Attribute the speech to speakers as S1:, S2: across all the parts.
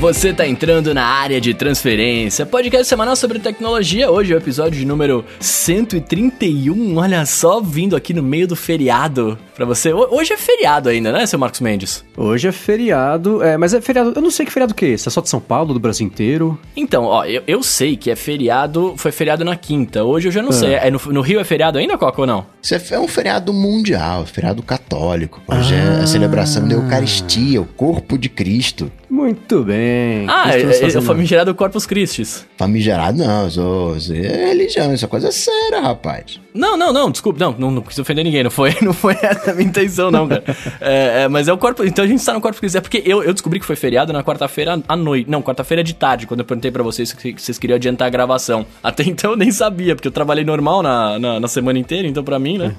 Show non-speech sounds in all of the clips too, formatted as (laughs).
S1: você tá entrando na área de transferência, podcast semanal sobre tecnologia. Hoje é o episódio de número 131. Olha só, vindo aqui no meio do feriado pra você. Hoje é feriado ainda, né, seu Marcos Mendes?
S2: Hoje é feriado, é, mas é feriado. Eu não sei que feriado que é esse. É só de São Paulo, do Brasil inteiro?
S1: Então, ó, eu, eu sei que é feriado, foi feriado na quinta. Hoje eu já não ah. sei. É no, no, Rio é feriado ainda, Coca, ou não?
S3: Isso é, é um feriado mundial, feriado católico. Hoje ah. é a celebração da Eucaristia, o corpo de Cristo.
S2: Muito bem.
S1: Ah, é, é, o famigerado Corpus Christi.
S3: Famigerado não, sou, é religião, isso é coisa séria, rapaz.
S1: Não, não, não, desculpa, não, não, não quis ofender ninguém, não foi, (laughs) não foi essa a minha intenção, não, cara. é, é, mas é o corpo, então a gente está no Corpus Christi, é porque eu, eu descobri que foi feriado na quarta-feira à noite, não, quarta-feira de tarde, quando eu perguntei para vocês que vocês queriam adiantar a gravação. Até então eu nem sabia, porque eu trabalhei normal na, na, na semana inteira, então para mim, né...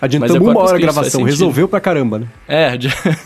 S2: Adiantamos uma hora a gravação, resolveu pra caramba, né?
S1: É,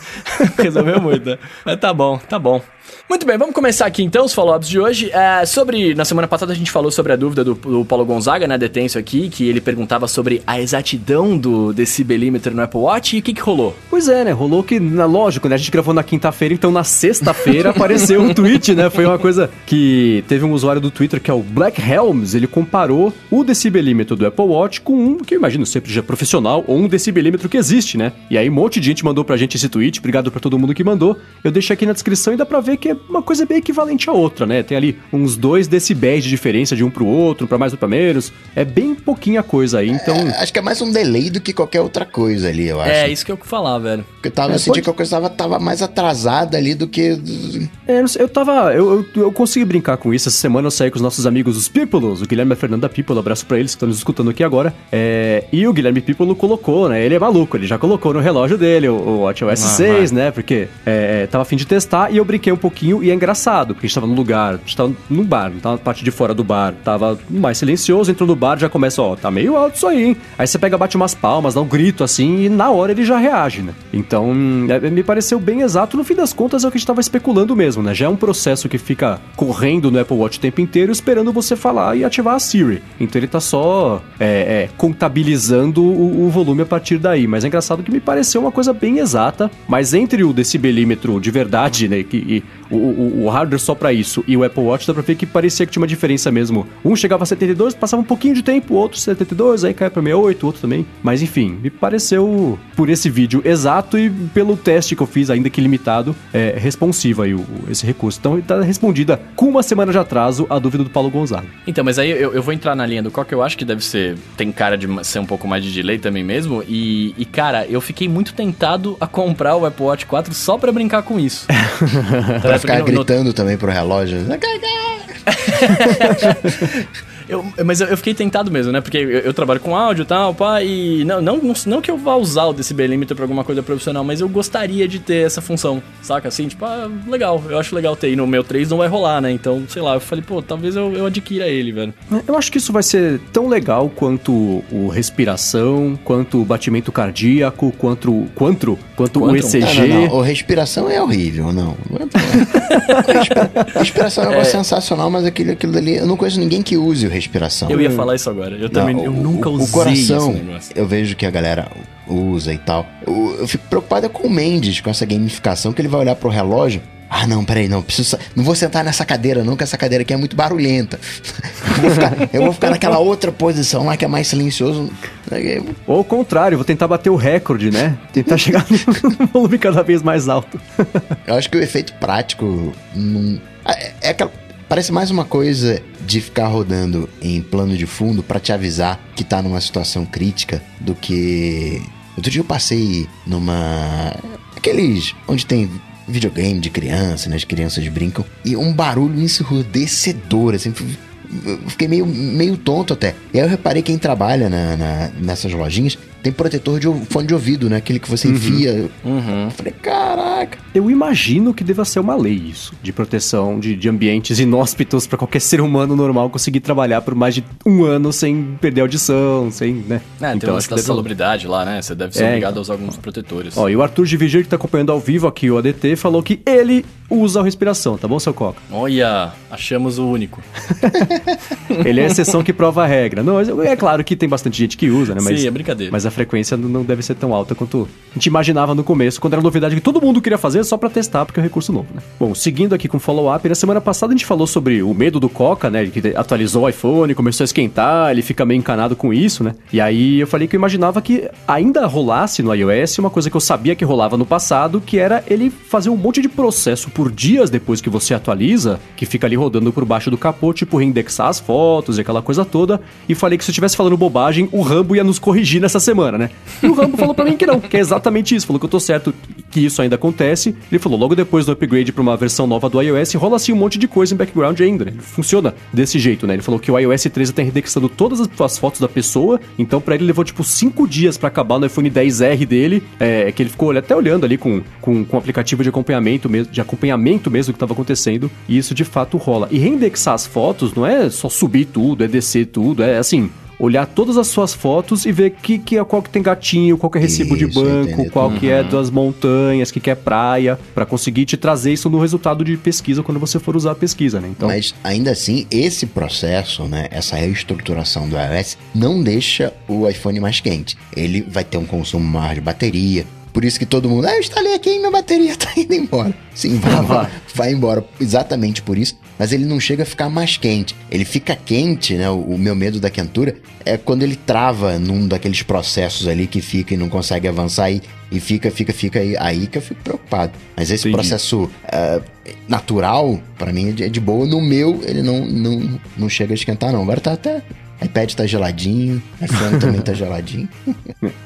S1: (laughs) resolveu muito, né? Mas tá bom, tá bom. Muito bem, vamos começar aqui então os follow-ups de hoje. É, sobre, na semana passada a gente falou sobre a dúvida do, do Paulo Gonzaga, né, detenso aqui, que ele perguntava sobre a exatidão do decibelímetro no Apple Watch e o que que rolou?
S2: Pois é, né, rolou que, na, lógico, né, a gente gravou na quinta-feira, então na sexta-feira (laughs) apareceu um tweet, né, foi uma coisa que teve um usuário do Twitter que é o Black Helms, ele comparou o decibelímetro do Apple Watch com um, que eu imagino sempre já profissional, ou um decibelímetro que existe, né, e aí um monte de gente mandou pra gente esse tweet, obrigado pra todo mundo que mandou, eu deixei aqui na descrição e dá pra ver que é uma coisa bem equivalente à outra, né? Tem ali uns 2 decibéis de diferença de um pro outro, pra mais ou pra menos. É bem pouquinha coisa aí, então. É,
S3: acho que é mais um delay do que qualquer outra coisa ali, eu acho.
S1: É, isso que eu falar, velho.
S3: Porque eu tava, é, sentindo pode... que a coisa tava, tava mais atrasada ali do que.
S2: É, eu tava. Eu, eu, eu, consegui brincar com isso. Essa semana eu saí com os nossos amigos, os Pipolos, o Guilherme e a Fernanda Pipolo, abraço pra eles que estão nos escutando aqui agora. É, e o Guilherme Pipolo colocou, né? Ele é maluco, ele já colocou no relógio dele o, o WatchOS ah, 6, vai. né? Porque é, tava afim de testar e eu brinquei um pouquinho e é engraçado porque a gente tava no lugar, a gente tava num bar, tava na parte de fora do bar, tava mais silencioso, entrou no bar, já começa, ó, tá meio alto isso aí, hein? Aí você pega, bate umas palmas, dá um grito assim, e na hora ele já reage, né? Então, é, me pareceu bem exato, no fim das contas é o que a gente tava especulando mesmo, né? Já é um processo que fica correndo no Apple Watch o tempo inteiro, esperando você falar e ativar a Siri. Então ele tá só é, é, contabilizando o, o volume a partir daí. Mas é engraçado que me pareceu uma coisa bem exata, mas entre o decibelímetro de verdade, né, que, e o, o, o hardware só para isso e o Apple Watch, dá pra ver que parecia que tinha uma diferença mesmo. Um chegava a 72, passava um pouquinho de tempo, o outro 72, aí caiu pra 68, o outro também. Mas enfim, me pareceu, por esse vídeo exato e pelo teste que eu fiz, ainda que limitado, é, responsivo aí o, esse recurso. Então tá respondida com uma semana de atraso a dúvida do Paulo Gonzaga.
S1: Então, mas aí eu, eu vou entrar na linha do qual que eu acho que deve ser, tem cara de ser um pouco mais de delay também mesmo. E, e cara, eu fiquei muito tentado a comprar o Apple Watch 4 só pra brincar com isso. (laughs)
S3: pra ficar gritando no... também pro relógio. (laughs) (laughs)
S1: Eu, mas eu, eu, fiquei tentado mesmo, né? Porque eu, eu trabalho com áudio e tal, pá, e não, não, não que eu vá usar o decibel limiter pra alguma coisa profissional, mas eu gostaria de ter essa função, saca? Assim, tipo, ah, legal, eu acho legal ter. E no meu 3 não vai rolar, né? Então, sei lá, eu falei, pô, talvez eu, eu adquira ele, velho.
S2: Eu acho que isso vai ser tão legal quanto o respiração, quanto o batimento cardíaco, quanto, quanto, quanto o ECG. Não, não,
S3: não. O respiração é horrível, não. não é (laughs) respiração é algo é. sensacional, mas aquilo, aquilo ali, eu não conheço ninguém que use o respiração.
S1: Eu ia falar isso agora. Eu também não, eu nunca
S3: o,
S1: usei
S3: o coração, eu vejo que a galera usa e tal. Eu, eu fico preocupado com o Mendes, com essa gamificação, que ele vai olhar pro relógio. Ah, não, peraí, não, preciso. Não vou sentar nessa cadeira, não, que essa cadeira aqui é muito barulhenta. (laughs) eu, vou ficar, eu vou ficar naquela outra posição lá que é mais silencioso.
S2: Ou ao contrário, vou tentar bater o recorde, né? Tentar (laughs) chegar no volume cada vez mais alto. (laughs)
S3: eu acho que o efeito prático. Não... É, é aquela Parece mais uma coisa de ficar rodando em plano de fundo para te avisar que tá numa situação crítica do que. Outro dia eu passei numa. Aqueles. onde tem videogame de criança, né? As crianças brincam. E um barulho ensurdecedor, assim. Fiquei meio, meio tonto até. E aí eu reparei quem trabalha na, na, nessas lojinhas tem protetor de fone de ouvido, né? Aquele que você uhum. enfia. Uhum. Eu falei, caraca.
S2: Eu imagino que deva ser uma lei isso, de proteção de, de ambientes inóspitos para qualquer ser humano normal conseguir trabalhar por mais de um ano sem perder audição, sem, né?
S1: É, então, tem deve... salubridade lá, né? Você deve ser é, obrigado a usar alguns protetores.
S2: Ó, e o Arthur de Vigir, que tá acompanhando ao vivo aqui o ADT, falou que ele usa a respiração, tá bom, seu Coca?
S1: Olha, achamos o único. (laughs)
S2: ele é a exceção que prova a regra. Não, é claro que tem bastante gente que usa, né? Mas,
S1: Sim, é brincadeira.
S2: Mas a a frequência não deve ser tão alta quanto a gente imaginava no começo, quando era novidade que todo mundo queria fazer só para testar, porque é um recurso novo, né? Bom, seguindo aqui com follow-up, na semana passada a gente falou sobre o medo do Coca, né? Que atualizou o iPhone, começou a esquentar, ele fica meio encanado com isso, né? E aí eu falei que eu imaginava que ainda rolasse no iOS uma coisa que eu sabia que rolava no passado, que era ele fazer um monte de processo por dias depois que você atualiza, que fica ali rodando por baixo do capô, tipo reindexar as fotos e aquela coisa toda. E falei que se eu estivesse falando bobagem, o Rambo ia nos corrigir nessa semana, né? E o Rambo falou para mim que não, que é exatamente isso. Falou que eu tô certo que isso ainda acontece. Ele falou, logo depois do upgrade para uma versão nova do iOS, rola assim um monte de coisa em background ainda, né? Funciona desse jeito, né? Ele falou que o iOS 13 tá indexando todas as fotos da pessoa, então para ele levou tipo 5 dias para acabar no iPhone 10R dele, é, que ele ficou até olhando ali com, com, com o aplicativo de acompanhamento mesmo, de acompanhamento mesmo que estava acontecendo, e isso de fato rola. E reindexar as fotos não é só subir tudo, é descer tudo, é assim, olhar todas as suas fotos e ver que, que é qual que tem gatinho, qual que é recibo isso, de banco, qual uhum. que é das montanhas, que, que é praia, para conseguir te trazer isso no resultado de pesquisa quando você for usar a pesquisa, né?
S3: Então... Mas ainda assim, esse processo, né, essa reestruturação do iOS não deixa o iPhone mais quente. Ele vai ter um consumo maior de bateria, por isso que todo mundo, ah, eu instalei aqui e minha bateria (laughs) tá indo embora. Sim, vai, vai, vai embora. Exatamente por isso. Mas ele não chega a ficar mais quente. Ele fica quente, né? O, o, meu medo da quentura é quando ele trava num daqueles processos ali que fica e não consegue avançar e, e fica, fica, fica aí. Aí que eu fico preocupado. Mas esse Entendi. processo uh, natural, para mim, é de, é de boa. No meu, ele não, não, não chega a esquentar, não. Agora tá até iPad tá geladinho, iPhone também tá geladinho.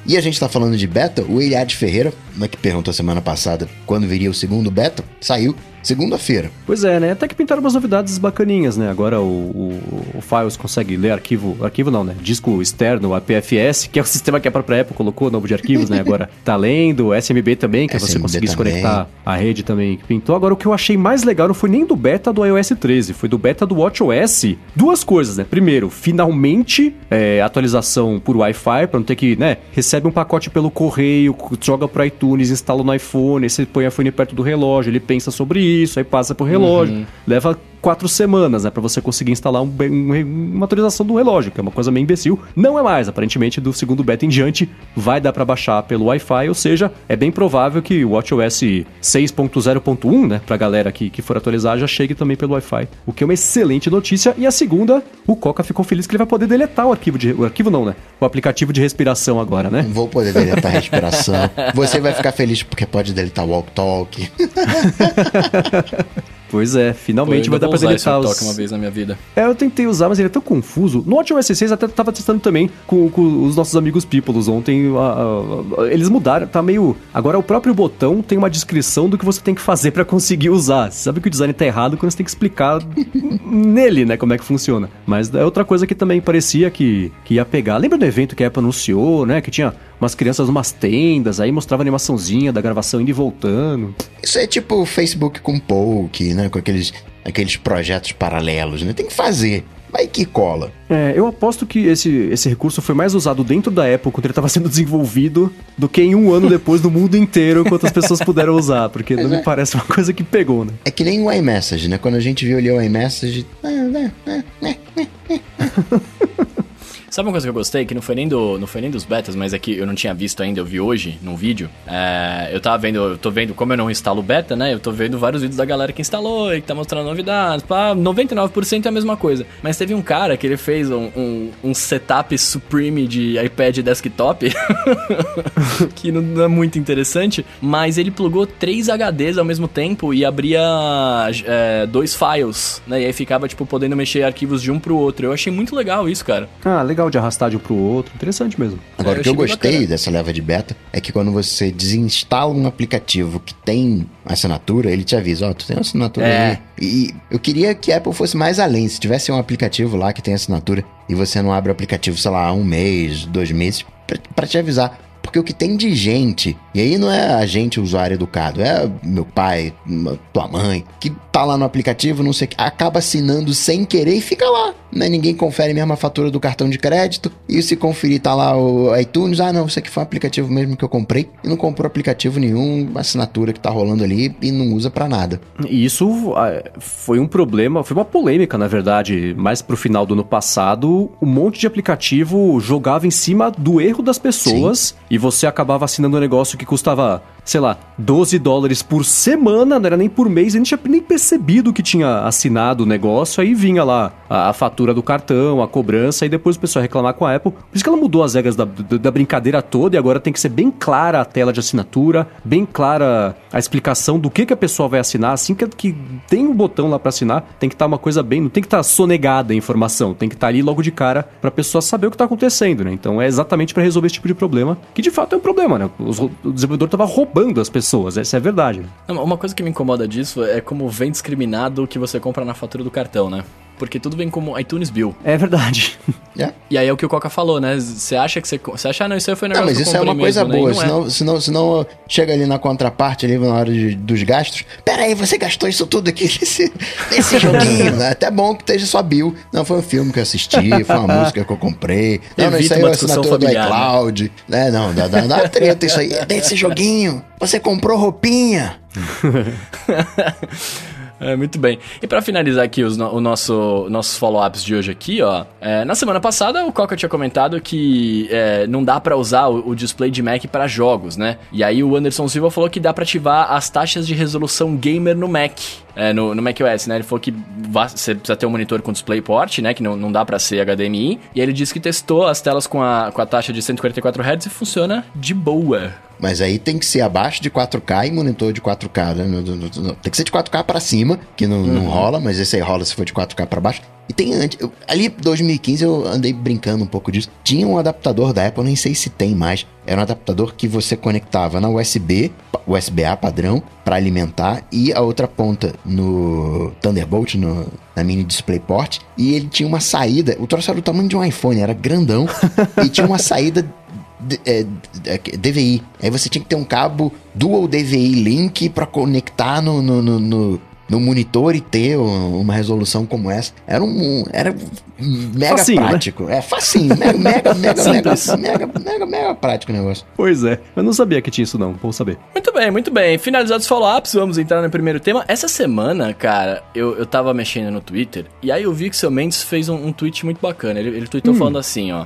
S3: e a gente tá falando de beta, o Eliade Ferreira, né, que perguntou semana passada quando viria o segundo beta, saiu segunda-feira.
S2: Pois é, né? Até que pintaram umas novidades bacaninhas, né? Agora o, o, o, Files consegue ler arquivo, arquivo não, né? Disco externo, APFS, que é o (laughs) sistema que a própria Apple colocou, novo de arquivos, né? Agora tá lendo, SMB também, que é você conseguir se conectar à rede também, que pintou. Agora o que eu achei mais legal não foi nem do beta do iOS 13, foi do beta do WatchOS. Duas coisas, né? Primeiro, finalmente é, atualização por Wi-Fi, pra não ter que, né? Recebe um pacote pelo correio, joga pro iTunes, instala no iPhone, você põe o iPhone perto do relógio, ele pensa sobre isso isso, aí passa pro relógio. Uhum. Leva quatro semanas, né? Pra você conseguir instalar um, um, uma atualização do relógio, que é uma coisa meio imbecil. Não é mais, aparentemente, do segundo beta em diante, vai dar para baixar pelo Wi-Fi, ou seja, é bem provável que o WatchOS 6.0.1, né? Pra galera que, que for atualizar, já chegue também pelo Wi-Fi. O que é uma excelente notícia. E a segunda, o Coca ficou feliz que ele vai poder deletar o arquivo de. O arquivo não, né? O aplicativo de respiração agora, né?
S3: Vou poder deletar a respiração. Você vai ficar feliz porque pode deletar o Walk Talk. (laughs)
S2: Pois é, finalmente vai dar pra deletar
S1: os... uma vez na minha vida.
S2: É, eu tentei usar, mas ele é tão confuso. No WatchOS 6 até tava testando também com, com os nossos amigos Peoples ontem. A, a, eles mudaram, tá meio... Agora o próprio botão tem uma descrição do que você tem que fazer para conseguir usar. Você sabe que o design tá errado quando você tem que explicar (laughs) nele, né, como é que funciona. Mas é outra coisa que também parecia que, que ia pegar. Lembra do evento que a Apple anunciou, né, que tinha umas crianças umas tendas, aí mostrava animaçãozinha da gravação indo e voltando.
S3: Isso é tipo o Facebook com Poke, né? Com aqueles, aqueles projetos paralelos, né? Tem que fazer. Vai que cola.
S2: É, eu aposto que esse, esse recurso foi mais usado dentro da Apple quando ele estava sendo (laughs) desenvolvido do que em um ano depois no mundo inteiro quantas pessoas puderam usar, porque não me parece uma coisa que pegou, né?
S3: É que nem o iMessage, né? Quando a gente viu ali o iMessage. (laughs)
S1: Sabe uma coisa que eu gostei? Que não foi nem, do, não foi nem dos betas, mas é que eu não tinha visto ainda, eu vi hoje num vídeo. É, eu tava vendo, eu tô vendo, como eu não instalo beta, né? Eu tô vendo vários vídeos da galera que instalou e que tá mostrando novidades. Pá, 99% é a mesma coisa. Mas teve um cara que ele fez um, um, um setup supreme de iPad desktop, (laughs) que não é muito interessante, mas ele plugou três HDs ao mesmo tempo e abria é, dois files, né? E aí ficava, tipo, podendo mexer arquivos de um pro outro. Eu achei muito legal isso, cara.
S2: Ah, legal legal de arrastar de um pro outro. Interessante mesmo.
S3: Agora, é, o que eu gostei bacana. dessa leva de beta é que quando você desinstala um aplicativo que tem assinatura, ele te avisa, ó, oh, tu tem assinatura é. aí. E eu queria que a Apple fosse mais além. Se tivesse um aplicativo lá que tem assinatura e você não abre o aplicativo, sei lá, um mês, dois meses, para te avisar. Porque o que tem de gente, e aí não é a gente usuário educado, é meu pai, tua mãe, que tá lá no aplicativo, não sei o que, acaba assinando sem querer e fica lá né, ninguém confere mesmo a fatura do cartão de crédito. E se conferir, tá lá o iTunes. Ah, não, isso aqui foi um aplicativo mesmo que eu comprei. E não comprou aplicativo nenhum, assinatura que tá rolando ali e não usa para nada.
S2: E isso ah, foi um problema, foi uma polêmica, na verdade, mais pro final do ano passado. Um monte de aplicativo jogava em cima do erro das pessoas Sim. e você acabava assinando um negócio que custava sei lá, 12 dólares por semana, não era nem por mês, a gente tinha nem percebido que tinha assinado o negócio, aí vinha lá a, a, fatura do cartão, a cobrança, e depois o pessoal reclamar com a Apple. Por isso que ela mudou as regras da, da, da, brincadeira toda, e agora tem que ser bem clara a tela de assinatura, bem clara a explicação do que, que a pessoa vai assinar, assim que, que tem um botão lá para assinar, tem que estar tá uma coisa bem, não tem que estar tá sonegada a informação, tem que estar tá ali logo de cara pra pessoa saber o que tá acontecendo, né? Então é exatamente para resolver esse tipo de problema, que de fato é um problema, né? o desenvolvedor tava roubando roubando as pessoas, essa é a verdade.
S1: Uma coisa que me incomoda disso é como vem discriminado o que você compra na fatura do cartão, né? Porque tudo vem como iTunes Bill.
S2: É verdade.
S1: Yeah. (laughs) E aí é o que o Coca falou, né? Você acha que você. Você acha, ah, não, isso aí foi um
S3: negócio Não, mas isso é uma coisa mesmo, boa. Né? Senão, é. senão, senão chega ali na contraparte, ali na hora de, dos gastos. Pera aí, você gastou isso tudo aqui nesse, (laughs) nesse joguinho. né? Até bom que esteja só Bill. Não, foi um filme que eu assisti, foi uma (laughs) música que eu comprei. Não, não isso aí é assinatura do iCloud. Né? Não, dá, dá, dá treta isso aí. Desse joguinho. Você comprou roupinha.
S1: É, muito bem. E para finalizar aqui os, o nosso nossos follow-ups de hoje aqui, ó. É, na semana passada o Coca tinha comentado que é, não dá para usar o, o, display de Mac para jogos, né? E aí o Anderson Silva falou que dá para ativar as taxas de resolução gamer no Mac. É, no, no macOS, né? Ele falou que você precisa ter um monitor com DisplayPort, né? Que não, não dá para ser HDMI. E ele disse que testou as telas com a, com a taxa de 144 Hz e funciona de boa.
S3: Mas aí tem que ser abaixo de 4K e monitor de 4K. Né? Tem que ser de 4K para cima, que não, uhum. não rola, mas esse aí rola se for de 4K para baixo. E tem antes. Eu, ali 2015 eu andei brincando um pouco disso. Tinha um adaptador da Apple, nem sei se tem mais. Era um adaptador que você conectava na USB, USB-A padrão, para alimentar, e a outra ponta no Thunderbolt, no, na mini DisplayPort. E ele tinha uma saída. O troço era do tamanho de um iPhone, era grandão. (laughs) e tinha uma saída é, DVI. Aí você tinha que ter um cabo Dual DVI Link para conectar no, no, no, no, no monitor e ter uma resolução como essa. Era um. Era mega facinho, né? prático. Né? É facinho. Mega, mega, (laughs) mega, mega, mega, mega, mega prático o negócio.
S2: Pois é. Eu não sabia que tinha isso, não. Vou saber.
S1: Muito bem, muito bem. Finalizados os follow-ups, vamos entrar no primeiro tema. Essa semana, cara, eu, eu tava mexendo no Twitter e aí eu vi que o seu Mendes fez um, um tweet muito bacana. Ele, ele tweetou hum. falando assim, ó.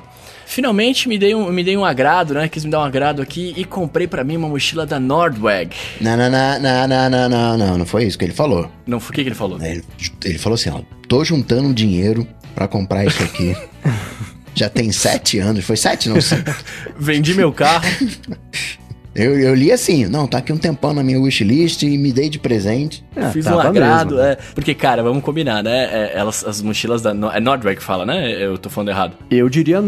S1: Finalmente me dei, um, me dei um agrado, né? Quis me dar um agrado aqui e comprei para mim uma mochila da Nordweg.
S3: Não, não, não, não, não, não, não, não, não foi isso que ele falou.
S1: Não foi o que, que ele falou?
S3: Ele, ele falou assim, ó, tô juntando dinheiro para comprar isso aqui. (laughs) Já tem sete anos, foi sete, não (laughs) sei.
S1: Vendi meu carro. (laughs)
S3: Eu, eu li assim, não, tá aqui um tempão na minha wishlist e me dei de presente.
S1: É, Fiz um agrado, mesmo. é. Porque, cara, vamos combinar, né? É, elas, as mochilas da. É Nordweg que fala, né? Eu tô falando errado.
S2: Eu diria.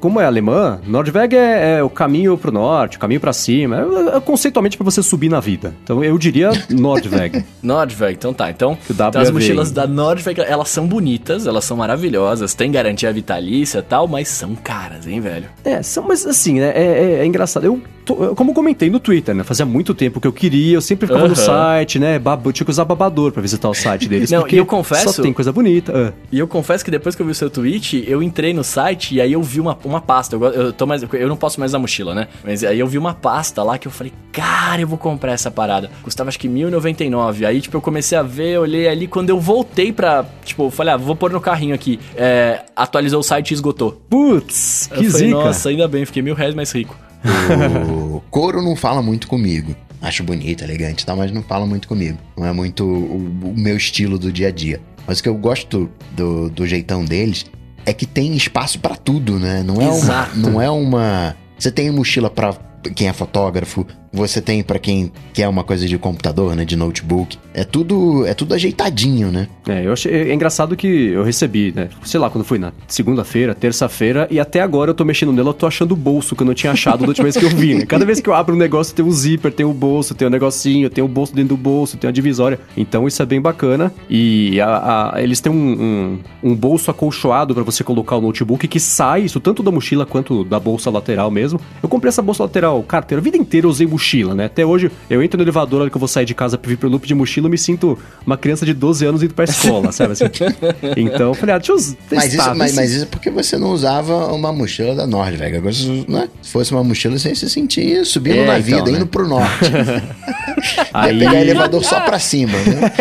S2: Como é alemã, Nordweg é, é o caminho pro norte, o caminho pra cima. É, é conceitualmente pra você subir na vida. Então eu diria (laughs) Nordweg.
S1: Nordweg, então tá. Então, então as mochilas da Nordweg, elas são bonitas, elas são maravilhosas, tem garantia vitalícia e tal, mas são caras, hein, velho?
S2: É, são, mas assim, né? É, é, é engraçado. Eu como comentei no Twitter, né? Fazia muito tempo que eu queria, eu sempre ficava uhum. no site, né? Eu tinha que usar babador pra visitar o site deles.
S1: Não, porque eu confesso.
S2: Só tem coisa bonita. Uh.
S1: E eu confesso que depois que eu vi o seu tweet, eu entrei no site e aí eu vi uma, uma pasta. Eu, eu, tô mais, eu não posso mais na mochila, né? Mas aí eu vi uma pasta lá que eu falei, cara, eu vou comprar essa parada. Custava acho que R$1.099. Aí, tipo, eu comecei a ver, olhei ali. Quando eu voltei pra. Tipo, eu falei, ah, vou pôr no carrinho aqui. É, atualizou o site e esgotou.
S2: Putz, que falei, zica.
S1: Nossa, ainda bem, fiquei mil reais mais rico.
S3: O couro não fala muito comigo. Acho bonito, elegante e tal, mas não fala muito comigo. Não é muito o, o meu estilo do dia a dia. Mas o que eu gosto do, do jeitão deles é que tem espaço para tudo, né? Não é Exato. uma. Não é uma. Você tem mochila para quem é fotógrafo, você tem para quem quer uma coisa de computador, né, de notebook. É tudo, é tudo ajeitadinho, né?
S2: É, eu achei é engraçado que eu recebi, né, sei lá, quando foi na segunda-feira, terça-feira e até agora eu tô mexendo nela, eu tô achando o bolso que eu não tinha achado da última vez que eu vi, né? Cada vez que eu abro um negócio tem um zíper, tem um bolso, tem um negocinho, tem um bolso dentro do bolso, tem uma divisória. Então isso é bem bacana e a, a, eles têm um, um, um bolso acolchoado para você colocar o notebook que sai, isso tanto da mochila quanto da bolsa lateral mesmo. Eu comprei essa bolsa lateral, carteira, a vida inteira eu usei mochila mochila, né? Até hoje, eu entro no elevador, na hora que eu vou sair de casa pra vir pro loop de mochila, eu me sinto uma criança de 12 anos indo pra escola, (laughs) sabe? Assim? Então, eu falei, ah, deixa eu testar.
S3: Mas isso, mas,
S2: ver
S3: mas isso é porque você não usava uma mochila da Nord, velho. Agora, se, né? se fosse uma mochila, você ia se sentir subindo
S2: É,
S3: na
S2: então,
S3: vida,
S2: né?
S3: indo pro norte.
S2: Aí- (laughs)
S3: Ia pegar elevador só pra cima, né?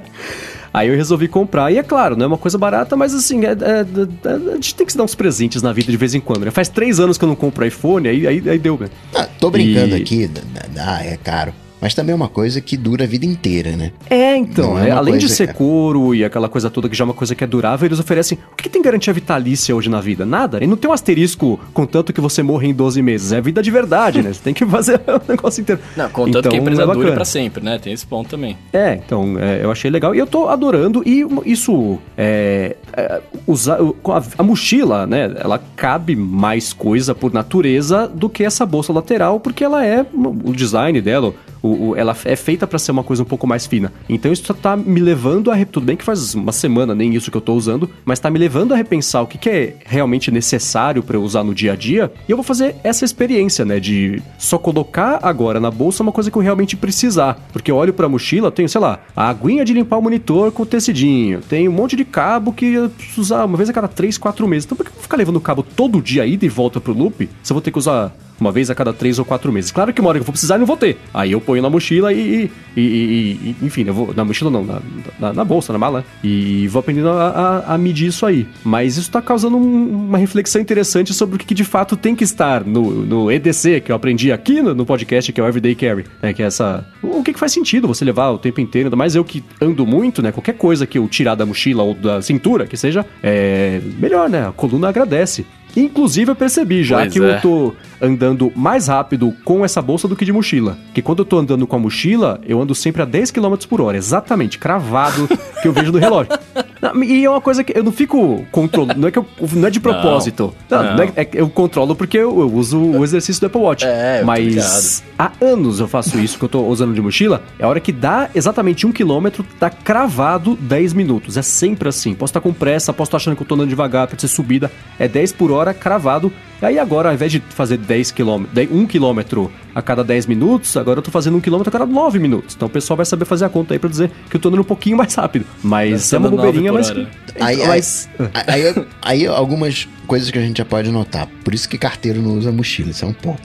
S3: (laughs)
S2: Aí eu resolvi comprar. E é claro, não é uma coisa barata, mas assim, é- é- é- a gente tem que se dar uns presentes na vida de vez em quando, né? Faz três anos que eu não compro iPhone, aí, aí, aí deu, né?
S3: Ah, tô brincando
S2: E-
S3: aqui, ah, é caro. Mas também é uma coisa que dura a vida inteira, né?
S2: É, então,
S3: é
S2: é, além de
S3: coisa-
S2: ser couro e aquela coisa toda que já é uma coisa que é durável, eles oferecem. O que, tem garantia vitalícia hoje na vida? Nada. E não tem um asterisco contanto que você morre em 12 meses. É vida de verdade, né? Você tem que (laughs) fazer o negócio inteiro.
S1: Não, contanto
S2: Então,
S1: que a empresa
S2: é bacana.
S1: pra sempre, né? Tem esse ponto também.
S2: É, então, é, eu achei legal. E eu tô adorando. E isso, é, é, usar, a, a mochila, né? Ela cabe mais coisa por natureza do que essa bolsa lateral, porque ela é, o design dela, o, o- ela é feita pra ser uma coisa um pouco mais fina. Então isso tá me levando a... Tudo bem que faz uma semana, nem isso que eu tô usando, mas tá me levando a repensar o que, que é realmente necessário pra eu usar no dia a dia. E eu vou fazer essa experiência, né? De só colocar agora na bolsa uma coisa que eu realmente precisar. Porque eu olho pra mochila, tenho, sei lá, a aguinha de limpar o monitor com tecidinho. Tem um monte de cabo que eu preciso usar uma vez a cada 3, 4 meses. Então por que eu vou ficar levando o cabo todo dia ida e volta pro loop? Se eu vou ter que usar uma vez a cada três ou quatro meses. Claro que uma hora que eu vou precisar, eu não vou ter. Aí eu ponho na mochila e, e- e- e- enfim, eu vou na mochila não, na, na- na bolsa, na mala, e vou aprendendo a, a- a medir isso aí. Mas isso tá causando um- uma reflexão interessante sobre o que, que de fato tem que estar no, no EDC, que eu aprendi aqui no, no podcast, que é o Everyday Carry, né, que é essa... O que, que faz sentido você levar o tempo inteiro, ainda mais eu que ando muito, né, qualquer coisa que eu tirar da mochila ou da cintura, que seja, é melhor, né, a coluna agradece. Inclusive eu percebi já
S1: Pois
S2: que
S1: é.
S2: eu tô andando mais rápido com essa bolsa do que de mochila. Que quando eu tô andando com a mochila, eu ando sempre a 10 km por hora, exatamente, cravado que eu vejo no relógio. (laughs) E é uma coisa que eu não fico controlando, não é que eu, não é de propósito. Não,
S1: não.
S2: não é- é eu controlo porque eu, eu uso o exercício do Apple Watch.
S1: É,
S2: Mas há anos eu faço isso que eu tô usando de mochila. É a hora que dá exatamente um quilômetro, tá cravado 10 minutos. É sempre assim. Posso estar com pressa, posso estar achando que eu tô andando devagar, pode ser subida. É 10 por hora cravado. E aí agora, ao invés de fazer 10 km, 1 km a cada 10 minutos, agora eu tô fazendo 1 km a cada 9 minutos. Então o pessoal vai saber fazer a conta aí pra dizer que eu tô andando um pouquinho mais rápido. Mas é uma
S1: andando 9
S2: bobeirinha, mas.
S3: Aí, aí,
S2: mas-
S3: aí, aí algumas coisas que a gente já pode notar. Por isso que carteiro não usa mochila, isso é um ponto.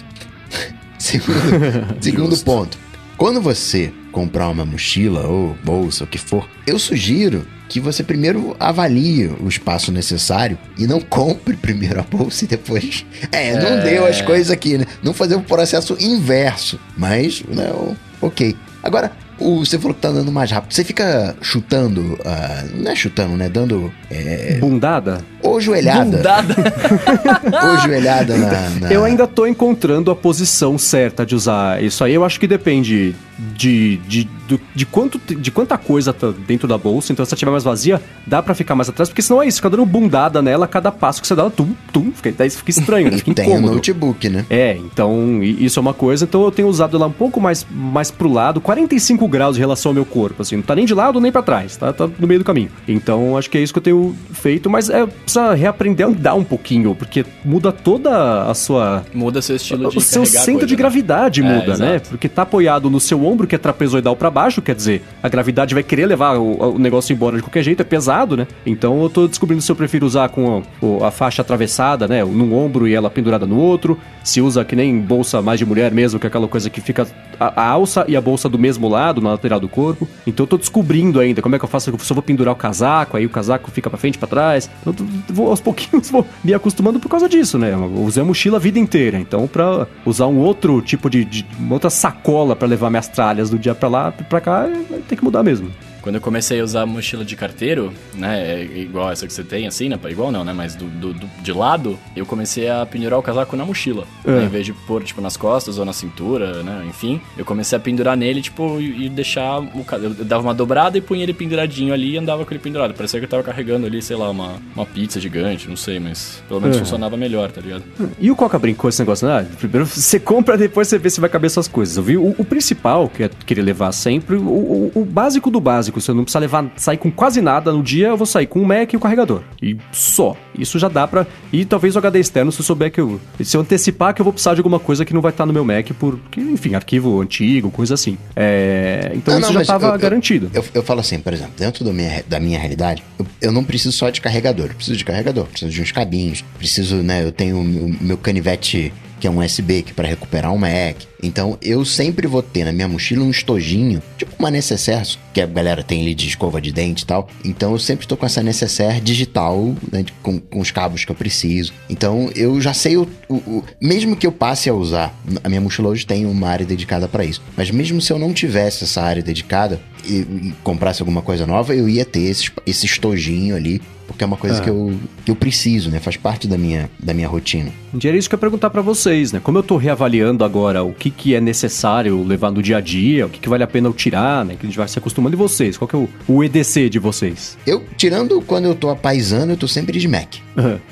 S3: (laughs) Segundo, segundo ponto. Quando você comprar uma mochila ou bolsa, o que for, eu sugiro que você primeiro avalie o espaço necessário e não compre (laughs) primeiro a bolsa e depois. É, não
S1: É.
S3: deu as coisas aqui, né? Não fazer o processo inverso. Mas, né, o- ok. Agora, o, você falou que tá andando mais rápido. Você fica chutando, ah, não é chutando, né? Dando. É,
S2: Bundada?
S3: Ou joelhada.
S1: Bundada. (laughs)
S3: Ou joelhada na, na-
S2: Eu ainda tô encontrando a posição certa de usar isso aí. Eu acho que depende de, de, do- de, quanto, de quanta coisa tá dentro da bolsa. Então, se ela estiver mais vazia, dá pra ficar mais atrás. Porque senão é isso, fica dando bundada nela a cada passo que você dá. ela Tum, tum, fica, daí fica estranho, Fica (laughs)
S3: tem o
S2: incômodo.
S3: notebook, né?
S2: É, então isso é uma coisa. Então eu tenho usado ela um pouco mais, mais pro lado, 45 graus em relação ao meu corpo, assim. Não tá nem de lado nem pra trás, tá, tá no meio do caminho. Então acho que é isso que eu tenho feito, mas é, precisa reaprender a andar um pouquinho, porque muda toda a sua.
S1: Muda seu estilo de
S2: O seu centro
S1: coisa,
S2: de
S1: né?
S2: gravidade
S1: É,
S2: muda, né?
S1: exato.
S2: Porque tá apoiado no seu ombro, que é trapezoidal pra baixo, quer dizer, a gravidade vai querer levar o, o negócio embora de qualquer jeito, é pesado, né? Então eu tô descobrindo se eu prefiro usar com a, a faixa atravessada, né? Num ombro e ela pendurada no outro. Se usa que nem bolsa mais de mulher mesmo, que é aquela coisa que fica a, a alça e a bolsa do mesmo lado, na lateral do corpo. Então eu tô descobrindo ainda como é que eu faço, se eu vou pendurar o casaco, aí o casaco fica pra frente, pra trás. Então, eu tô- vou aos pouquinhos vou me acostumando por causa disso, né? Eu usei a mochila a vida inteira, então pra usar um outro tipo de, de uma outra sacola pra levar minhas tralhas do dia pra lá, pra cá, ter que mudar mesmo.
S1: Quando eu comecei a usar mochila de carteiro, né, é igual essa que você tem, assim, né, igual não, né, mas do, do- do- de lado, eu comecei a pendurar o casaco na mochila.
S2: É.
S1: né, em vez de pôr, tipo, nas costas ou na cintura, né, enfim. Eu comecei a pendurar nele, tipo, e, e deixar o Eu dava uma dobrada e punha ele penduradinho ali e andava com ele pendurado. Parecia que eu tava carregando ali, sei lá, uma, uma pizza gigante, não sei, mas pelo menos
S2: É.
S1: funcionava melhor, tá ligado?
S2: E o Coca brincou esse negócio, né? Ah, Primeiro você compra, depois você vê se vai caber suas coisas. Eu vi o, o principal, que é querer levar sempre, o, o- o básico do básico básico. Se eu não precisar levar, sair com quase nada no dia, eu vou sair com o Mac e o carregador. E só. Isso já dá pra. E talvez o HD externo, se eu souber que eu. Se eu antecipar que eu vou precisar de alguma coisa que não vai estar no meu Mac, porque, enfim, arquivo antigo, coisa assim. É... Então
S3: Não,
S2: isso
S3: não,
S2: já estava
S3: eu- eu-
S2: garantido.
S3: Eu, eu falo assim, por exemplo, dentro da minha, da minha realidade, eu, eu não preciso só de carregador. Eu preciso de carregador, preciso de uns cabinhos, preciso, né? Eu tenho o meu, meu canivete que é um USB que para recuperar um Mac. Então eu sempre vou ter na minha mochila um estojinho, tipo uma necessaire que a galera tem ali de escova de dente e tal. Então eu sempre estou com essa necessaire digital, né, com, com os cabos que eu preciso. Então eu já sei o, o- o- mesmo que eu passe a usar, a minha mochila hoje tem uma área dedicada para isso. Mas mesmo se eu não tivesse essa área dedicada e, e comprasse alguma coisa nova, eu ia ter esse, esse estojinho ali. Porque é uma coisa
S2: Ah.
S3: que, eu, que eu preciso, né? Faz parte da minha, da minha rotina.
S2: Dia era isso que eu ia perguntar pra vocês, né? Como eu tô reavaliando agora o que, que é necessário levar no dia a dia, o que, que vale a pena eu tirar, né? Que a gente vai se acostumando. E vocês? Qual que é o, o EDC de vocês?
S3: Eu, tirando quando eu tô apaisando, eu tô sempre de Mac.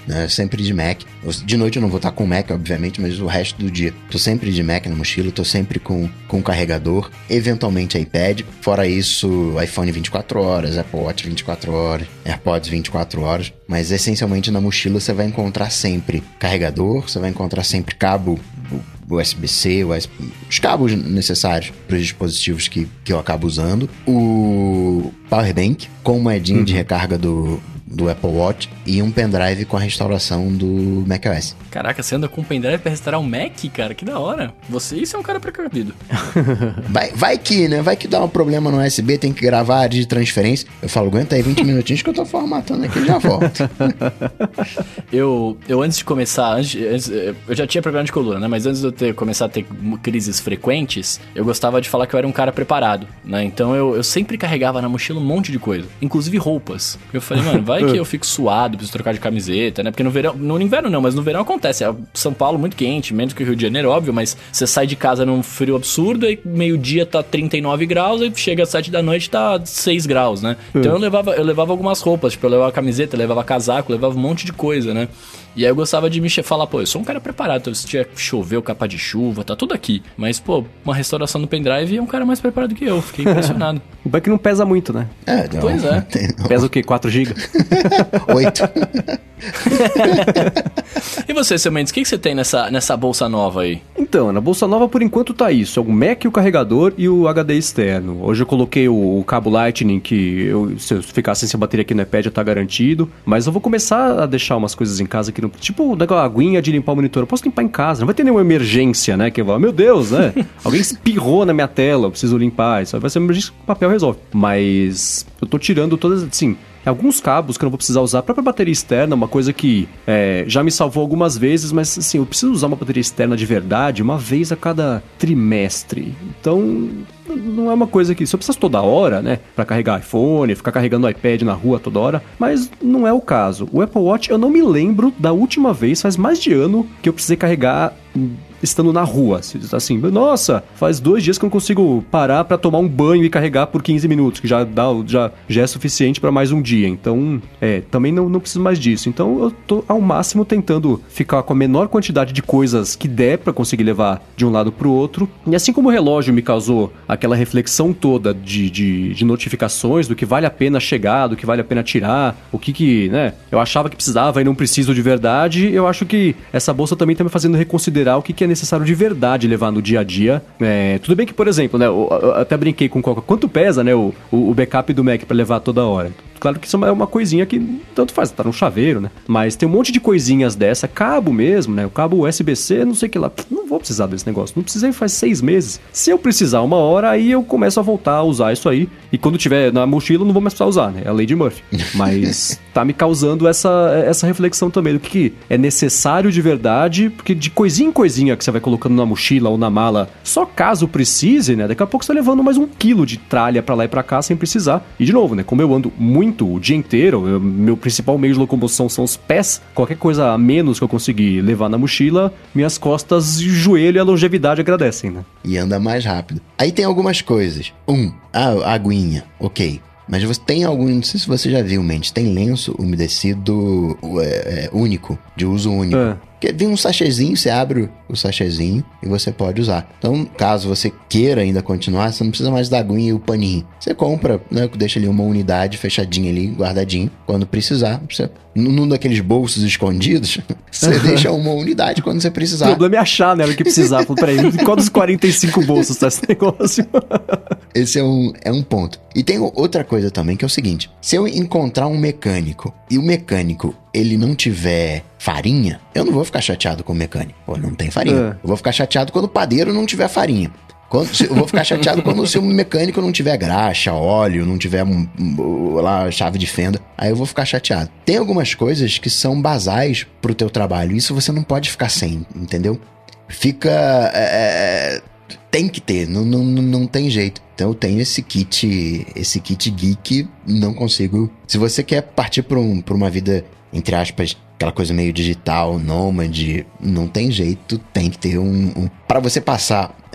S3: né? Sempre de Mac. Eu- De noite eu não vou estar com Mac, obviamente, mas o resto do dia. Tô sempre de Mac na mochila, tô sempre com, com carregador, eventualmente iPad. Fora isso, iPhone 24 horas, Apple Watch 24 horas, AirPods 24 horas. Mas essencialmente na mochila você vai encontrar sempre carregador, você vai encontrar sempre cabo USB-C, US os cabos necessários para os dispositivos que, que eu acabo usando. O Power Bank com moedinha de recarga do, do Apple Watch e um pendrive com a restauração do macOS.
S1: Caraca, você anda com um pendrive pra restaurar um Mac, cara? Que da hora. Você, isso é um cara precavido. (laughs)
S3: Vai, vai que, né? Vai que dá um problema no USB, tem que gravar a área de transferência. Eu falo, aguenta aí 20 minutinhos que eu tô formatando aqui e já volto. (laughs)
S1: Eu, eu antes de começar, antes, eu já tinha problema de coluna, né? Mas antes de eu ter, começar a ter crises frequentes, eu gostava de falar que eu era um cara preparado, né? Então eu, eu sempre carregava na mochila um monte de coisa, inclusive roupas. Eu falei, mano, vai que eu fico suado, preciso trocar de camiseta, né? Porque no verão, no inverno não, mas no verão acontece. É São Paulo muito quente, menos que o Rio de Janeiro, óbvio, mas você sai de casa num frio absurdo, aí meio-dia tá 39 graus, aí chega às 7 da noite tá 6 graus, né? Então eu levava, eu levava algumas roupas, tipo, eu levava camiseta, eu levava casaco, eu levava um monte de coisa, né? E aí eu gostava de me falar, pô, eu sou um cara preparado, então se tiver choveu, capa de chuva, tá tudo aqui. Mas, pô, uma restauração no pendrive é um cara mais preparado que eu, fiquei impressionado. (laughs)
S2: O Back não pesa muito, né?
S3: É, não,
S1: Pois é.
S3: tem- (laughs)
S2: Pesa o quê? 4 GB? (laughs)
S3: Oito.
S1: e você, seu Mendes, o que, que você tem nessa, nessa bolsa nova aí?
S2: Então, na bolsa nova por enquanto tá isso, é o Mac, o carregador e o HD externo. Hoje eu coloquei o, o cabo Lightning que eu, se eu ficasse sem bateria aqui no iPad já tá garantido, mas eu vou começar a deixar umas coisas em casa que não, tipo, daquela aguinha de limpar o monitor, eu posso limpar em casa, não vai ter nenhuma emergência, né, que eu vou, meu Deus, né? (laughs) Alguém espirrou na minha tela, eu preciso limpar, isso vai ser uma emergência que o papel resolve. Mas eu tô tirando todas, assim, alguns cabos que eu não vou precisar usar. A própria bateria externa, uma coisa que é, já me salvou algumas vezes, mas assim, eu preciso usar uma bateria externa de verdade uma vez a cada trimestre. Então, não é uma coisa que. Se eu precisasse toda hora, né? Pra carregar iPhone, ficar carregando iPad na rua toda hora, mas não é o caso. O Apple Watch, eu não me lembro da última vez, faz mais de ano, que eu precisei carregar estando na rua. Assim, nossa, faz dois dias que eu não consigo parar pra tomar um banho e carregar por 15 minutos, que já, dá, já, já é suficiente pra mais um dia. Então, é, também não, não preciso mais disso. Então, eu tô ao máximo tentando ficar com a menor quantidade de coisas que der pra conseguir levar de um lado pro outro. E assim como o relógio me causou aquela reflexão toda de, de, de notificações, do que vale a pena chegar, do que vale a pena tirar, o que que, né, eu achava que precisava e não preciso de verdade, eu acho que essa bolsa também tá me fazendo reconsiderar o que, que é necessário de verdade levar no dia a dia. É, tudo bem que, por exemplo, né, eu, eu até brinquei com qual- quanto pesa, né, o, o, o backup do Mac pra levar toda hora. Claro que isso é uma coisinha que tanto faz, tá no chaveiro, né? Mas tem um monte de coisinhas dessa, cabo mesmo, né? O cabo USB-C, não sei o que lá. Não vou precisar desse negócio. Não precisei faz seis meses. Se eu precisar uma hora, aí eu começo a voltar a usar isso aí. E quando tiver na mochila, não vou mais precisar usar, né? É a de Murphy. (laughs) Mas tá me causando essa, essa reflexão também do que, que é necessário de verdade, porque de coisinha em coisinha que você vai colocando na mochila ou na mala, só caso precise, né? Daqui a pouco você tá levando mais um quilo de tralha pra lá e pra cá sem precisar. E de novo, né? Como eu ando muito o dia inteiro, eu- meu principal meio de locomoção são os pés. Qualquer coisa a menos que eu conseguir levar na mochila, minhas costas, joelho e a longevidade agradecem, né?
S3: e anda mais rápido. Aí tem algumas coisas. Um, a aguinha, ok. Mas você tem algum, não sei se você já viu, Mendes, tem lenço umedecido é, é, único, de uso único.
S2: Ah.
S3: Porque vem um sachêzinho, você abre o sachêzinho e você pode usar. Então, caso você queira ainda continuar, você não precisa mais da aguinha e o paninho. Você compra, né? Deixa ali uma unidade fechadinha ali, guardadinho. Quando precisar, você num daqueles bolsos escondidos, (laughs) você deixa uma unidade quando você precisar. O
S2: problema é achar, né? O que precisar. Peraí, (laughs) qual dos 45 bolsos tá esse negócio? (laughs)
S3: Esse é um, é um ponto. E tem outra coisa também, que é o seguinte: se eu encontrar um mecânico e o mecânico ele não tiver farinha, eu não vou ficar chateado com o mecânico. Pô, não tem farinha. É. Eu vou ficar chateado quando o padeiro não tiver farinha. Quando, eu vou ficar chateado quando o seu mecânico não tiver graxa, óleo, não tiver um, um, lá chave de fenda. Aí eu vou ficar chateado. Tem algumas coisas que são basais pro teu trabalho. Isso você não pode ficar sem, entendeu? Fica. É, é tem que ter, não, não, não tem jeito. Então eu tenho esse kit, esse kit geek, não consigo. Se você quer partir para um, pra uma vida, entre aspas, aquela coisa meio digital, nômade, não tem jeito, tem que ter um. um... para você passar é, é,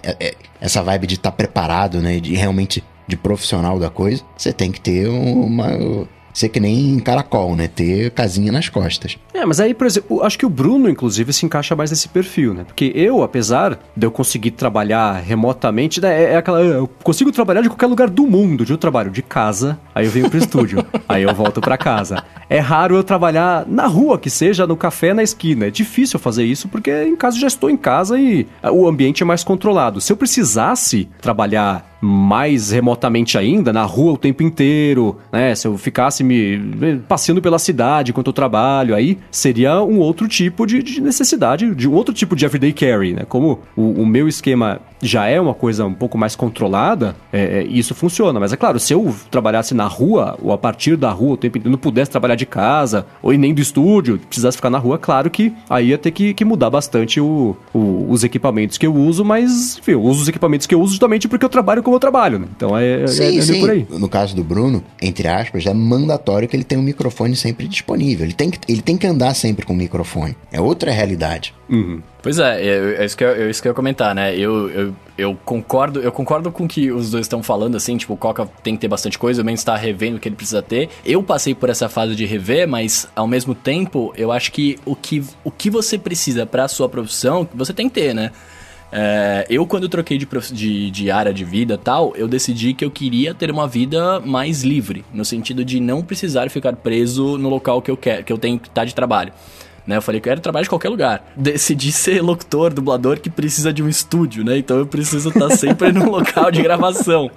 S3: essa vibe de estar tá preparado, né? De realmente de profissional da coisa, você tem que ter uma ser que nem caracol, né? Ter casinha nas costas.
S2: É, mas aí, por exemplo, acho que o Bruno, inclusive, se encaixa mais nesse perfil, né? Porque eu, apesar de eu conseguir trabalhar remotamente, né, é, é aquela. Eu consigo trabalhar de qualquer lugar do mundo. Eu trabalho de casa, aí eu venho pro estúdio, (laughs) aí eu volto para casa. É raro eu trabalhar na rua, que seja no café na esquina. É difícil fazer isso porque em casa já estou em casa e o ambiente é mais controlado. Se eu precisasse trabalhar mais remotamente ainda, na rua o tempo inteiro, né? Se eu ficasse me passeando pela cidade enquanto eu trabalho, aí seria um outro tipo de, de necessidade, de um outro tipo de everyday carry, né? Como o, o meu esquema já é uma coisa um pouco mais controlada, é, é, isso funciona. Mas é claro, se eu trabalhasse na rua, ou a partir da rua o tempo inteiro, não pudesse trabalhar de casa, ou nem do estúdio, precisasse ficar na rua, claro que aí ia ter que, que mudar bastante o, o, os equipamentos que eu uso, mas enfim, eu uso os equipamentos que eu uso justamente porque eu trabalho como eu trabalho, né? Então é, é sim, é, é sim. por aí.
S3: No caso do Bruno, entre aspas, é mandatório que ele tenha um microfone sempre disponível. Ele tem que, ele tem que andar sempre com o microfone. É outra realidade.
S1: Uhum. Pois é, é, é, isso que eu, é isso que eu ia comentar, né? Eu, eu, eu concordo eu concordo com o que os dois estão falando, assim, tipo, o Coca tem que ter bastante coisa, o Mendes está revendo o que ele precisa ter. Eu passei por essa fase de rever, mas ao mesmo tempo, eu acho que o que, o que você precisa para a sua profissão, você tem que ter, né? É, eu, quando troquei de, de, de, área de vida tal, eu decidi que eu queria ter uma vida mais livre, no sentido de não precisar ficar preso no local que eu quero, que eu tenho que estar de trabalho. Né? Eu falei que eu quero trabalhar de qualquer lugar. Decidi ser locutor, dublador que precisa de um estúdio, né? Então eu preciso estar (laughs) sempre num local de gravação.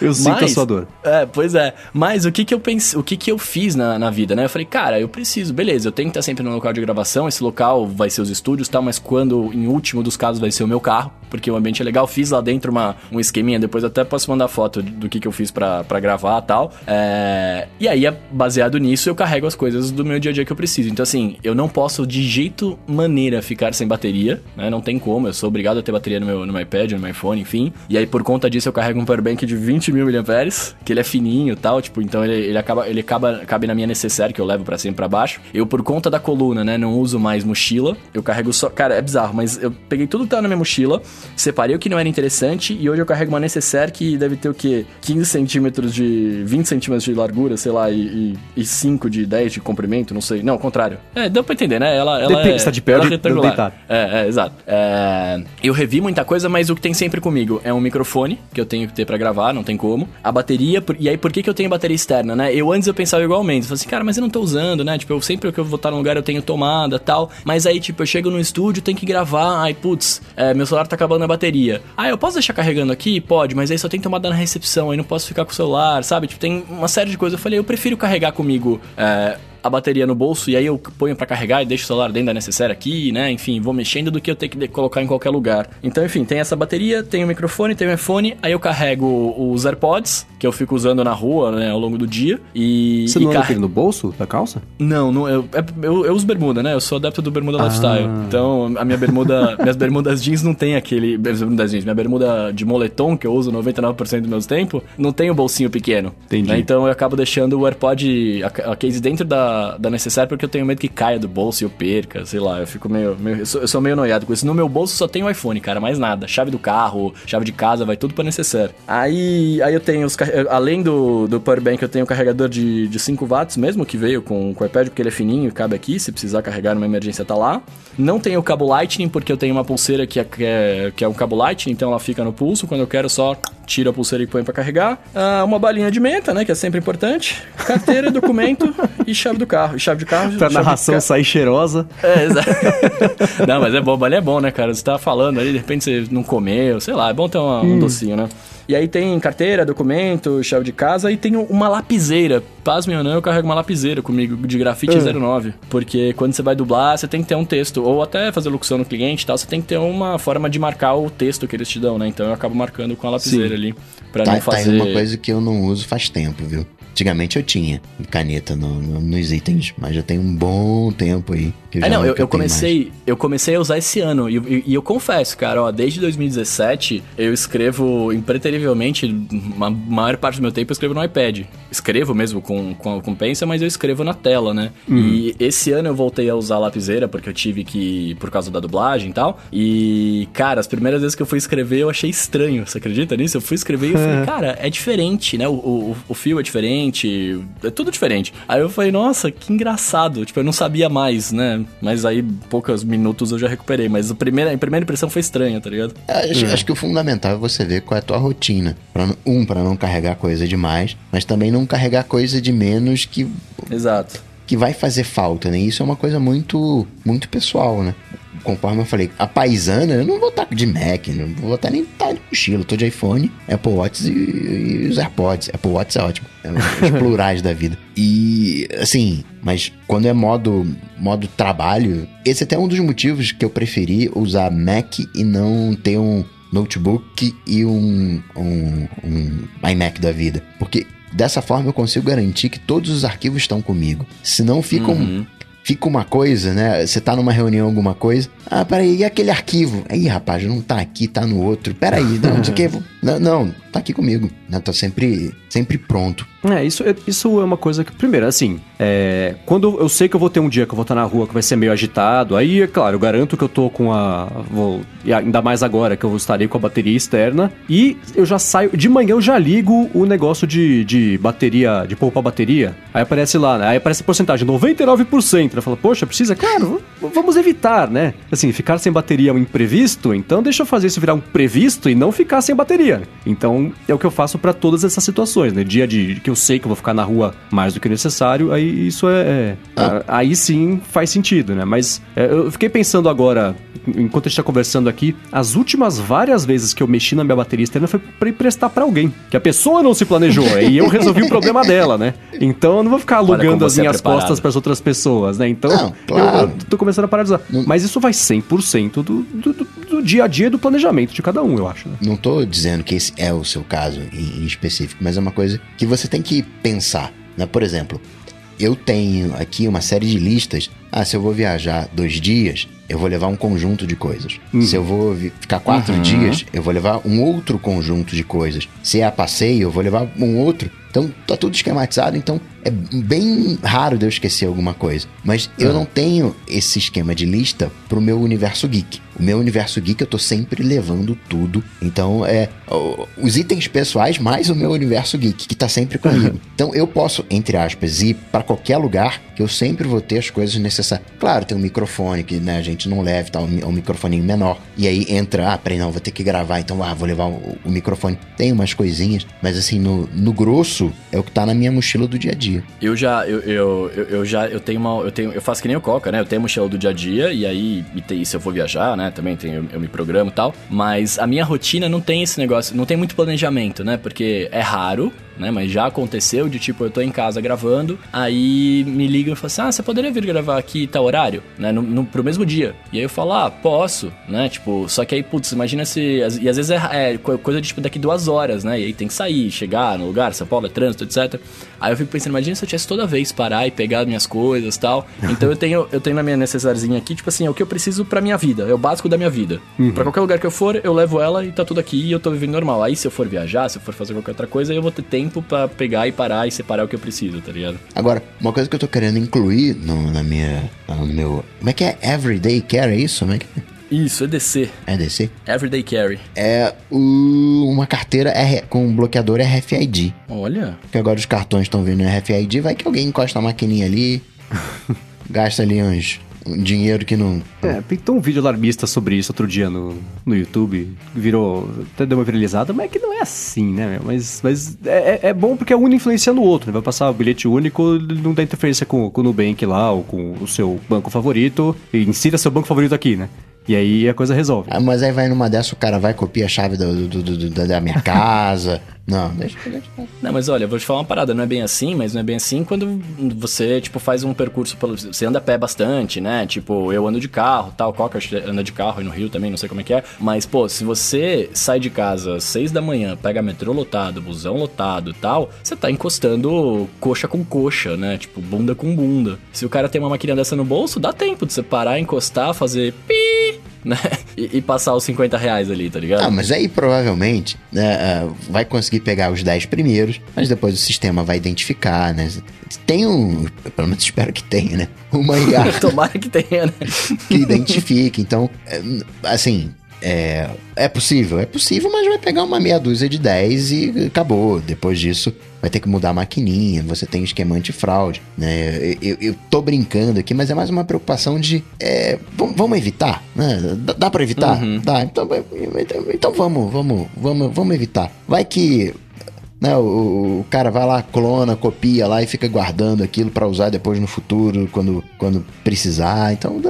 S2: Eu sinto a sua dor.
S1: É, pois é. Mas o que que eu pensei, o que que eu fiz na, na vida, né? Eu falei, cara, eu preciso, beleza, eu tenho que estar sempre num local de gravação, esse local vai ser os estúdios e tal, mas quando, em último dos casos, vai ser o meu carro, porque o ambiente é legal. Fiz lá dentro uma, um esqueminha, depois até posso mandar foto do que que eu fiz para gravar e tal. É... E aí, baseado nisso, eu carrego as coisas do meu dia a dia que eu preciso. Então, assim, eu não posso de jeito maneira ficar sem bateria, né? Não tem como, eu sou obrigado a ter bateria no meu, no meu iPad, no meu iPhone, enfim. E aí, por conta disso, eu carrego um powerbank de 20 mil miliamperes, que ele é fininho e tal, tipo, então ele, ele acaba, ele acaba, cabe na minha necessaire, que eu levo para cima e pra baixo. Eu, por conta da coluna, né, não uso mais mochila, eu carrego só... Cara, é bizarro, mas eu peguei tudo que tava na minha mochila, separei o que não era interessante, e hoje eu carrego uma necessaire que deve ter o quê? 15 centímetros de... 20 centímetros de largura, sei lá, e, e, e 5 de 10 de comprimento, não sei. Não, ao contrário. É, deu pra entender, né? Ela, ela
S2: Depende, é, está de pé ou de,
S1: deitado. É, é, exato. É, eu revi muita coisa, mas o que tem sempre comigo é um microfone, que eu tenho que ter para gravar, não tem como. A bateria, e aí por que, que eu tenho bateria externa, né? Eu antes eu pensava igualmente, eu falei assim, cara, mas eu não tô usando, né? Tipo, eu sempre que eu vou estar num lugar eu tenho tomada tal. Mas aí, tipo, eu chego no estúdio, tenho que gravar, aí, putz, é, meu celular tá acabando a bateria. Ah, eu posso deixar carregando aqui? Pode, mas aí só tem tomada na recepção, aí não posso ficar com o celular, sabe? Tipo, tem uma série de coisas. Eu falei, eu prefiro carregar comigo é, a bateria no bolso e aí eu ponho para carregar e deixo o celular dentro da necessária aqui, né? Enfim, vou mexendo do que eu ter que colocar em qualquer lugar. Então, enfim, tem essa bateria, tem o microfone, tem o iPhone, aí eu carrego os AirPods, que eu fico usando na rua, né, ao longo do dia. E.
S2: Você não car... no bolso da calça?
S1: Não, não eu, é, eu, eu, uso bermuda, né? Eu sou adepto do bermuda ah. lifestyle. Então, a minha bermuda. (laughs) minhas bermudas jeans não tem aquele. Bermudas jeans, minha bermuda de moletom, que eu uso 99% do meu tempo, não tem o bolsinho pequeno. Entendi. Né? Então eu acabo deixando o AirPod, a, a case dentro da da, necessária porque eu tenho medo que caia do bolso e eu perca, sei lá, eu fico meio. meio eu, sou, eu, sou, meio noiado com isso. No meu bolso só tem o iPhone, cara, mais nada. Chave do carro, chave de casa, vai tudo pra necessário. Aí, aí eu tenho os. Além do, do Powerbank, eu tenho o carregador de, de 5 watts mesmo, que veio com, com o iPad, porque ele é fininho e cabe aqui. Se precisar carregar numa emergência, tá lá. Não tenho o cabo Lightning, porque eu tenho uma pulseira que é, que é, que é um cabo Lightning, então ela fica no pulso. Quando eu quero, só tiro a pulseira e põe para carregar. Ah, uma balinha de menta, né? Que é sempre importante. Carteira, documento e chave do carro. E chave de carro.
S2: Pra narração sair cheirosa.
S1: É, exato. (laughs) não, mas é bom, balinha é bom, né, cara? Você tá falando ali, de repente você não comeu, sei lá, é bom ter uma, hum. um docinho, né? E aí tem carteira, documento, chave de casa e tem uma lapiseira. Pasmem ou não, eu carrego uma lapiseira comigo de grafite uhum. 09. Porque quando você vai dublar, você tem que ter um texto. Ou até fazer locução no cliente e tal, você tem que ter uma forma de marcar o texto que eles te dão, né? Então eu acabo marcando com a lapiseira Sim. ali. Pra
S3: tá,
S1: não fazer...
S3: Tá aí uma coisa que eu não uso faz tempo, viu? Antigamente eu tinha caneta no, no, nos itens, mas já tem um bom tempo aí.
S1: Eu é, não, eu, eu comecei, eu comecei a usar esse ano e, e, e, eu confesso, cara, ó, desde 2017 eu escrevo impreterivelmente, a maior parte do meu tempo eu escrevo no iPad. Escrevo mesmo com, com, com pensa, mas eu escrevo na tela, né? Uhum. E esse ano eu voltei a usar a lapiseira porque eu tive que, por causa da dublagem e tal. E, cara, as primeiras vezes que eu fui escrever eu achei estranho, você acredita nisso? Eu fui escrever e eu falei, (laughs) cara, é diferente, né? O, o, o fio é diferente, é tudo diferente. Aí eu falei, nossa, que engraçado. Tipo, eu não sabia mais, né? Mas aí, poucos minutos eu já recuperei. Mas a primeira, a primeira impressão foi estranha, tá ligado?
S3: É, acho, acho, que o fundamental é você ver qual é a tua rotina. Pra, um, para não carregar coisa demais, mas também não carregar coisa de menos que.
S1: Exato.
S3: Que vai fazer falta, né? Isso é uma coisa muito, muito pessoal, né? Conforme eu falei, a paisana, eu não vou estar de Mac, não vou estar nem estar de mochila. Tô de iPhone, Apple Watch e, e, os AirPods. Apple Watch é ótimo. É os (laughs) plurais da vida. E, assim, mas quando é modo, modo trabalho, esse é até um dos motivos que eu preferi usar Mac e não ter um notebook e um, um, um iMac da vida. Porque dessa forma eu consigo garantir que todos os arquivos estão comigo. Senão ficam uhum fica uma coisa, né? Você tá numa reunião, alguma coisa. Ah, peraí, e aquele arquivo? Aí, rapaz, não tá aqui, tá no outro. Peraí, não, não sei o que. (laughs) Não, não, tá aqui comigo. Né? Tá sempre, sempre pronto.
S2: É, isso, isso é uma coisa que, primeiro, assim, é, quando eu sei que eu vou ter um dia que eu vou estar na rua que vai ser meio agitado, aí, é claro, eu garanto que eu tô com a. Vou, ainda mais agora que eu estarei com a bateria externa. E eu já saio. De manhã eu já ligo o negócio de, de bateria, de poupar bateria. Aí aparece lá, né? Aí aparece a porcentagem, 99%. Eu falo, poxa, precisa? Cara, vamos evitar, né? Assim, ficar sem bateria é um imprevisto, então deixa eu fazer isso virar um previsto e não ficar sem bateria. Então, é o que eu faço para todas essas situações, né? Dia de que eu sei que eu vou ficar na rua mais do que necessário, aí isso é. é ah. Aí sim faz sentido, né? Mas é, eu fiquei pensando agora, enquanto a gente tá conversando aqui, as últimas várias vezes que eu mexi na minha bateria externa foi pra emprestar para alguém. Que a pessoa não se planejou, e eu resolvi o (laughs) problema dela, né? Então eu não vou ficar alugando as minhas é costas para as outras pessoas, né? Então não, claro. eu, eu tô começando a usar. Não. Mas isso vai 100% do, do, do, do dia a dia do planejamento de cada um, eu acho. Né?
S3: Não tô dizendo que esse é o seu caso em, em específico, mas é uma coisa que você tem que pensar. Né? Por exemplo, eu tenho aqui uma série de listas. Ah, se eu vou viajar dois dias, eu vou levar um conjunto de coisas. Uhum. Se eu vou ficar quatro uhum. dias, eu vou levar um outro conjunto de coisas. Se é a passeio, eu vou levar um outro. Então tá tudo esquematizado, então é bem raro de eu esquecer alguma coisa. Mas eu não tenho esse esquema de lista pro meu universo geek. O meu universo geek eu tô sempre levando tudo. Então é os itens pessoais mais o meu universo geek que tá sempre comigo. (laughs) então eu posso, entre aspas, ir para qualquer lugar que eu sempre vou ter as coisas necessárias. Claro, tem um microfone que né, a gente não leva, tá, um, um microfoninho menor. E aí entra, ah, peraí, não, vou ter que gravar, então ah, vou levar o, o microfone. Tem umas coisinhas, mas assim, no, no grosso é o que tá na minha mochila do dia a dia.
S1: Eu já, eu, eu, eu, eu já, eu tenho uma, eu tenho, eu faço que nem o Coca, né? Eu tenho a mochila do dia a dia e aí, e se eu vou viajar, né? Também tem, eu, eu me programo e tal. Mas a minha rotina não tem esse negócio, não tem muito planejamento, né? Porque é raro, né? Mas já aconteceu de tipo, eu tô em casa gravando, aí me ligam e falam assim: ah, você poderia vir gravar aqui tal horário, né? No, no, pro mesmo dia. E aí eu falo, ah, posso, né? Tipo, só que aí, putz, imagina se. E às vezes é, é coisa de tipo daqui duas horas, né? E aí tem que sair, chegar no lugar, São Paulo é trânsito, etc. Aí eu fico pensando, imagina se eu tivesse toda vez parar e pegar minhas coisas tal. (laughs) Então eu tenho, eu tenho na minha necessarizinha aqui, tipo assim, é o que eu preciso pra minha vida, é o básico da minha vida. Uhum. Pra qualquer lugar que eu for, eu levo ela e tá tudo aqui e eu tô vivendo normal. Aí se eu for viajar, se eu for fazer qualquer outra coisa, eu vou ter tempo tempo pra pegar e parar e separar o que eu preciso, tá ligado?
S3: Agora, uma coisa que eu tô querendo incluir no, na minha. No meu. Como é que é? Everyday Care, é isso? Como é que
S1: Isso, EDC.
S3: é? DC?
S1: Everyday Carry.
S3: É o- uma carteira R- com bloqueador RFID.
S1: Olha.
S3: Porque agora os cartões estão vindo RFID, vai que alguém encosta a maquininha ali, (laughs) gasta ali uns um dinheiro que não.
S2: É, pintou um vídeo alarmista sobre isso outro dia no, no YouTube. Virou. Até deu uma viralizada, mas é que não é assim, né? Mas, mas é, é- é bom porque é um influenciando o outro, né? Vai passar o bilhete único, não dá interferência com, com o Nubank lá, ou com o seu banco favorito. E insira seu banco favorito aqui, né? E aí a coisa resolve.
S3: Ah, mas aí vai numa dessa, o cara vai copiar a chave do, do- do- do- da- da minha casa. (laughs) Não, deixa, deixa.
S1: Não, mas olha, eu vou te falar uma parada, não é bem assim, mas não é bem assim quando você, tipo, faz um percurso, pelo, você anda a pé bastante, né? Tipo, eu ando de carro, tal, Coca acho que anda de carro e no Rio também, não sei como é que é. Mas, pô, se você sai de casa às seis da manhã, pega metrô lotado, busão lotado e tal, você tá encostando coxa com coxa, né? Tipo, bunda com bunda. Se o cara tem uma maquininha dessa no bolso, dá tempo de você parar, encostar, fazer pi, né? E, e passar os 50 reais ali, tá ligado?
S3: Ah, mas aí provavelmente né, ah, vai conseguir pegar os 10 primeiros, mas depois o sistema vai identificar, né? Tem um. Pelo menos espero que tenha, né? Uma IA (laughs)
S1: Tomara que tenha, né?
S3: que identifique. Então, é, assim. É, é possível? É possível, mas vai pegar uma meia dúzia de 10 e acabou. Depois disso, vai ter que mudar a maquininha, você tem esquema antifraude, né? Eu, eu, eu tô brincando aqui, mas é mais uma preocupação de. É, vamos, evitar, né? Dá, dá pra evitar? Dá, então, então, então vamos, vamos, vamos, vamos evitar. Vai que né, o, o cara vai lá, clona, copia lá e fica guardando aquilo pra usar depois no futuro, quando, quando precisar. Então,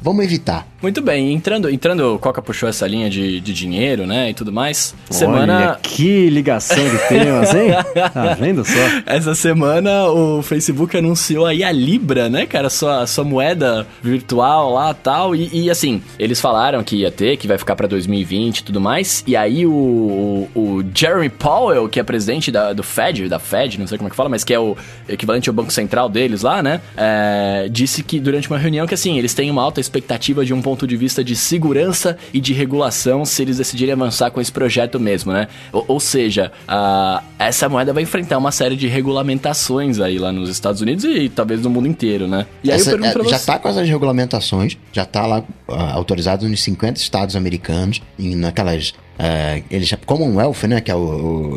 S3: vamos evitar.
S1: Muito bem, entrando, entrando, o Coca puxou essa linha de, de dinheiro, né, e tudo mais. Semana,
S2: Olha que ligação de temas, hein? (laughs) Tá vendo só?
S1: essa semana o Facebook anunciou aí a Libra, né, cara, sua, sua moeda virtual lá tal, e, e assim, eles falaram que ia ter, que vai ficar pra 2020 e tudo mais, e aí o, o, o Jeremy Powell, que é presidente da, do Fed, da Fed, não sei como é que fala, mas que é o equivalente ao Banco Central deles lá, né, é, disse que durante uma reunião que assim, eles têm uma alta expectativa de um ponto de vista de segurança e de regulação se eles decidirem avançar com esse projeto mesmo, né? Ou, ou seja, a- essa moeda vai enfrentar uma série de regulamentações aí lá nos Estados Unidos e, talvez no mundo inteiro, né? E aí
S3: Essa-
S1: eu pergunto pra
S3: é, já
S1: você...
S3: tá com essas regulamentações, já tá lá ah, autorizado nos 50 estados americanos, e naquelas. Ah, eles já, Commonwealth, né? Que é o,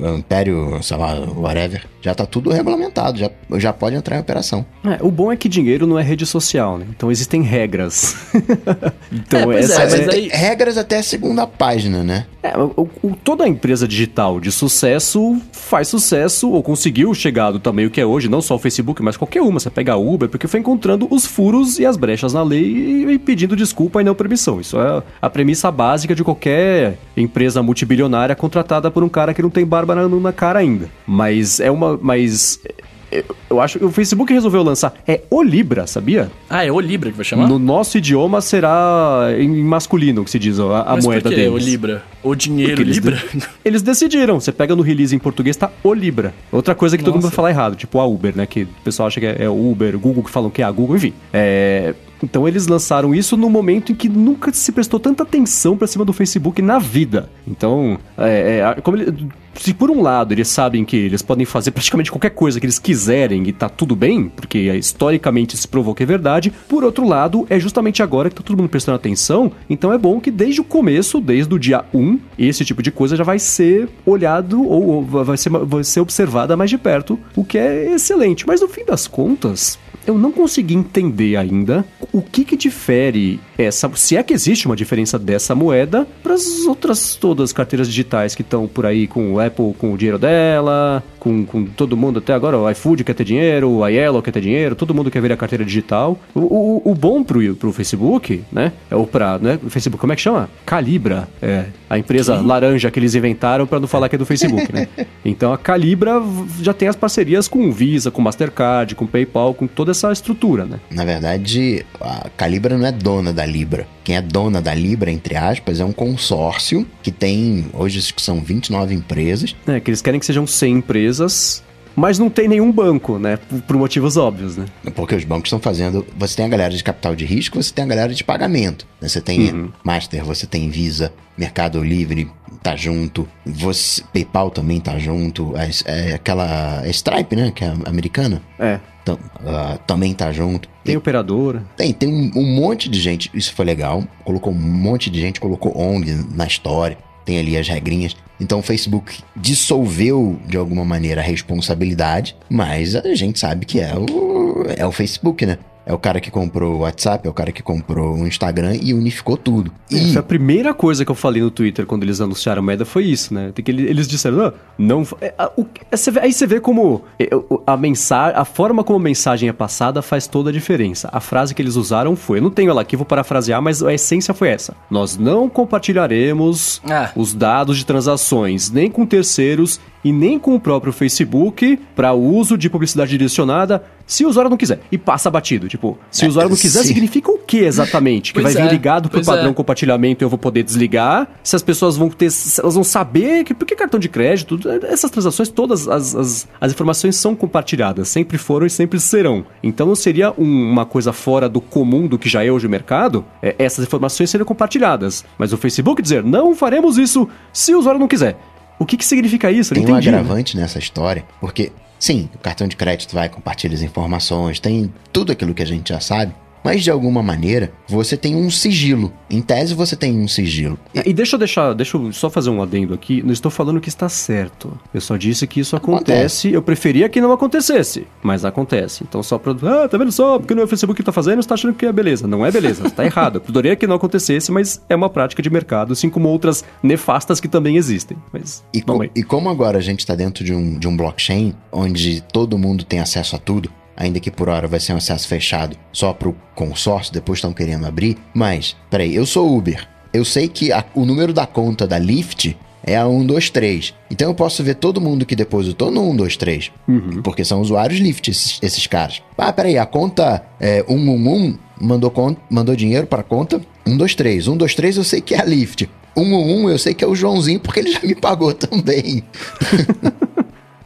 S3: o Império, sei lá, whatever. Já tá tudo regulamentado, já, já pode entrar em operação.
S2: É, o bom é que dinheiro não é rede social, né? Então existem regras. (laughs) então
S1: É, é,
S2: essa
S1: mas
S3: Mas
S1: aí-
S3: tem regras até a segunda página, né?
S2: É, o- o- toda empresa digital de sucesso faz sucesso ou conseguiu chegar do tamanho que é hoje, não só o Facebook, mas qualquer uma. Você pega a Uber, porque foi encontrando os furos e as brechas na lei e, e pedindo desculpa e não permissão. Isso é a premissa básica de qualquer empresa multibilionária contratada por um cara que não tem barba na, na cara ainda. Mas é uma. Mas. é, Eu acho que o Facebook resolveu lançar. É o Libra, sabia?
S1: Ah, é o Libra que vai chamar?
S2: No nosso idioma será em masculino que se diz a, a
S1: Mas
S2: moeda
S1: por que
S2: deles.
S1: o Libra? O dinheiro
S2: eles
S1: Libra?
S2: de- Eles decidiram. Você pega no release em português, tá o Libra. Outra coisa que todo mundo
S1: Nossa.
S2: vai falar errado, tipo a Uber, né? Que o pessoal acha que é, é o Uber, Google que falam que é a Google, enfim. É, Então eles lançaram isso no momento em que nunca se prestou tanta atenção pra cima do Facebook na vida. Então, é, é, como ele- se por um lado eles sabem que eles podem fazer praticamente qualquer coisa que eles quiserem e tá tudo bem, porque historicamente se provou que é verdade, por outro lado, é justamente agora que tá todo mundo prestando atenção, então é bom que desde o começo, desde o dia 1, esse tipo de coisa já vai ser olhado ou ou vai ser, vai ser observada mais de perto, o que é excelente. Mas no fim das contas, eu não consegui entender ainda o que que difere essa, se é que existe uma diferença dessa moeda para as outras todas as carteiras digitais que estão por aí com o Apple com o dinheiro dela, com, com todo mundo até agora, o iFood quer ter dinheiro, o iYellow quer ter dinheiro, todo mundo quer ver a carteira digital. O, o, o bom pro, pro Facebook, né? É o pra, né? O Facebook, como é que chama? Calibra, é a empresa laranja que eles inventaram para não falar que é do Facebook, né? (laughs) Então a Calibra já tem as parcerias com Visa, com Mastercard, com PayPal, com toda essa estrutura, né?
S3: Na verdade, a Calibra não é dona da Libra. Quem é dona da Libra, entre aspas, é um consórcio que tem, hoje são 29 empresas.
S2: É, que eles querem que sejam 100 empresas mas não tem nenhum banco, né? Por, motivos óbvios, né?
S3: Porque os bancos estão fazendo. Você tem a galera de capital de risco, você tem a galera de pagamento. né? Você tem
S2: Uhum.
S3: Master, você tem Visa, Mercado Livre tá junto, você, PayPal também tá junto, a, é, aquela a Stripe, né? Que é americana,
S2: É.
S3: tam- ah, também tá junto.
S2: Tem operadora.
S3: Tem, tem um, um monte de gente, isso foi legal. Colocou um monte de gente, colocou ONG na história, tem ali as regrinhas. Então o Facebook dissolveu de alguma maneira a responsabilidade, mas a gente sabe que é o, é o Facebook, né? É o cara que comprou o WhatsApp, é o cara que comprou o Instagram e unificou tudo. E
S2: Foi a primeira coisa que eu falei no Twitter quando eles anunciaram a moeda foi isso, né? Tem que ele- eles disseram, não, não é, a- o- é, você vê- aí você vê como é, a mensagem, a forma como a mensagem é passada faz toda a diferença. A frase que eles usaram foi, eu não tenho ela aqui, vou parafrasear, mas a essência foi essa. Nós não compartilharemos
S1: Ah.
S2: os dados de transações nem com terceiros e nem com o próprio Facebook para uso de publicidade direcionada, se o usuário não quiser. E passa batido, tipo, se o
S3: É,
S2: usuário não quiser,
S3: sim.
S2: significa o que exatamente? Que
S1: Pois
S2: vai vir
S1: é,
S2: ligado pro
S1: pois
S2: padrão
S1: é.
S2: compartilhamento eu vou poder desligar, se as pessoas vão ter, elas vão saber que por que cartão de crédito, essas transações, todas as, as, as informações são compartilhadas, sempre foram e sempre serão. Então não seria um- uma coisa fora do comum do que já é hoje o mercado, é, essas informações serem compartilhadas. Mas o Facebook dizer, não faremos isso se o usuário não quiser. O que, que significa isso? Eu
S3: tem um agravante nessa história, porque, sim, o cartão de crédito vai compartilhar as informações, tem tudo aquilo que a gente já sabe, mas de alguma maneira você tem um sigilo. Em tese, você tem um sigilo.
S2: E deixa eu deixar, deixa eu só fazer um adendo aqui. Não estou falando que está certo. Eu só disse que isso acontece. Eu preferia que não acontecesse, mas acontece. Então só pra. Ah, tá vendo só? Porque não é o Facebook que tá fazendo, você tá achando que é beleza. Não é beleza, tá (laughs) errado. Eu adoraria que não acontecesse, mas é uma prática de mercado, assim como outras nefastas que também existem. Mas.
S3: E, co- e como agora a gente está dentro de um, de um blockchain, onde todo mundo tem acesso a tudo, ainda que por hora vai ser um acesso fechado só para o consórcio, depois estão querendo abrir. Mas, peraí, eu sou Uber. Eu sei que a- o número da conta da Lyft é a 123. Então eu posso ver todo mundo que depositou no 123. Porque são usuários Lyft, esses, esses caras. Ah, peraí, a conta é, 111 mandou, con- mandou dinheiro para a conta 123. 123 eu sei que é a Lyft. 111 eu sei que é o Joãozinho porque ele já me pagou também. (laughs)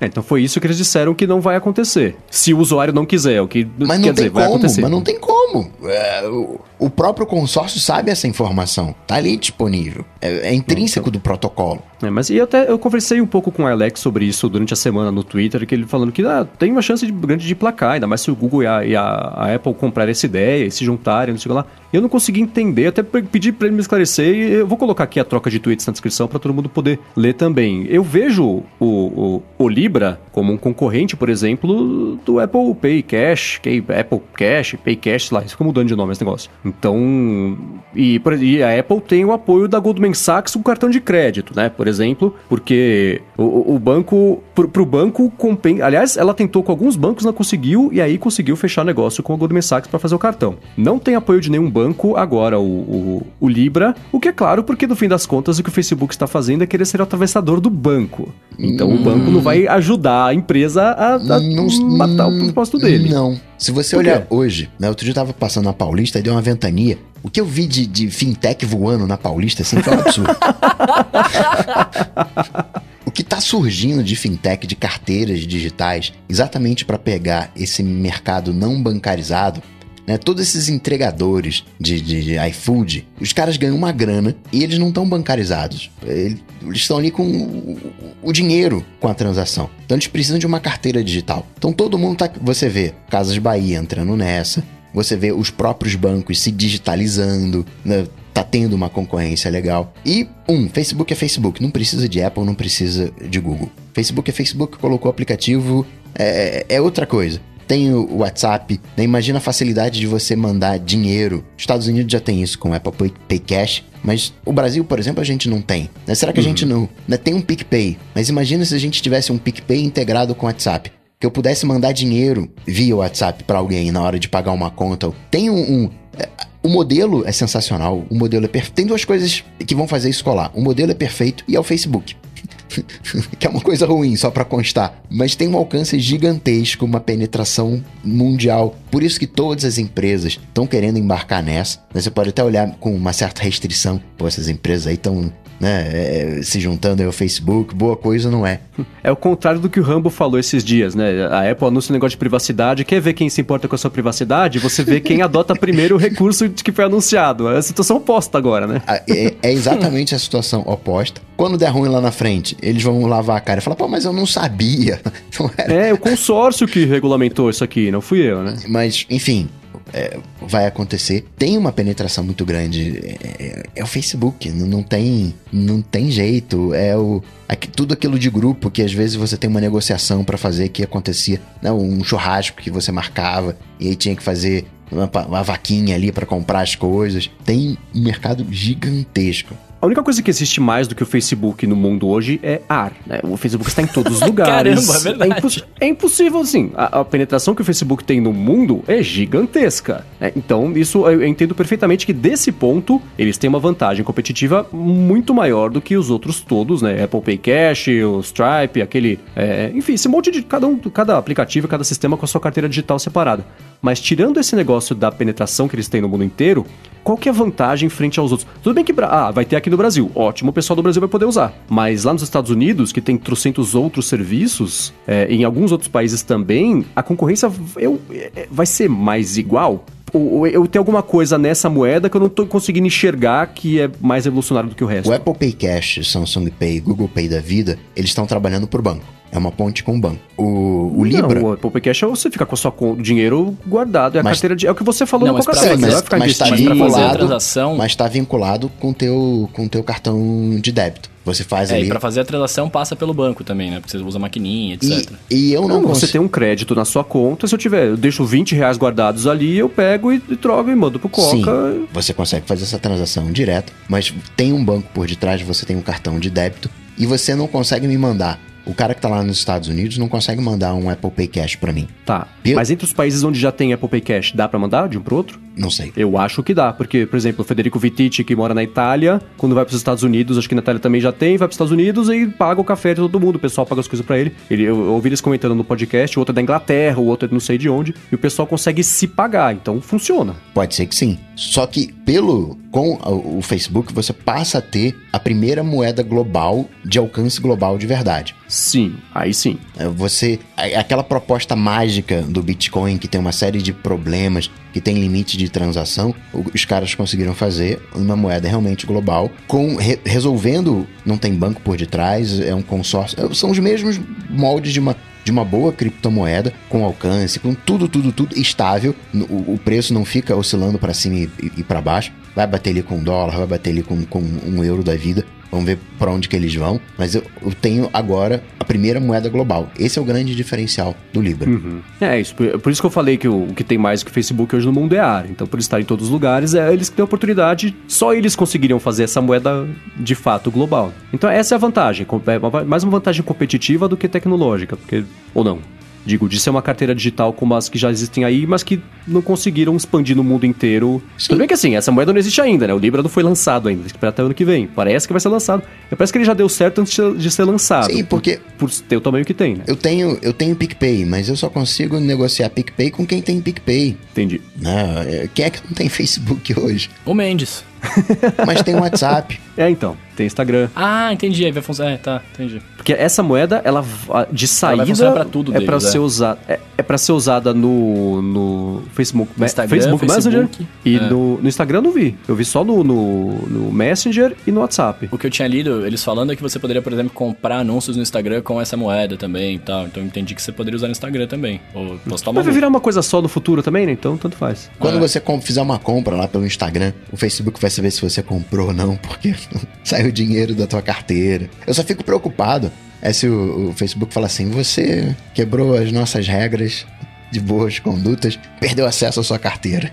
S2: É, então foi isso que eles disseram que não vai acontecer. Se o usuário não quiser, o que
S3: Mas
S2: quer
S3: não
S2: dizer,
S3: tem
S2: vai
S3: como,
S2: acontecer.
S3: mas não tem como. É, o, o próprio consórcio sabe essa informação. Tá ali disponível. É, é intrínseco do protocolo.
S2: É, mas e até eu conversei um pouco com o Alex sobre isso durante a semana no Twitter, que ele falando que ah, tem uma chance de- grande de placar, ainda mais se o Google e a, e a- a Apple comprarem essa ideia e se juntarem, não sei lá. Eu não consegui entender, até pe- pedi pra ele me esclarecer e eu vou colocar aqui a troca de tweets na descrição para todo mundo poder ler também. Eu vejo o, o, o Libra como um concorrente, por exemplo, do Apple Pay Cash, que é Apple Cash, Pay Cash, lá, isso fica mudando de nome esse negócio. Então, e, e a Apple tem o apoio da Goldman Sachs com cartão de crédito, né? Por exemplo, porque o, o- o banco, pro, pro banco, compen... aliás, ela tentou com alguns bancos, não conseguiu, e aí conseguiu fechar negócio com a Goldman Sachs para fazer o cartão. Não tem apoio de nenhum banco agora, o, o, o Libra, o que é claro, porque no fim das contas o que o Facebook está fazendo é querer ser o atravessador do banco. Então o banco não vai ajudar a empresa a, a matar o propósito dele.
S3: Não. Se você olhar hoje, né? Outro dia eu tava passando na Paulista e deu uma ventania. O que eu vi de, de fintech voando na Paulista, assim, foi um absurdo. (laughs) o que tá surgindo de fintech, de carteiras digitais, exatamente para pegar esse mercado não bancarizado, né? Todos esses entregadores de, de, de iFood, os caras ganham uma grana e eles não estão bancarizados. Ele- Eles estão ali com o, o dinheiro com a transação. Então eles precisam de uma carteira digital. Então todo mundo tá. Você vê Casas Bahia entrando nessa. Você vê os próprios bancos se digitalizando, né? tá tendo uma concorrência legal. E, um, Facebook é Facebook, não precisa de Apple, não precisa de Google. Facebook é Facebook, colocou o aplicativo, é, é outra coisa. Tem o WhatsApp, né? imagina a facilidade de você mandar dinheiro. Estados Unidos já tem isso com Apple Pay, Cash, mas o Brasil, por exemplo, a gente não tem. né? Será que a gente não... né? Tem um PicPay, mas imagina se a gente tivesse um PicPay integrado com o WhatsApp que eu pudesse mandar dinheiro via WhatsApp pra alguém na hora de pagar uma conta. Tem um. um- é, o modelo é sensacional, o modelo é perfeito. Tem duas coisas que vão fazer isso colar. O modelo é perfeito e é o Facebook. (laughs) que é uma coisa ruim, só pra constar. Mas tem um alcance gigantesco, uma penetração mundial. Por isso que todas as empresas estão querendo embarcar nessa. Você pode até olhar com uma certa restrição. Pô, essas empresas aí estão né? é, se juntando aí ao Facebook, boa coisa não é. (laughs)
S2: É o contrário do que o Rambo falou esses dias, né? A Apple anuncia um negócio de privacidade, quer ver quem se importa com a sua privacidade? Você vê quem adota (laughs) primeiro o recurso que foi anunciado. É a situação oposta agora, né?
S3: Ah, É, é exatamente a situação oposta. Quando der ruim lá na frente, eles vão lavar a cara e falar, pô, mas eu não sabia. (laughs) Não era.
S2: É, o consórcio que regulamentou isso aqui, não fui eu, né?
S3: Mas, enfim, é, vai acontecer. Tem uma penetração muito grande. É, é- é o Facebook, não, não tem, não tem jeito. É o aqui- tudo aquilo de grupo que às vezes você tem uma negociação pra fazer que acontecia, né, um churrasco que você marcava e aí tinha que fazer uma, uma vaquinha ali pra comprar as coisas. Tem um mercado gigantesco.
S2: A única coisa que existe mais do que o Facebook no mundo hoje é ar. Né? O Facebook está em todos os (laughs) lugares.
S1: Caramba, é verdade.
S2: imposs- é impossível, assim. A, a penetração que o Facebook tem no mundo é gigantesca. né? Então, isso eu entendo perfeitamente que desse ponto eles têm uma vantagem competitiva muito maior do que os outros todos, né? Apple Pay Cash, o Stripe, aquele. é, enfim, esse monte de. Cada um, cada aplicativo, cada sistema com a sua carteira digital separada. Mas tirando esse negócio da penetração que eles têm no mundo inteiro, qual que é a vantagem frente aos outros? Tudo bem que ah, vai ter aqui no Brasil, ótimo, o pessoal do Brasil vai poder usar. Mas lá nos Estados Unidos, que tem trocentos outros serviços, é, em alguns outros países também, a concorrência eu- é, vai ser mais igual. Eu tenho alguma coisa nessa moeda que eu não tô conseguindo enxergar que é mais revolucionário do que o resto.
S3: O Apple Pay Cash, Samsung Pay, Google Pay da vida, eles estão trabalhando pro banco. É uma ponte com o banco. O, o Libra.
S2: Não, o Apple Pay Cash é você ficar com a sua conta, o dinheiro guardado, é a
S3: Mas-
S2: carteira de. É o que você falou
S1: Não,
S2: no Coca-Cola,
S3: mas tá
S2: investindo.
S1: Mas a
S3: vinculado-. Mas está vinculado com teu, com teu cartão de débito. Você faz
S1: É,
S3: ali.
S1: e pra fazer a transação passa pelo banco também, né? Porque você usa maquininha,
S3: E,
S1: etc.
S3: e eu não,
S2: Não, você
S3: consigo.
S2: tem um crédito na sua conta, se eu tiver, eu deixo 20 reais guardados ali, eu pego e, e troco e mando pro
S3: Sim,
S2: Coca.
S3: você consegue fazer essa transação direta, mas tem um banco por detrás, você tem um cartão de débito e você não consegue me mandar. O cara que tá lá nos Estados Unidos não consegue mandar um Apple Pay Cash pra mim.
S2: Tá.
S3: Eu-
S2: Mas entre os países onde já tem Apple Pay Cash, dá pra mandar de um pro outro?
S3: Não sei.
S2: Eu acho que dá, porque, por exemplo, o Federico Vitici, que mora na Itália, quando vai pros Estados Unidos, acho que na Itália também já tem, vai pros Estados Unidos e paga o café de todo mundo, o pessoal paga as coisas pra ele. ele eu, ouvi eles comentando no podcast, o outro é da Inglaterra, o outro é de não sei de onde, e o pessoal consegue se pagar, então funciona.
S3: Pode ser que sim. Só que pelo com o Facebook você passa a ter a primeira moeda global de alcance global de verdade.
S2: Sim, aí sim.
S3: É, Você aquela proposta mágica do Bitcoin que tem uma série de problemas, que tem limite de transação, os caras conseguiram fazer uma moeda realmente global com re- resolvendo, não tem banco por detrás, é um consórcio, é, são os mesmos moldes de uma de uma boa criptomoeda com alcance, com tudo, tudo, tudo estável. O, o preço não fica oscilando para cima e, e para baixo. Vai bater ali com dólar, vai bater ali com, com um euro da vida. Vamos ver para onde que eles vão. Mas eu, eu tenho agora a primeira moeda global. Esse é o grande diferencial do Libra.
S2: É isso, por, por isso que eu falei que o, o que tem mais que o Facebook hoje no mundo é ar. Então, por estar em todos os lugares, é eles que têm a oportunidade, só eles conseguiriam fazer essa moeda de fato global. Então, essa é a vantagem, é mais uma vantagem competitiva do que tecnológica, porque ou não. Digo, de ser uma carteira digital como as que já existem aí, mas que não conseguiram expandir no mundo inteiro. Tudo bem que assim, essa moeda não existe ainda, né? O Libra não foi lançado ainda, tem que esperar até o ano que vem. Parece que vai ser lançado. Parece que ele já deu certo antes de- ser lançado.
S3: Sim, porque
S2: Por ter o tamanho que tem, né?
S3: eu tenho, eu tenho PicPay, mas eu só consigo negociar PicPay com quem tem PicPay.
S2: Entendi.
S3: Né? É, Quem é que não tem Facebook hoje?
S1: O Mendes. (laughs)
S3: Mas tem WhatsApp.
S2: É, então, tem Instagram.
S1: Ah, entendi. Aí vai funcionar. É, tá, entendi.
S2: Porque essa moeda, ela de saída
S1: funcionar pra tudo
S2: é para ser
S1: é.
S2: usada é, é para ser usada no, no Facebook,
S1: No Instagram,
S2: Facebook Messenger
S1: Facebook,
S2: e
S1: é.
S2: no, no Instagram eu não vi. Eu vi só no, no, no Messenger e no WhatsApp.
S1: O que eu tinha lido, eles falando é que você poderia, por exemplo, comprar anúncios no Instagram com essa moeda também e tal. Então eu entendi que você poderia usar no Instagram também. Ou postar uma
S2: vai virar uma coisa só no futuro também, né? Então tanto faz.
S3: Quando
S1: É.
S3: você fizer uma compra lá pelo Instagram, o Facebook vai saber se você comprou ou não, porque (laughs) saiu dinheiro da tua carteira. Eu só fico preocupado é se o, o Facebook fala assim: você quebrou as nossas regras de boas condutas, perdeu acesso à sua carteira.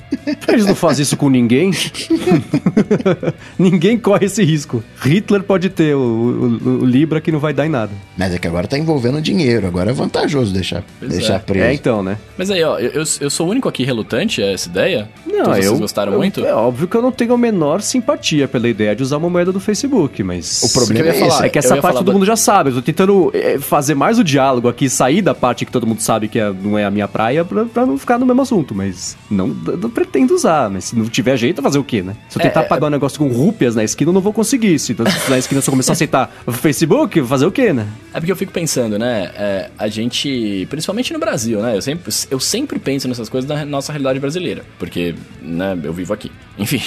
S2: Eles não fazem isso com ninguém. (laughs) ninguém corre esse risco. Hitler pode ter o, o- o Libra que não vai dar em nada.
S3: Mas é que agora tá envolvendo dinheiro, agora é vantajoso deixar,
S1: Pois
S3: deixar
S1: é.
S3: preso.
S2: É, então, né?
S1: Mas aí, ó, eu, eu, eu sou o único aqui relutante a essa ideia?
S2: Não,
S1: Todos
S2: eu.
S1: vocês gostaram
S2: eu-
S1: muito?
S2: É óbvio que eu não tenho a menor simpatia pela ideia de usar uma moeda do Facebook, mas.
S3: O problema é
S1: falar,
S3: esse.
S2: É que essa parte
S1: falar
S2: todo mundo já sabe. Eu tô tentando é, fazer mais o diálogo aqui, sair da parte que todo mundo sabe que é- não é a minha praia praia pra, pra não ficar no mesmo assunto, mas não, não pretendo usar. Mas se não tiver jeito, fazer o quê, né? Se eu tentar
S1: É,
S2: pagar um negócio com rúpias na esquina, eu não vou conseguir. Se na esquina se eu começar a aceitar o Facebook, fazer o quê, né?
S1: É porque eu fico pensando, né? é, a gente, principalmente no Brasil, né? Eu sempre, eu sempre penso nessas coisas na nossa realidade brasileira. Porque, né, eu vivo aqui. (laughs) Enfim.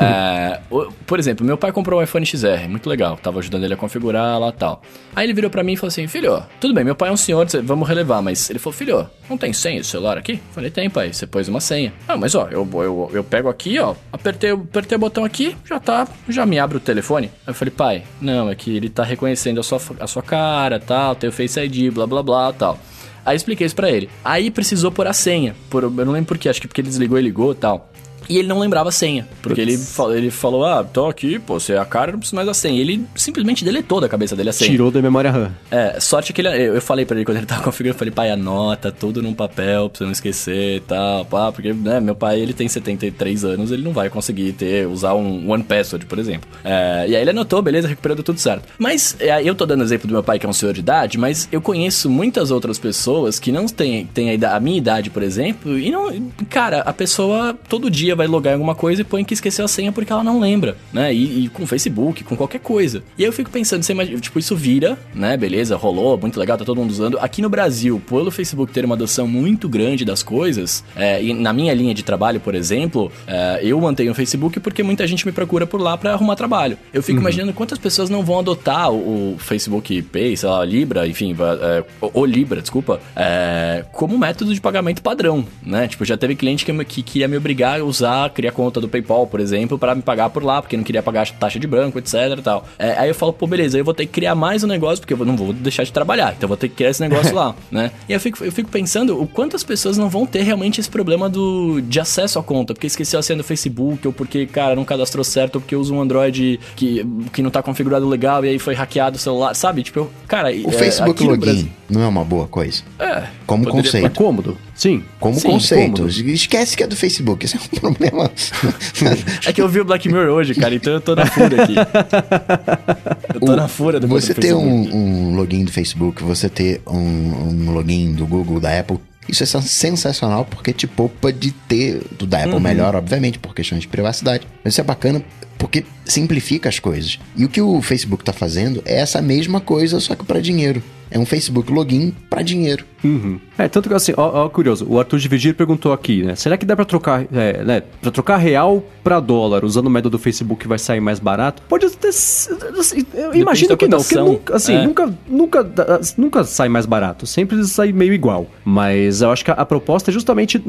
S1: é, por exemplo, meu pai comprou um iPhone XR, muito legal. Tava ajudando ele a configurar lá e tal. Aí ele virou pra mim e falou assim: Filho, tudo bem, meu pai é um senhor, vamos relevar. Mas ele falou: Filho, não tem senha de celular aqui? Falei: Tem, pai. Você pôs uma senha. Ah, mas ó, eu, eu, eu pego aqui, ó, apertei, apertei o botão aqui, já tá, já me abre o telefone. Aí eu falei: Pai, não, é que ele tá reconhecendo a sua, a sua cara, tal, tem o Face ID, blá blá blá, tal. Aí expliquei isso pra ele. Aí precisou pôr a senha. Por, eu não lembro por quê, acho que porque ele desligou e ligou e tal. E ele não lembrava a senha. Porque ele, fa- ele falou: Ah, tô aqui, pô, você é a cara, não preciso mais da senha. E ele simplesmente deletou da cabeça dele a senha.
S2: Tirou da memória RAM.
S1: É, sorte que ele. Eu eu falei pra ele quando ele tava (laughs) configurando, eu falei, pai, anota tudo num papel pra você não esquecer e tal, pá, porque, né, meu pai, ele tem 73 anos, ele não vai conseguir ter, usar um One Password, por exemplo. É, e aí ele anotou, beleza, recuperando tudo certo. Mas, é, eu tô dando exemplo do meu pai, que é um senhor de idade, mas eu conheço muitas outras pessoas que não têm, têm a, a minha idade, por exemplo, e não. Cara, a pessoa todo dia vai logar em alguma coisa e põe que esqueceu a senha porque ela não lembra, né? E, e com Facebook, com qualquer coisa. E aí eu fico pensando, você imagina, tipo, isso vira, né? Beleza, rolou, muito legal, tá todo mundo usando. Aqui no Brasil, pelo Facebook ter uma adoção muito grande das coisas, é, e na minha linha de trabalho, por exemplo, é, eu mantenho o Facebook porque muita gente me procura por lá pra arrumar trabalho. Eu fico imaginando quantas pessoas não vão adotar o, o Facebook Pay, sei lá, Libra, enfim, é, o, Libra, desculpa, é, como método de pagamento padrão, né? Tipo, já teve cliente que, que queria me obrigar a usar, criar conta do PayPal, por exemplo, pra me pagar por lá, porque não queria pagar taxa de branco, etc e tal. É, aí eu falo, pô, beleza, eu vou ter que criar mais um negócio, porque eu não vou deixar de trabalhar, então eu vou ter que criar esse negócio lá, (laughs) né? E eu fico, eu fico pensando o quantas pessoas não vão ter realmente esse problema do, de acesso à conta, porque esqueceu a senha do Facebook, ou porque, cara, não cadastrou certo, ou porque usa um Android que, que não tá configurado legal e aí foi hackeado o celular, sabe? Tipo, eu- cara...
S3: O
S1: é,
S3: Facebook Login
S1: Brasil-
S3: não é uma boa coisa?
S1: É.
S3: Como
S1: poderia-
S2: É
S3: conceito.
S2: cômodo? Sim.
S3: Como
S2: Sim,
S3: conceito.
S2: cômodo.
S3: Esquece que é do Facebook. Isso é um problema. (laughs)
S1: É que eu vi o Black Mirror hoje, cara, então eu tô na fúria aqui. Eu tô
S3: O-
S1: na fúria do
S3: Você ter um, um login do Facebook, você ter um, um login do Google, da Apple, isso é sen- sensacional porque te poupa de ter do da Apple melhor, obviamente, por questões de privacidade. Mas isso é bacana porque simplifica as coisas. E o que o Facebook tá fazendo é essa mesma coisa, só que para dinheiro. É um Facebook login para dinheiro.
S2: Uhum. É, tanto que assim, ó, ó, curioso, o Arthur de Vigir perguntou aqui, né? Será que dá pra trocar, é, né? Pra trocar real pra dólar usando o método do Facebook vai sair mais barato? Pode s- assim, Eu imagino que não, porque nunca, assim,
S1: É.
S2: nunca, nunca, nunca sai mais barato. Sempre sai meio igual. Mas eu acho que a, a proposta é justamente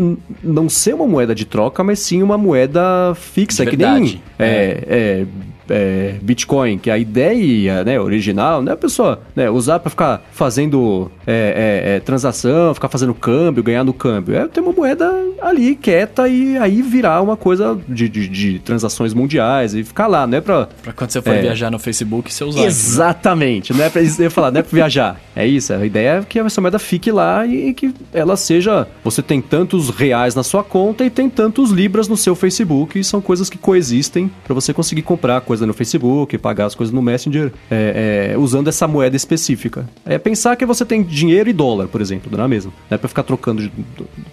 S2: não ser uma moeda de troca, mas sim uma moeda fixa,
S1: De
S2: que nem.
S1: verdade.
S2: É, é, é, Bitcoin, que a ideia né, original, né, a pessoa né, usar para ficar fazendo é, é, é, transação, ficar fazendo câmbio, ganhar no câmbio. É ter uma moeda ali quieta e aí virar uma coisa de, de, de transações mundiais e ficar lá, não é pra.
S1: Pra quando você for
S2: É.
S1: viajar no Facebook, você usar.
S2: Exatamente, não é pra eu falar, não é pra viajar. É isso, a ideia é que essa moeda fique lá e que ela seja. Você tem tantos reais na sua conta e tem tantos libras no seu Facebook, e são coisas que coexistem pra você conseguir comprar coisa no Facebook, pagar as coisas no Messenger, é, é, usando essa moeda específica. É pensar que você tem dinheiro e dólar, por exemplo, não é mesmo? Não é pra ficar trocando. De,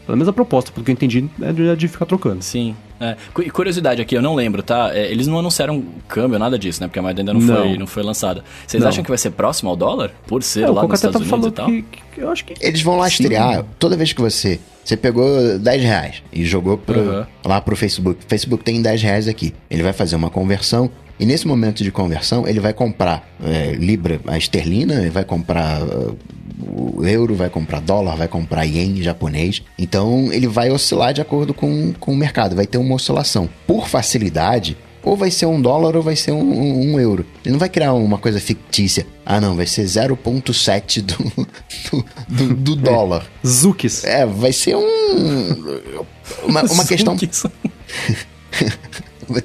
S2: a mesma proposta, porque entendi é de, é de ficar trocando.
S1: Sim. É. Cu- E curiosidade aqui, eu não lembro, tá? É, eles não anunciaram câmbio, nada disso, né? Porque a moeda ainda não,
S2: Não.
S1: Foi, não foi lançada. Vocês acham que vai ser próximo ao dólar? Por ser
S2: É, o
S1: lá nos
S2: até
S1: Estados
S2: tá
S1: Unidos e
S2: falando
S1: tal?
S2: que, que eu acho que.
S3: Eles vão lastrear toda vez que você. Você pegou 10 reais e jogou pro,
S1: Uhum.
S3: lá pro Facebook. Facebook tem 10 reais aqui. Ele vai fazer uma conversão. E nesse momento de conversão, ele vai comprar é, Libra, a esterlina, ele vai comprar uh, o euro, vai comprar dólar, vai comprar ien japonês. Então ele vai oscilar de acordo com, com o mercado, vai ter uma oscilação. Por facilidade, ou vai ser um dólar ou vai ser um, um- um euro. Ele não vai criar uma coisa fictícia. Ah, não, vai ser 0,7 do, do, do, do (laughs) dólar.
S2: Zukis.
S3: É, vai ser um. Uma, uma questão. (laughs)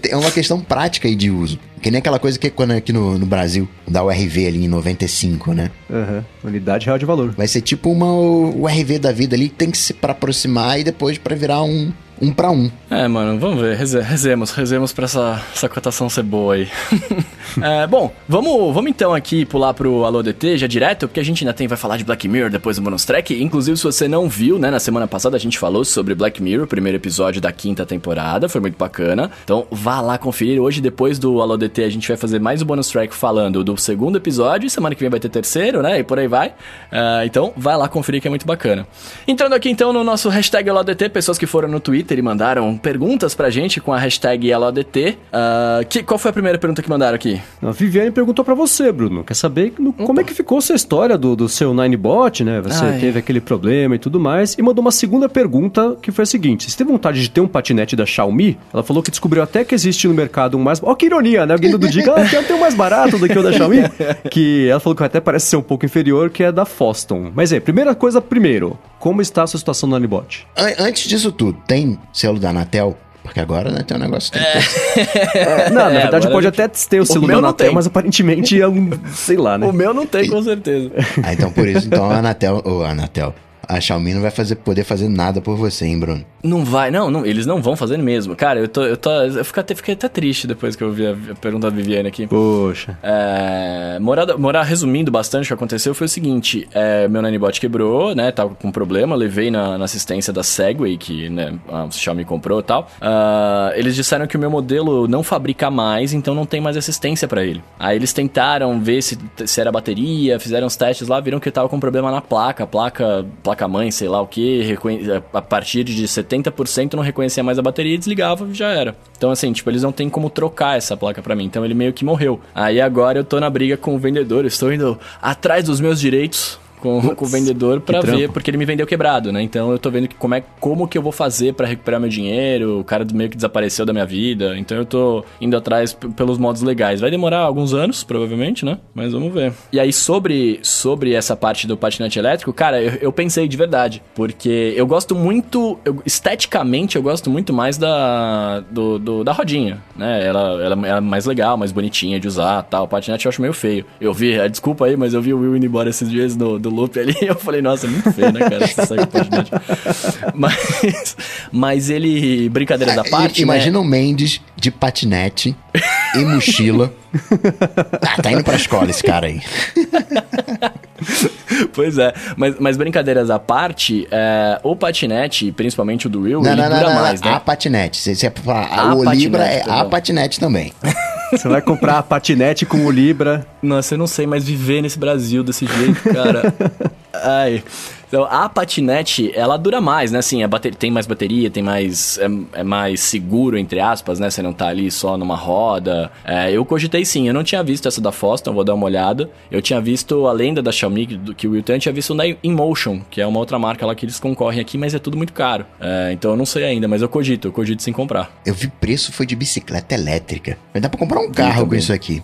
S3: É uma questão prática aí de uso. Que nem aquela coisa que quando aqui no, no Brasil dá o RV ali em 95, né?
S2: Aham. Unidade real de valor.
S3: Vai ser tipo uma, o RV da vida ali que tem que se para aproximar e depois para virar um, um para um.
S1: É, mano, vamos ver. Reze- Rezemos, rezemos pra essa, essa cotação ser boa aí. (laughs) (laughs) É, bom, vamos, vamos então aqui pular pro Alô DT já direto, porque a gente ainda tem, vai falar de Black Mirror depois do bonus track. Inclusive, se você não viu, né, na semana passada a gente falou sobre Black Mirror, o primeiro episódio da quinta temporada, foi muito bacana. Então vá lá conferir. Hoje, depois do Alô DT, a gente vai fazer mais um bonus track falando do segundo episódio, e semana que vem vai ter terceiro, né, e por aí vai. Uh, então vai lá conferir que é muito bacana. Entrando aqui então no nosso hashtag AlôDT, pessoas que foram no Twitter e mandaram perguntas pra gente com a hashtag AlôDT. Uh, que, qual foi a primeira pergunta que mandaram aqui?
S2: A Viviane perguntou para você, Bruno. Quer saber no, como é que ficou essa história do, do seu Ninebot, né? Você Ai. teve aquele problema e tudo mais. E mandou uma segunda pergunta que foi a seguinte: Você teve vontade de ter um patinete da Xiaomi? Ela falou que descobriu até que existe no mercado um mais. Ó, oh, que ironia, né? Alguém do diga, ela tem um mais barato do que o da Xiaomi. (laughs) que ela falou que até parece ser um pouco inferior, que é da Foston. Mas é, primeira coisa primeiro, como está a sua situação no Ninebot?
S3: Antes disso tudo, tem selo da Anatel? Porque agora, né, tem um negócio... Tem
S2: é. é, não, na é, verdade pode até ter o celular o Anatel, mas aparentemente é um... sei lá, né?
S1: O meu não tem, com certeza.
S3: ah, então por isso, então a Anatel... A Anatel a Xiaomi não vai fazer, poder fazer nada por você, hein, Bruno?
S1: Não vai, não, não, eles não vão fazer mesmo. Cara, eu tô, eu tô, eu fiquei até, fiquei até triste depois que eu vi a, a pergunta da Viviane aqui.
S2: Poxa.
S1: É, morar, morar resumindo bastante o que aconteceu foi o seguinte, é, meu nanibot quebrou, né, tava com problema, levei na, na assistência da Segway, que, né, a Xiaomi comprou e tal. Uh, eles disseram que o meu modelo não fabrica mais, então não tem mais assistência para ele. Aí eles tentaram ver se, se era bateria, fizeram os testes lá, viram que tava com problema na placa, placa, placa-mãe, sei lá o que, a partir de 70% não reconhecia mais a bateria desligava e já era. Então, assim, tipo, eles não tem como trocar essa placa para mim. Então ele meio que morreu. Aí agora eu tô na briga com o vendedor, estou indo atrás dos meus direitos com, com o vendedor para ver, porque ele me vendeu quebrado, né? Então eu tô vendo que como, é, como que eu vou fazer para recuperar meu dinheiro, o cara meio que desapareceu da minha vida, então eu tô indo atrás pelos modos legais. Vai demorar alguns anos, provavelmente, né? Mas vamos ver. E aí, sobre, sobre essa parte do patinete elétrico, cara, eu, eu pensei de verdade, porque eu gosto muito, eu, esteticamente, eu gosto muito mais da, do, do, da rodinha, né? Ela, ela, ela é mais legal, mais bonitinha de usar tal. O patinete eu acho meio feio. Eu vi, desculpa aí, mas eu vi o Will indo embora esses dias no, do loop ali. (laughs) Eu falei, nossa, é muito feio, né, cara? Essa mas, mas ele, brincadeira da parte.
S3: Imagina né? o Mendes de patinete e mochila. (laughs) ah, tá indo pra escola esse cara aí.
S1: pois é, mas, mas brincadeiras à parte, é, o patinete, principalmente o do Will, não, ele não, dura não, mais, né?
S3: A patinete. Você, você falar, o Libra é a patinete também. (laughs)
S2: Você vai comprar a patinete com o Libra.
S1: Nossa, eu não sei mais viver nesse Brasil desse jeito, cara. (laughs) Ai. Então, a patinete, ela dura mais, né? Assim, bater... tem mais bateria, tem mais... É, é, mais seguro, entre aspas, né? Você não tá ali só numa roda. É, eu cogitei sim, eu não tinha visto essa da Foston, vou dar uma olhada. Eu tinha visto a lenda da Xiaomi, do, que o Will tinha visto na InMotion, que é uma outra marca lá que eles concorrem aqui, mas é tudo muito caro. É, então eu não sei ainda, mas eu cogito, eu cogito sim comprar.
S3: Eu vi preço foi de bicicleta elétrica. Mas dá pra comprar um carro com isso aqui.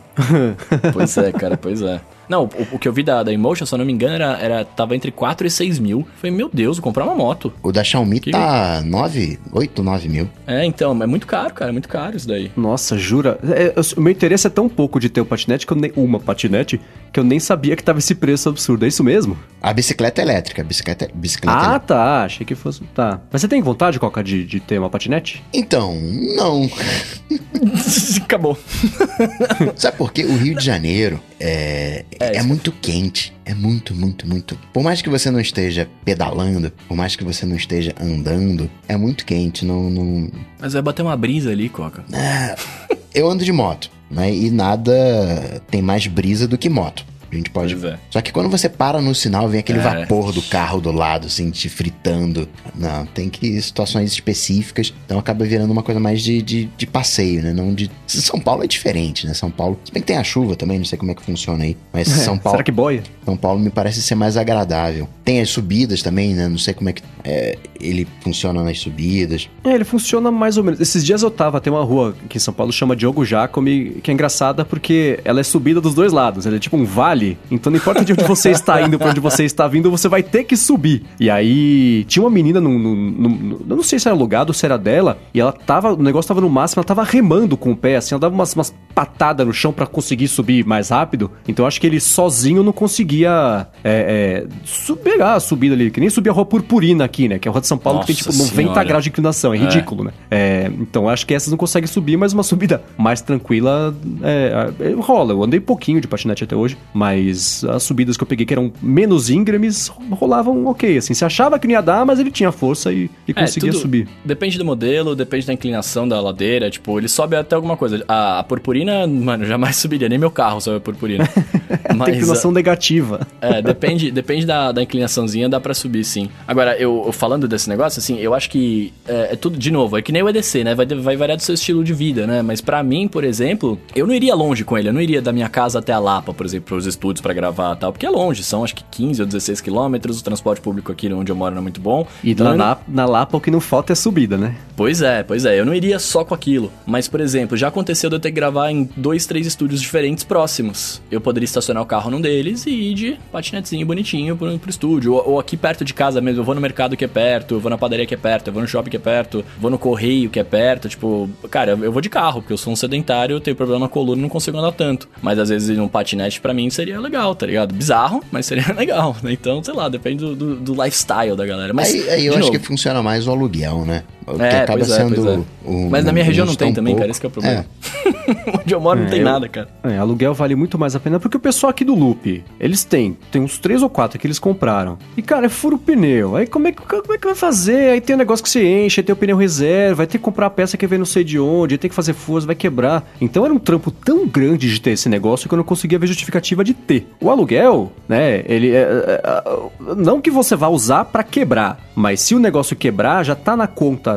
S3: (laughs)
S1: pois é, cara, pois é. Não, o, o, que eu vi da, da Emotion, se eu não me engano, era, era, tava entre 4 e 6 mil. Falei, meu Deus, vou comprar uma moto.
S3: O da Xiaomi que... tá 9, 8, 9 mil.
S1: É, então, é muito caro, cara, é muito caro isso daí.
S2: Nossa, jura? É, o meu interesse é tão pouco de ter o um patinete que eu nem. Uma patinete que eu nem sabia que tava esse preço absurdo. É isso mesmo?
S3: A bicicleta elétrica. A bicicleta, bicicleta
S2: ah,
S3: elétrica.
S2: tá. Achei que fosse. Tá. Mas você tem vontade, Coca, de, de ter uma patinete?
S3: Então, não. (laughs)
S1: Acabou. (laughs)
S3: Sabe por quê? O Rio de Janeiro é, é, é muito quente. É muito, muito, muito. Por mais que você não esteja pedalando, por mais que você não esteja andando, é muito quente. Não, não...
S1: Mas vai bater uma brisa ali, Coca.
S3: É, eu ando de moto, né? E nada tem mais brisa do que moto. A gente pode. É. Só que quando você para no sinal, vem aquele é. vapor do carro do lado, assim, te fritando. Não, tem que situações específicas. Então acaba virando uma coisa mais de, de, de, passeio, né? Não de. São Paulo é diferente, né? São Paulo. Se bem que tem a chuva também, não sei como é que funciona aí. Mas é, São Paulo.
S2: Será que boia?
S3: São Paulo me parece ser mais agradável. Tem as subidas também, né? Não sei como é que é, ele funciona nas subidas.
S2: É, ele funciona mais ou menos. Esses dias eu tava, tem uma rua que em São Paulo chama Diogo Jacome, que é engraçada porque ela é subida dos dois lados. Ela é tipo um vale Então não importa de onde você está indo para onde você está vindo, você vai ter que subir. E aí tinha uma menina no, no, no, não sei se era alugado ou se era dela, e ela tava, o negócio tava no máximo, ela tava remando com o pé, assim, ela dava umas, umas patada no chão para conseguir subir mais rápido. Então eu acho que ele sozinho não conseguia é, é, pegar a subida ali, que nem subir a rua Purpurina aqui, né? Que é a rua de São Paulo
S1: Nossa
S2: que tem tipo 90
S1: senhora.
S2: graus de inclinação. É ridículo, né? É, então eu acho que essas não conseguem subir, mas uma subida mais tranquila é, é, rola. Eu andei pouquinho de patinete até hoje, mas as subidas que eu peguei que eram menos íngremes rolavam ok. Assim, você achava que não ia dar, mas ele tinha força e, e
S1: É,
S2: conseguia subir.
S1: Depende do modelo, depende da inclinação da ladeira. Tipo, ele sobe até alguma coisa. A, a purpurina, mano, jamais (laughs) subiria. Nem meu carro sobe a purpurina. (laughs)
S2: Tem inclinação negativa.
S1: É, depende, depende da, da inclinaçãozinha, dá pra subir sim. Agora, eu, eu falando desse negócio, assim, eu acho que é, é tudo, de novo, é que nem o EDC, né? Vai, vai variar do seu estilo de vida, né? Mas pra mim, por exemplo, eu não iria longe com ele. Eu não iria da minha casa até a Lapa, por exemplo, pros estúdios pra gravar e tal. Porque é longe, são acho que 15 ou 16 quilômetros. O transporte público aqui onde eu moro não é muito bom.
S2: E
S1: Então,
S2: na,
S1: não-
S2: na, Lapa o que não falta é subida, né?
S1: Pois é, pois é. Eu não iria só com aquilo. Mas, por exemplo, já aconteceu de eu ter que gravar em dois, três estúdios diferentes próximos. Eu poderia estacionar o carro num deles e ir de patinetezinho bonitinho pro, pro estúdio. Ou, ou aqui perto de casa mesmo. Eu vou no mercado que é perto, eu vou na padaria que é perto, eu vou no shopping que é perto, vou no correio que é perto. Tipo, cara, eu vou de carro, porque eu sou um sedentário, eu tenho problema na coluna não consigo andar tanto. Mas às vezes num patinete pra mim seria legal, tá ligado? Bizarro, mas seria (laughs) legal. né? Então, sei lá, depende do, do, do lifestyle da galera. Mas,
S3: aí, aí eu
S1: de
S3: acho
S1: novo,
S3: que funciona mais o aluguel, né? Que
S1: É,
S3: acaba
S1: pois é,
S3: sendo.
S1: pois é.
S3: o-
S1: Mas na minha
S3: um
S1: região não tem
S3: um
S1: também, cara,
S3: pouco-
S1: esse que é o problema.
S3: É. (laughs)
S1: Onde eu moro não
S2: É,
S1: tem
S2: eu-
S1: nada, cara.
S2: É, aluguel vale muito mais a pena porque o pessoal aqui do Loop, eles têm, tem uns três ou quatro que eles compraram. E cara, é furo o pneu. Aí como é, que, como é que vai fazer? Aí tem um negócio que você enche, aí tem o pneu reserva, vai ter que comprar a peça que vem não sei de onde, aí tem que fazer força, vai quebrar. Então era um trampo tão grande de ter esse negócio que eu não conseguia ver justificativa de ter. O aluguel, né, ele é, é, é, não que você vá usar pra quebrar, mas se o negócio quebrar, já tá na conta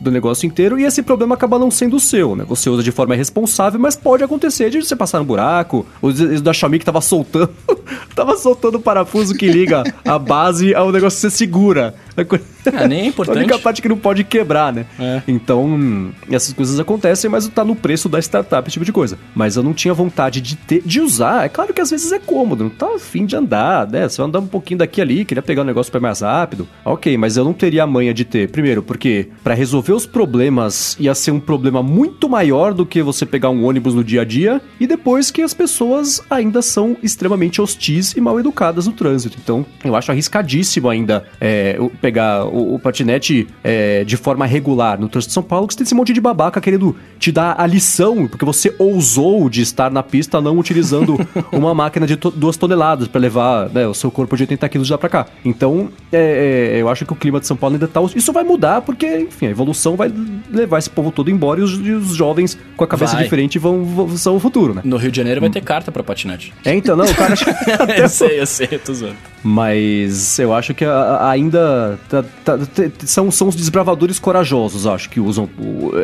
S2: do negócio inteiro e esse problema acaba não sendo o seu, né? Você usa de forma irresponsável, mas pode acontecer de você passar no buraco. O da Xiaomi que tava soltando, (laughs) tava soltando o parafuso que liga a base ao negócio que você segura.
S1: É, nem é (laughs)
S2: A
S1: importante.
S2: única parte que não pode quebrar, né?
S1: É.
S2: Então, essas coisas acontecem, mas tá no preço da startup, esse tipo de coisa. Mas eu não tinha vontade de ter, de usar. É claro que às vezes é cômodo, não tá afim de andar, né? Você vai andar um pouquinho daqui ali, queria pegar o negócio pra ir mais rápido. Ok, mas eu não teria a manha de ter. Primeiro, porque pra resolver os problemas ia ser um problema muito maior do que você pegar um ônibus no dia a dia. E depois que as pessoas ainda são extremamente hostis e mal educadas no trânsito. Então, eu acho arriscadíssimo ainda é, pegar o, o patinete é, de forma regular no trânsito de São Paulo, que você tem esse monte de babaca querendo te dar a lição, porque você ousou de estar na pista não utilizando (laughs) uma máquina de to- duas toneladas para levar né, o seu corpo de 80 quilos lá pra cá. Então, é, é, eu acho que o clima de São Paulo ainda tá. Isso vai mudar, porque, enfim, a evolução vai levar esse povo todo embora e os, e os jovens com a cabeça
S1: Vai.
S2: diferente vão, vão- são o futuro, né?
S1: No Rio de Janeiro vai ter carta pra patinete.
S2: É, então, não, o cara. (laughs) (laughs)
S1: eu sei, eu sei, eu tô zoando.
S2: mas eu acho que ainda tá- tá- são, são os desbravadores corajosos, acho, que usam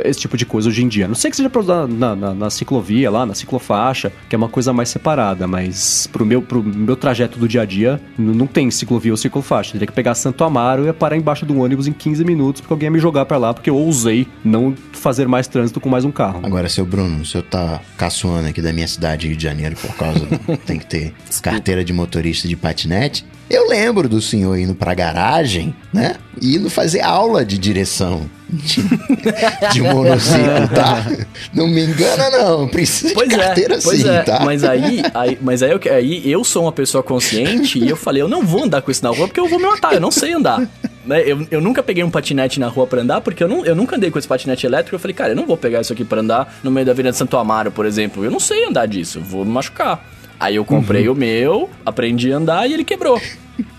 S2: esse tipo de coisa hoje em dia. Não sei que seja pra usar na, na- na ciclovia lá, na ciclofaixa, que é uma coisa mais separada, mas pro meu, pro meu trajeto do dia a dia, não tem ciclovia ou ciclofaixa. Teria que pegar Santo Amaro e parar embaixo de um ônibus em 15 minutos porque alguém ia me jogar pra lá, porque eu ousei não fazer mais trânsito com mais um carro.
S3: Agora, seu Bruno, o senhor tá caçoando aqui da minha cidade, Rio de Janeiro, por causa do, (laughs) tem que ter carteira de motorista de patinete. Eu lembro do senhor indo pra garagem, né? E indo fazer aula de direção de, (laughs) de monociclo, tá? Não me engana, não. Precisa
S1: Pois
S3: de carteira
S1: é,
S3: sim,
S1: é.
S3: tá?
S1: Mas aí, aí, mas aí eu, aí eu sou uma pessoa consciente e eu falei, eu não vou andar com isso na rua porque eu vou me matar, eu não sei andar. Né? Eu, eu nunca peguei um patinete na rua pra andar, porque eu, não, eu nunca andei com esse patinete elétrico. Eu falei, cara, eu não vou pegar isso aqui pra andar no meio da Avenida de Santo Amaro, por exemplo. Eu não sei andar disso, eu vou me machucar. Aí eu comprei o meu, aprendi a andar e ele quebrou.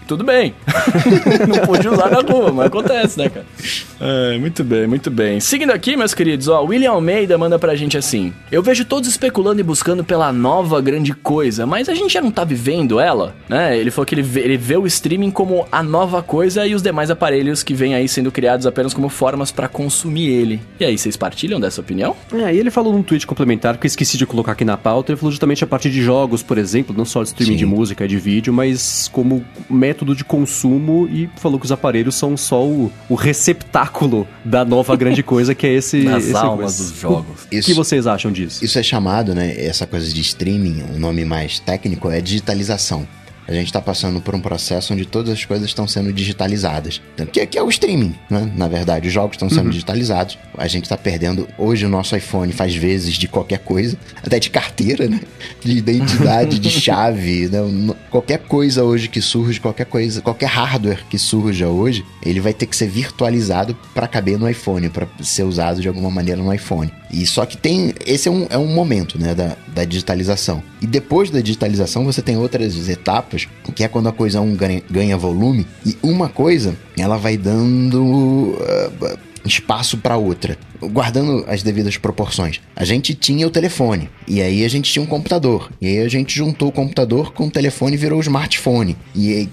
S1: Tudo bem. (laughs) não pude usar na rua, mas acontece, né, cara? É, muito bem, muito bem. Seguindo aqui, meus queridos, ó, William Almeida manda pra gente assim: Eu vejo todos especulando e buscando pela nova grande coisa, mas a gente já não tá vivendo ela, né? Ele falou que ele vê, ele vê o streaming como a nova coisa e os demais aparelhos que vêm aí sendo criados apenas como formas pra consumir ele. E aí, vocês partilham dessa opinião?
S2: É, e ele falou num tweet complementar que eu esqueci de colocar aqui na pauta. Ele falou justamente a partir de jogos, por exemplo, não só de streaming
S3: Sim.
S2: de música e de vídeo, mas como método de consumo e falou que os aparelhos são só o, o receptáculo da nova grande (laughs) coisa que é esse.
S1: Nas
S2: esse
S1: almas
S2: coisa.
S1: dos jogos.
S2: O que
S3: Isso,
S2: vocês acham disso?
S3: isso é chamado, né? Essa coisa de streaming, o nome mais técnico é digitalização. A gente está passando por um processo onde todas as coisas estão sendo digitalizadas. Que, que é o streaming, né? Na verdade, os jogos estão sendo uhum. digitalizados. A gente está perdendo. Hoje o nosso iPhone faz vezes de qualquer coisa, até de carteira, né? De identidade, de (laughs) chave, né? Qualquer coisa hoje que surge, qualquer coisa, qualquer hardware que surja hoje, ele vai ter que ser virtualizado para caber no iPhone, para ser usado de alguma maneira no iPhone. E só que tem. Esse é um, é um momento, né? Da, da digitalização. E depois da digitalização, você tem outras etapas, que é quando a coisa um ganha, ganha volume, e uma coisa ela vai dando. Uh, espaço para outra, guardando as devidas proporções. A gente tinha o telefone, e aí a gente tinha um computador, e aí a gente juntou o computador com o telefone e virou o smartphone. E,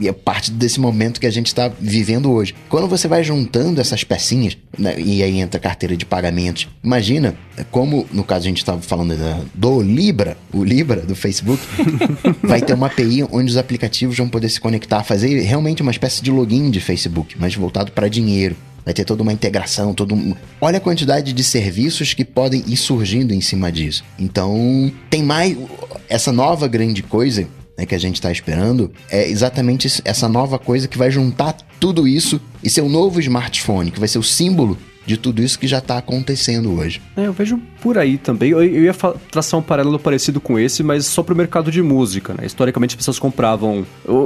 S3: e é parte desse momento que a gente está vivendo hoje. Quando você vai juntando essas pecinhas, né, e aí entra a carteira de pagamentos, imagina como, no caso a gente estava falando da, do Libra, o Libra do Facebook, (laughs) vai ter uma API onde os aplicativos vão poder se conectar, fazer realmente uma espécie de login de Facebook, mas voltado para dinheiro. Vai ter toda uma integração, todo um... Olha a quantidade de serviços que podem ir surgindo em cima disso. Então, tem mais essa nova grande coisa né, que a gente está esperando é exatamente essa nova coisa que vai juntar tudo isso e ser um novo smartphone, que vai ser o símbolo de tudo isso que já está acontecendo hoje.
S2: É, eu vejo por aí também. Eu, eu ia traçar um paralelo parecido com esse, mas só para o mercado de música. Né? Historicamente, as pessoas compravam,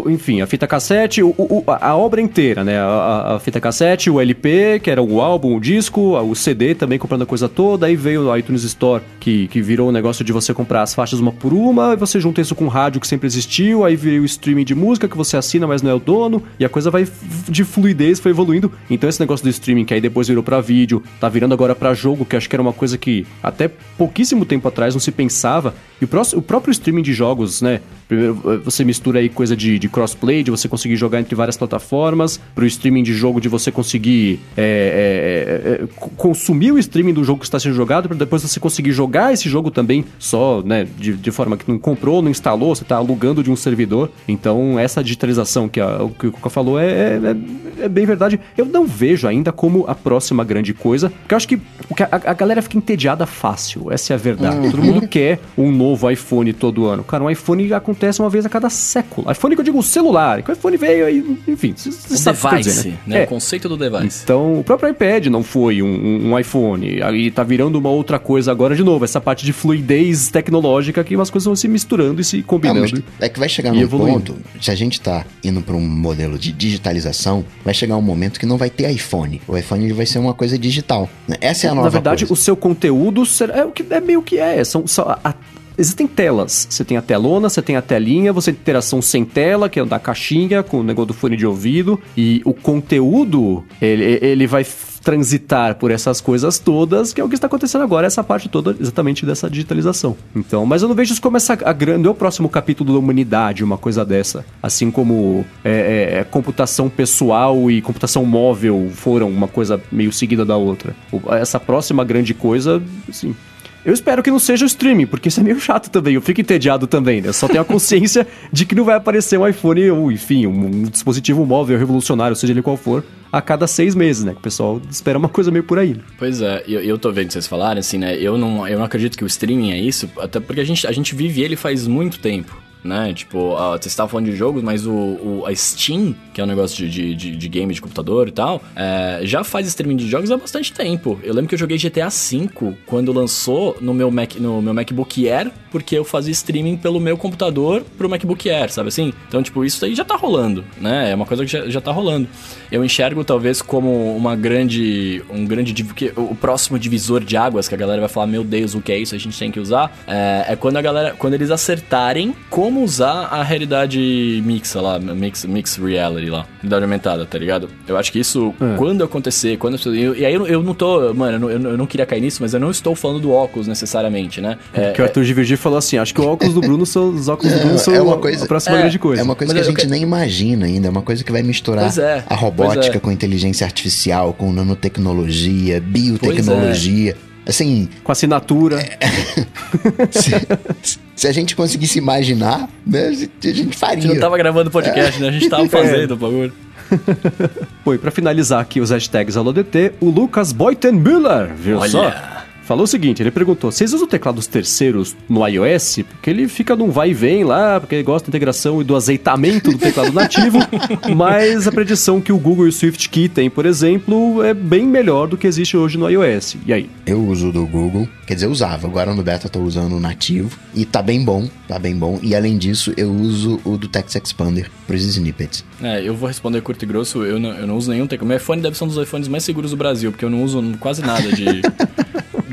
S2: enfim, a fita cassete, o, o, a obra inteira, né? A, a, fita cassete, o LP, que era o álbum, o disco, o CD também comprando a coisa toda. Aí veio o iTunes Store, que, que virou o um negócio de você comprar as faixas uma por uma, e você junta isso com o rádio que sempre existiu, aí veio o streaming de música que você assina, mas não é o dono, e a coisa vai de fluidez, foi evoluindo. Então esse negócio do streaming, que aí depois virou para vídeo, tá virando agora para jogo, que acho que era uma coisa que até pouquíssimo tempo atrás não se pensava. E o, próximo, o próprio streaming de jogos, né? Primeiro, você mistura aí coisa de, de crossplay, de você conseguir jogar entre várias plataformas, pro streaming de jogo de você conseguir é, é, é, consumir o streaming do jogo que está sendo jogado, para depois você conseguir jogar esse jogo também só, né? De, de forma que não comprou, não instalou, você está alugando de um servidor. Então, essa digitalização que, a, que o Coca falou é, é, é, é bem verdade. Eu não vejo ainda como a próxima grande coisa, porque eu acho que a, a galera fica entediada fácil, essa é a verdade. Uhum. Todo mundo quer um novo iPhone todo ano. Cara, um iPhone acontece uma vez a cada século. iPhone que eu digo celular, que o iPhone veio aí, enfim, você
S1: sabe device, dizer, né? né? É. O conceito do device.
S2: Então, o próprio iPad não foi um, um, iPhone, aí tá virando uma outra coisa agora de novo, essa parte de fluidez tecnológica que umas coisas vão se misturando e se combinando. Não,
S3: é que vai chegar num evoluindo. ponto, se a gente tá indo para um modelo de digitalização, vai chegar um momento que não vai ter iPhone. O iPhone vai ser uma coisa digital. Essa é a nova
S2: Na verdade,
S3: coisa.
S2: o seu conteúdo é o que é meio que é, são, são a, Existem telas. Você tem a telona, você tem a telinha, você tem interação sem tela, que é da caixinha, com o negócio do fone de ouvido. E o conteúdo, ele, ele vai transitar por essas coisas todas, que é o que está acontecendo agora, essa parte toda exatamente dessa digitalização. Então, mas eu não vejo isso como essa a grande, é o próximo capítulo da humanidade, uma coisa dessa. Assim como é, é, é computação pessoal e computação móvel foram uma coisa meio seguida da outra. Essa próxima grande coisa, assim, eu espero que não seja o streaming, porque isso é meio chato também. Eu fico entediado também, né? Eu só tenho a consciência (laughs) de que não vai aparecer um iPhone ou, enfim, um, dispositivo móvel revolucionário, seja ele qual for, a cada seis meses, né? Que o pessoal espera uma coisa meio por aí.
S1: Pois é, eu, eu tô vendo vocês falarem, assim, né? Eu não, eu não acredito que o streaming é isso, até porque a gente, a gente vive ele faz muito tempo né? Tipo, uh, você estava falando de jogos, mas o, o, a Steam, que é um negócio de, de, de, de game de computador e tal, é, já faz streaming de jogos há bastante tempo. Eu lembro que eu joguei GTA V quando lançou no meu, Mac, no meu MacBook Air, porque eu fazia streaming pelo meu computador pro MacBook Air, sabe assim? Então, tipo, isso aí já tá rolando, né? É uma coisa que já, já tá rolando. Eu enxergo talvez como uma grande. um grande. o próximo divisor de águas que a galera vai falar, meu Deus, o que é isso? A gente tem que usar. É, é quando a galera. Quando eles acertarem como como usar a realidade mixa lá, mix, mix reality lá, realidade aumentada, tá ligado? Eu acho que isso, é. quando acontecer, quando eu, e aí eu, eu, não tô, mano, eu não, eu não, queria cair nisso, mas eu não estou falando do óculos necessariamente, né?
S2: É, que o Arthur Divergir falou assim, acho que o óculos do Bruno são, os óculos do Bruno são é uma coisa, a próxima é, grande coisa.
S3: É uma coisa mas que a gente nem imagina ainda, é uma coisa que vai misturar é, a robótica com inteligência artificial, com nanotecnologia, biotecnologia. Assim.
S2: Com assinatura. (laughs)
S3: se, se, a gente conseguisse imaginar, né, a gente faria. A gente
S1: não tava gravando podcast, é. né? A gente tava é. fazendo o bagulho.
S2: Foi, pra finalizar aqui os hashtags AloDT, o Lucas Boytenmüller, viu Olha. só? Falou o seguinte: ele perguntou, vocês usam teclados terceiros no iOS? Porque ele fica num vai e vem lá, porque ele gosta da integração e do azeitamento do teclado nativo, (laughs) mas a predição que o Google e o SwiftKey tem, por exemplo, é bem melhor do que existe hoje no iOS. E aí?
S3: Eu uso do Google, quer dizer, eu usava, agora no beta eu tô usando o nativo e tá bem bom, tá bem bom. E além disso, eu uso o do Text Expander pros snippets.
S1: É, eu vou responder curto e grosso, eu não, eu não uso nenhum teclado. Meu iPhone deve ser um dos iPhones mais seguros do Brasil, porque eu não uso quase nada de, (laughs)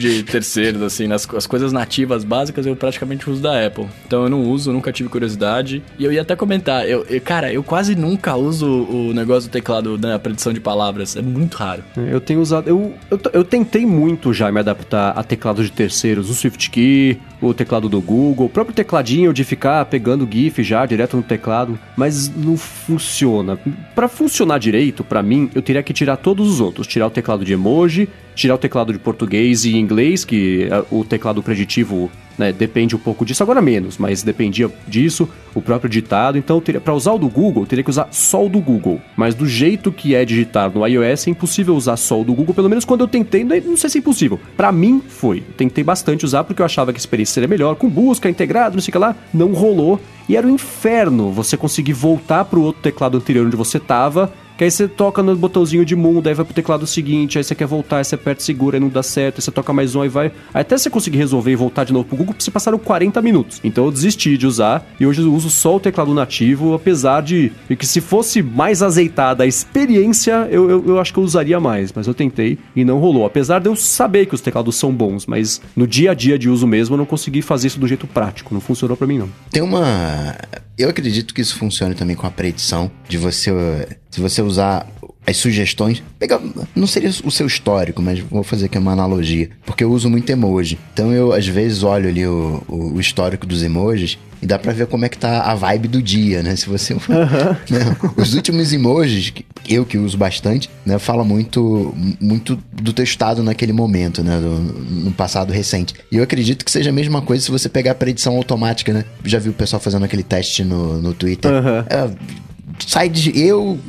S1: de terceiros, assim. Nas, as coisas nativas básicas eu praticamente uso da Apple. Então eu não uso, nunca tive curiosidade. E eu ia até comentar, eu, eu cara, eu quase nunca uso o negócio do teclado da predição de palavras. É muito raro.
S2: Eu tenho usado. Eu, eu, eu tentei muito já me adaptar a teclado de terceiros, o SwiftKey, o teclado do Google, o próprio tecladinho de ficar pegando GIF já direto no teclado, mas não funciona. Para funcionar direito, para mim, eu teria que tirar todos os outros, tirar o teclado de emoji, tirar o teclado de português e inglês, que é o teclado preditivo né, depende um pouco disso, agora menos, mas dependia disso, o próprio ditado. Então, para usar o do Google, teria que usar só o do Google. Mas do jeito que é digitar no iOS, é impossível usar só o do Google, pelo menos quando eu tentei, não sei se é impossível. Para mim, foi. tentei bastante usar porque eu achava que a experiência seria melhor, com busca, integrado, não sei o que lá, não rolou. E era um inferno você conseguir voltar para o outro teclado anterior onde você estava que aí você toca no botãozinho de mundo, aí vai pro teclado seguinte, aí você quer voltar, aí você aperta segura, aí não dá certo, aí você toca mais um, aí vai. Aí até você conseguir resolver e voltar de novo pro Google, você passaram 40 minutos. Então eu desisti de usar e hoje eu uso só o teclado nativo, apesar de que se fosse mais azeitada a experiência, eu, eu, eu, acho que eu usaria mais, mas eu tentei e não rolou. Apesar de eu saber que os teclados são bons, mas no dia a dia de uso mesmo eu não consegui fazer isso do jeito prático, não funcionou para mim não.
S3: Tem uma. Eu acredito que isso funcione também com a predição de você se você usar as sugestões, pega, não seria o seu histórico, mas vou fazer aqui uma analogia, porque eu uso muito emoji. Então eu às vezes olho ali o, o, o histórico dos emojis e dá pra ver como é que tá a vibe do dia, né? Se você. Uhum. (laughs) Né? Os últimos emojis, que eu que uso bastante, né? Fala muito, muito do teu estado naquele momento, né? Do, no passado recente. E eu acredito que seja a mesma coisa se você pegar a predição automática, né? Já vi o pessoal fazendo aquele teste no, no Twitter. Uhum. É, sai de eu,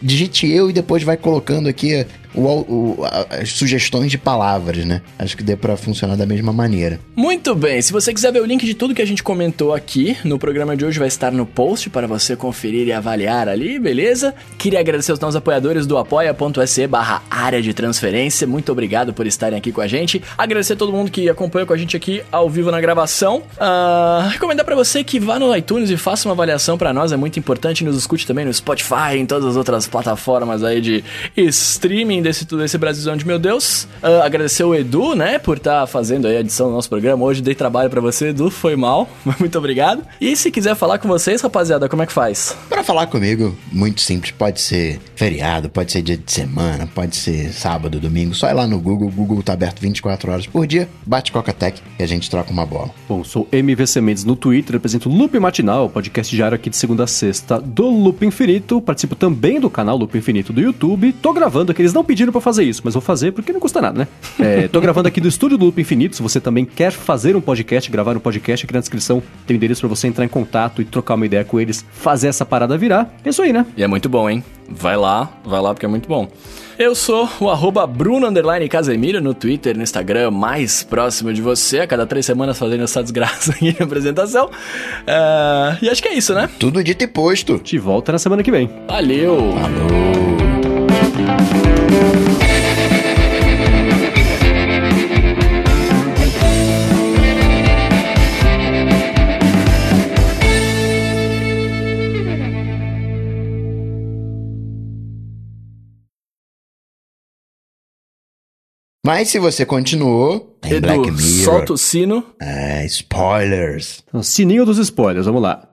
S3: digite eu e depois vai colocando aqui o, o, as sugestões de palavras, né? Acho que dê para funcionar da mesma maneira.
S1: Muito bem, se você quiser ver o link de tudo que a gente comentou aqui no programa de hoje, vai estar no post para você conferir e avaliar ali, beleza? Queria agradecer aos nossos apoiadores do apoia.se barra área de transferência. Muito obrigado por estarem aqui com a gente. Agradecer a todo mundo que acompanha com a gente aqui ao vivo na gravação. Uh, recomendar para você que vá no iTunes e faça uma avaliação para nós, é muito importante. Nos escute também no Spotify, em todas as outras plataformas aí de streaming desse, desse Brasilzão de meu Deus. Uh, agradecer o Edu, né, por estar tá fazendo aí a edição do nosso programa. Hoje dei trabalho para você, Edu, foi mal, (laughs) muito obrigado. E se quiser falar com vocês, rapaziada, como é que faz?
S3: Para falar comigo, muito simples. Pode ser feriado, pode ser dia de semana, pode ser sábado, domingo. Só ir lá no Google. O Google tá aberto 24 horas por dia. Bate Coca-Tech e a gente troca uma bola.
S2: Bom, sou MVC Mendes no Twitter, apresento Loop Matinal, podcast diário aqui de segunda a sexta do Loop Infinito. Participo também do canal Loop Infinito do YouTube. Tô gravando aqui, eles não pediram para fazer isso, mas vou fazer porque não custa nada, né? (laughs) É, tô gravando aqui do estúdio do Loop Infinito. Se você também quer fazer um podcast, gravar um podcast, aqui na descrição tem endereço para você entrar em contato e trocar uma ideia com eles, fazer essa parada virar. É isso aí, né?
S1: E é muito bom, hein? Vai lá, vai lá porque é muito bom. Eu sou o arroba Bruno Casemiro no Twitter, no Instagram, mais próximo de você, a cada três semanas fazendo essa desgraça aqui de apresentação. Uh, e acho que é isso, né?
S3: Tudo dito e posto.
S2: Te volta na semana que vem.
S1: Valeu!
S3: Falou! Mas se você continuou,
S1: tem Edu, Black Mirror. solta o sino.
S3: É, spoilers.
S2: O sininho dos spoilers, vamos lá.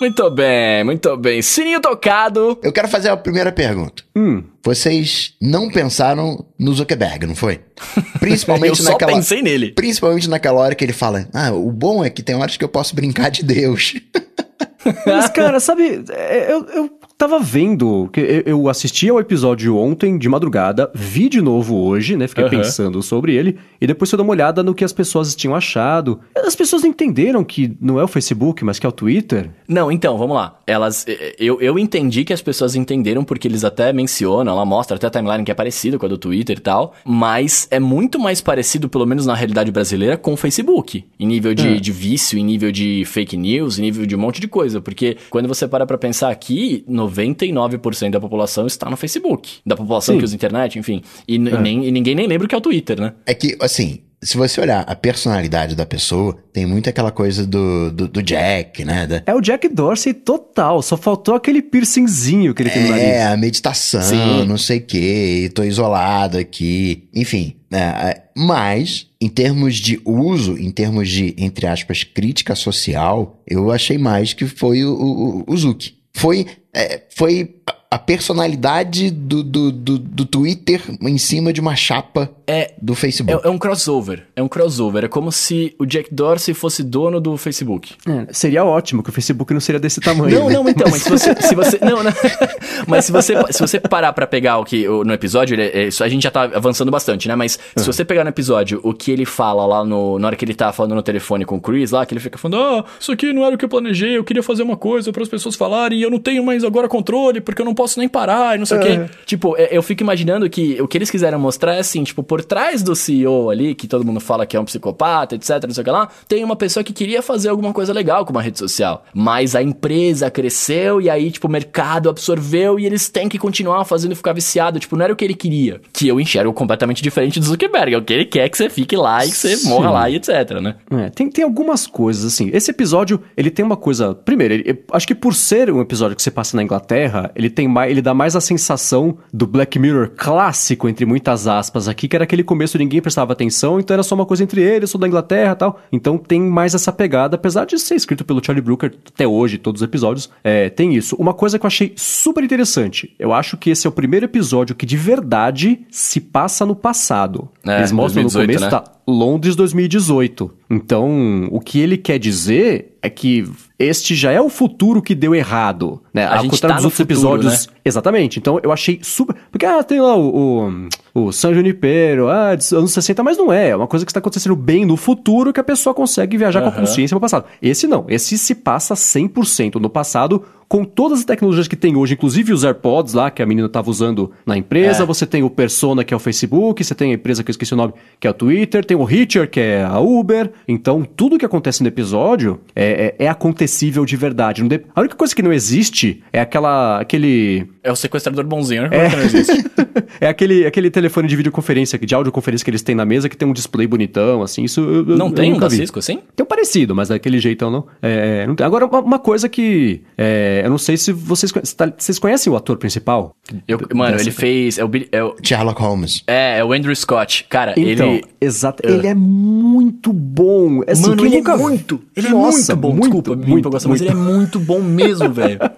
S1: Muito bem, muito bem. Sininho tocado.
S3: Eu quero fazer a primeira pergunta.
S2: Hum.
S3: Vocês não pensaram no Zuckerberg, não foi? (laughs)
S1: Principalmente eu naquela. Pensei nele.
S3: Principalmente naquela hora que ele fala: Ah, o bom é que tem horas que eu posso brincar de Deus. (laughs)
S2: Mas, cara, sabe, é, eu, eu tava vendo, que eu- eu assisti ao episódio ontem de madrugada, vi de novo hoje, né? Fiquei
S1: Aham.
S2: pensando sobre ele, e depois fui dar uma olhada no que as pessoas tinham achado. As pessoas entenderam que não é o Facebook, mas que é o Twitter.
S1: Não, então, vamos lá. Elas. Eu, eu entendi que as pessoas entenderam porque eles até mencionam, ela mostra até a timeline que é parecida com a do Twitter e tal. Mas é muito mais parecido, pelo menos na realidade brasileira, com o Facebook. Em nível de,
S2: É.
S1: de vício, em nível de fake news, em nível de um monte de coisa. Porque quando você para pra pensar aqui, 99% da população está no Facebook. Da população
S2: Sim.
S1: que usa internet, enfim. E, n- nem, e ninguém nem lembra o que é o Twitter, né?
S3: É que, assim, se você olhar a personalidade da pessoa, tem muito aquela coisa do, do, do Jack, né? Da-
S2: É o Jack Dorsey total, só faltou aquele piercingzinho que ele tem no nariz.
S3: É, a meditação,
S1: Sim.
S3: não sei o que, tô isolado aqui, enfim. né, é, mas, em termos de uso, em termos de, entre aspas, crítica social, eu achei mais que foi o, o, o Zuki. Foi, é, foi a- personalidade do, do, do, do Twitter em cima de uma chapa
S1: É,
S3: do Facebook.
S1: é, é um crossover. É um crossover. É como se o Jack Dorsey fosse dono do Facebook.
S2: É, seria ótimo que o Facebook não seria desse tamanho.
S1: Não,
S2: né?
S1: não, então, mas se você. Se você (laughs) não, não. (laughs) Mas se você, se você parar pra pegar o que. no episódio, ele- é- isso a gente já tá avançando bastante, né? Mas se você pegar no episódio o que ele fala lá no. Na hora que ele tá falando no telefone com o Chris lá, que ele fica falando, ah, isso aqui não era o que eu planejei, eu queria fazer uma coisa para as pessoas falarem, e eu não tenho mais agora controle, porque eu não posso nem parar, e não sei o quê. Tipo, é- eu fico imaginando que o que eles quiseram mostrar é assim, tipo, por trás do CEO ali, que todo mundo fala que é um psicopata, etc, não sei o que lá, tem uma pessoa que queria fazer alguma coisa legal com uma rede social. Mas a empresa cresceu e aí, tipo, o mercado absorveu e eles têm que continuar fazendo ficar viciado. Tipo, não era o que ele queria. Que eu enxergo completamente diferente do Zuckerberg. É o que ele quer que você fique lá e que você
S2: Sim.
S1: morra lá e etc, né?
S2: É, tem, tem algumas coisas, assim. Esse episódio, ele tem uma coisa. Primeiro, ele- acho que por ser um episódio que você passa na Inglaterra, ele tem mais, ele dá mais a sensação do Black Mirror clássico, entre muitas aspas, aqui, que era aquele começo ninguém prestava atenção, então era só uma coisa entre eles, sou da Inglaterra e tal. Então tem mais essa pegada, apesar de ser escrito pelo Charlie Brooker até hoje, todos os episódios, é, tem isso. Uma coisa que eu achei super interessante. Eu acho que esse é o primeiro episódio que de verdade se passa no passado.
S1: É,
S2: Eles mostram
S1: 2018,
S2: no começo,
S1: né?
S2: tá? Londres 2018. Então, o que ele quer dizer é que este já é o futuro que deu errado, né?
S1: A
S2: Ao
S1: gente
S2: contrário
S1: tá
S2: dos outros
S1: futuro,
S2: episódios.
S1: né?
S2: Exatamente. Então, eu achei super... Porque, ah, tem lá o, o, o San Junipero, ah, anos 60, mas não é. É uma coisa que está acontecendo bem no futuro que a pessoa consegue viajar com a consciência para o passado. Esse não. Esse se passa 100% no passado, com todas as tecnologias que tem hoje, inclusive os AirPods lá, que a menina estava usando na empresa,
S1: É.
S2: você tem o Persona, que é o Facebook, você tem a empresa que eu esqueci o nome, que é o Twitter, tem o Hitcher, que é a Uber. Então, tudo que acontece no episódio é, é, é acontecível de verdade. De- A única coisa que não existe é aquela, aquele...
S1: É o sequestrador bonzinho, né? Como que não existe? (laughs)
S2: é aquele, aquele telefone de videoconferência, de audioconferência que eles têm na mesa, que tem um display bonitão, assim, isso eu, eu-
S1: Não
S2: eu
S1: tem um
S2: nunca
S1: da
S2: vi.
S1: Cisco assim?
S2: Tem um parecido, mas daquele jeitão não. É, não tem. Agora, uma, uma coisa que. é, eu não sei se vocês, tá- vocês conhecem o ator principal?
S1: Eu- mano,
S2: Dessa-
S1: ele fez. É o, é, o,
S3: Sherlock Holmes.
S1: é, é o Andrew Scott. Cara,
S2: Então,
S1: ele.
S2: exato. Ele é muito bom. Assim,
S1: Mano, ele
S2: nunca...
S1: é muito. Ele
S2: Nossa,
S1: é muito bom.
S2: muito,
S1: Desculpa,
S2: muito,
S1: empolgação, mas
S2: muito.
S1: ele é muito bom mesmo, velho. (laughs)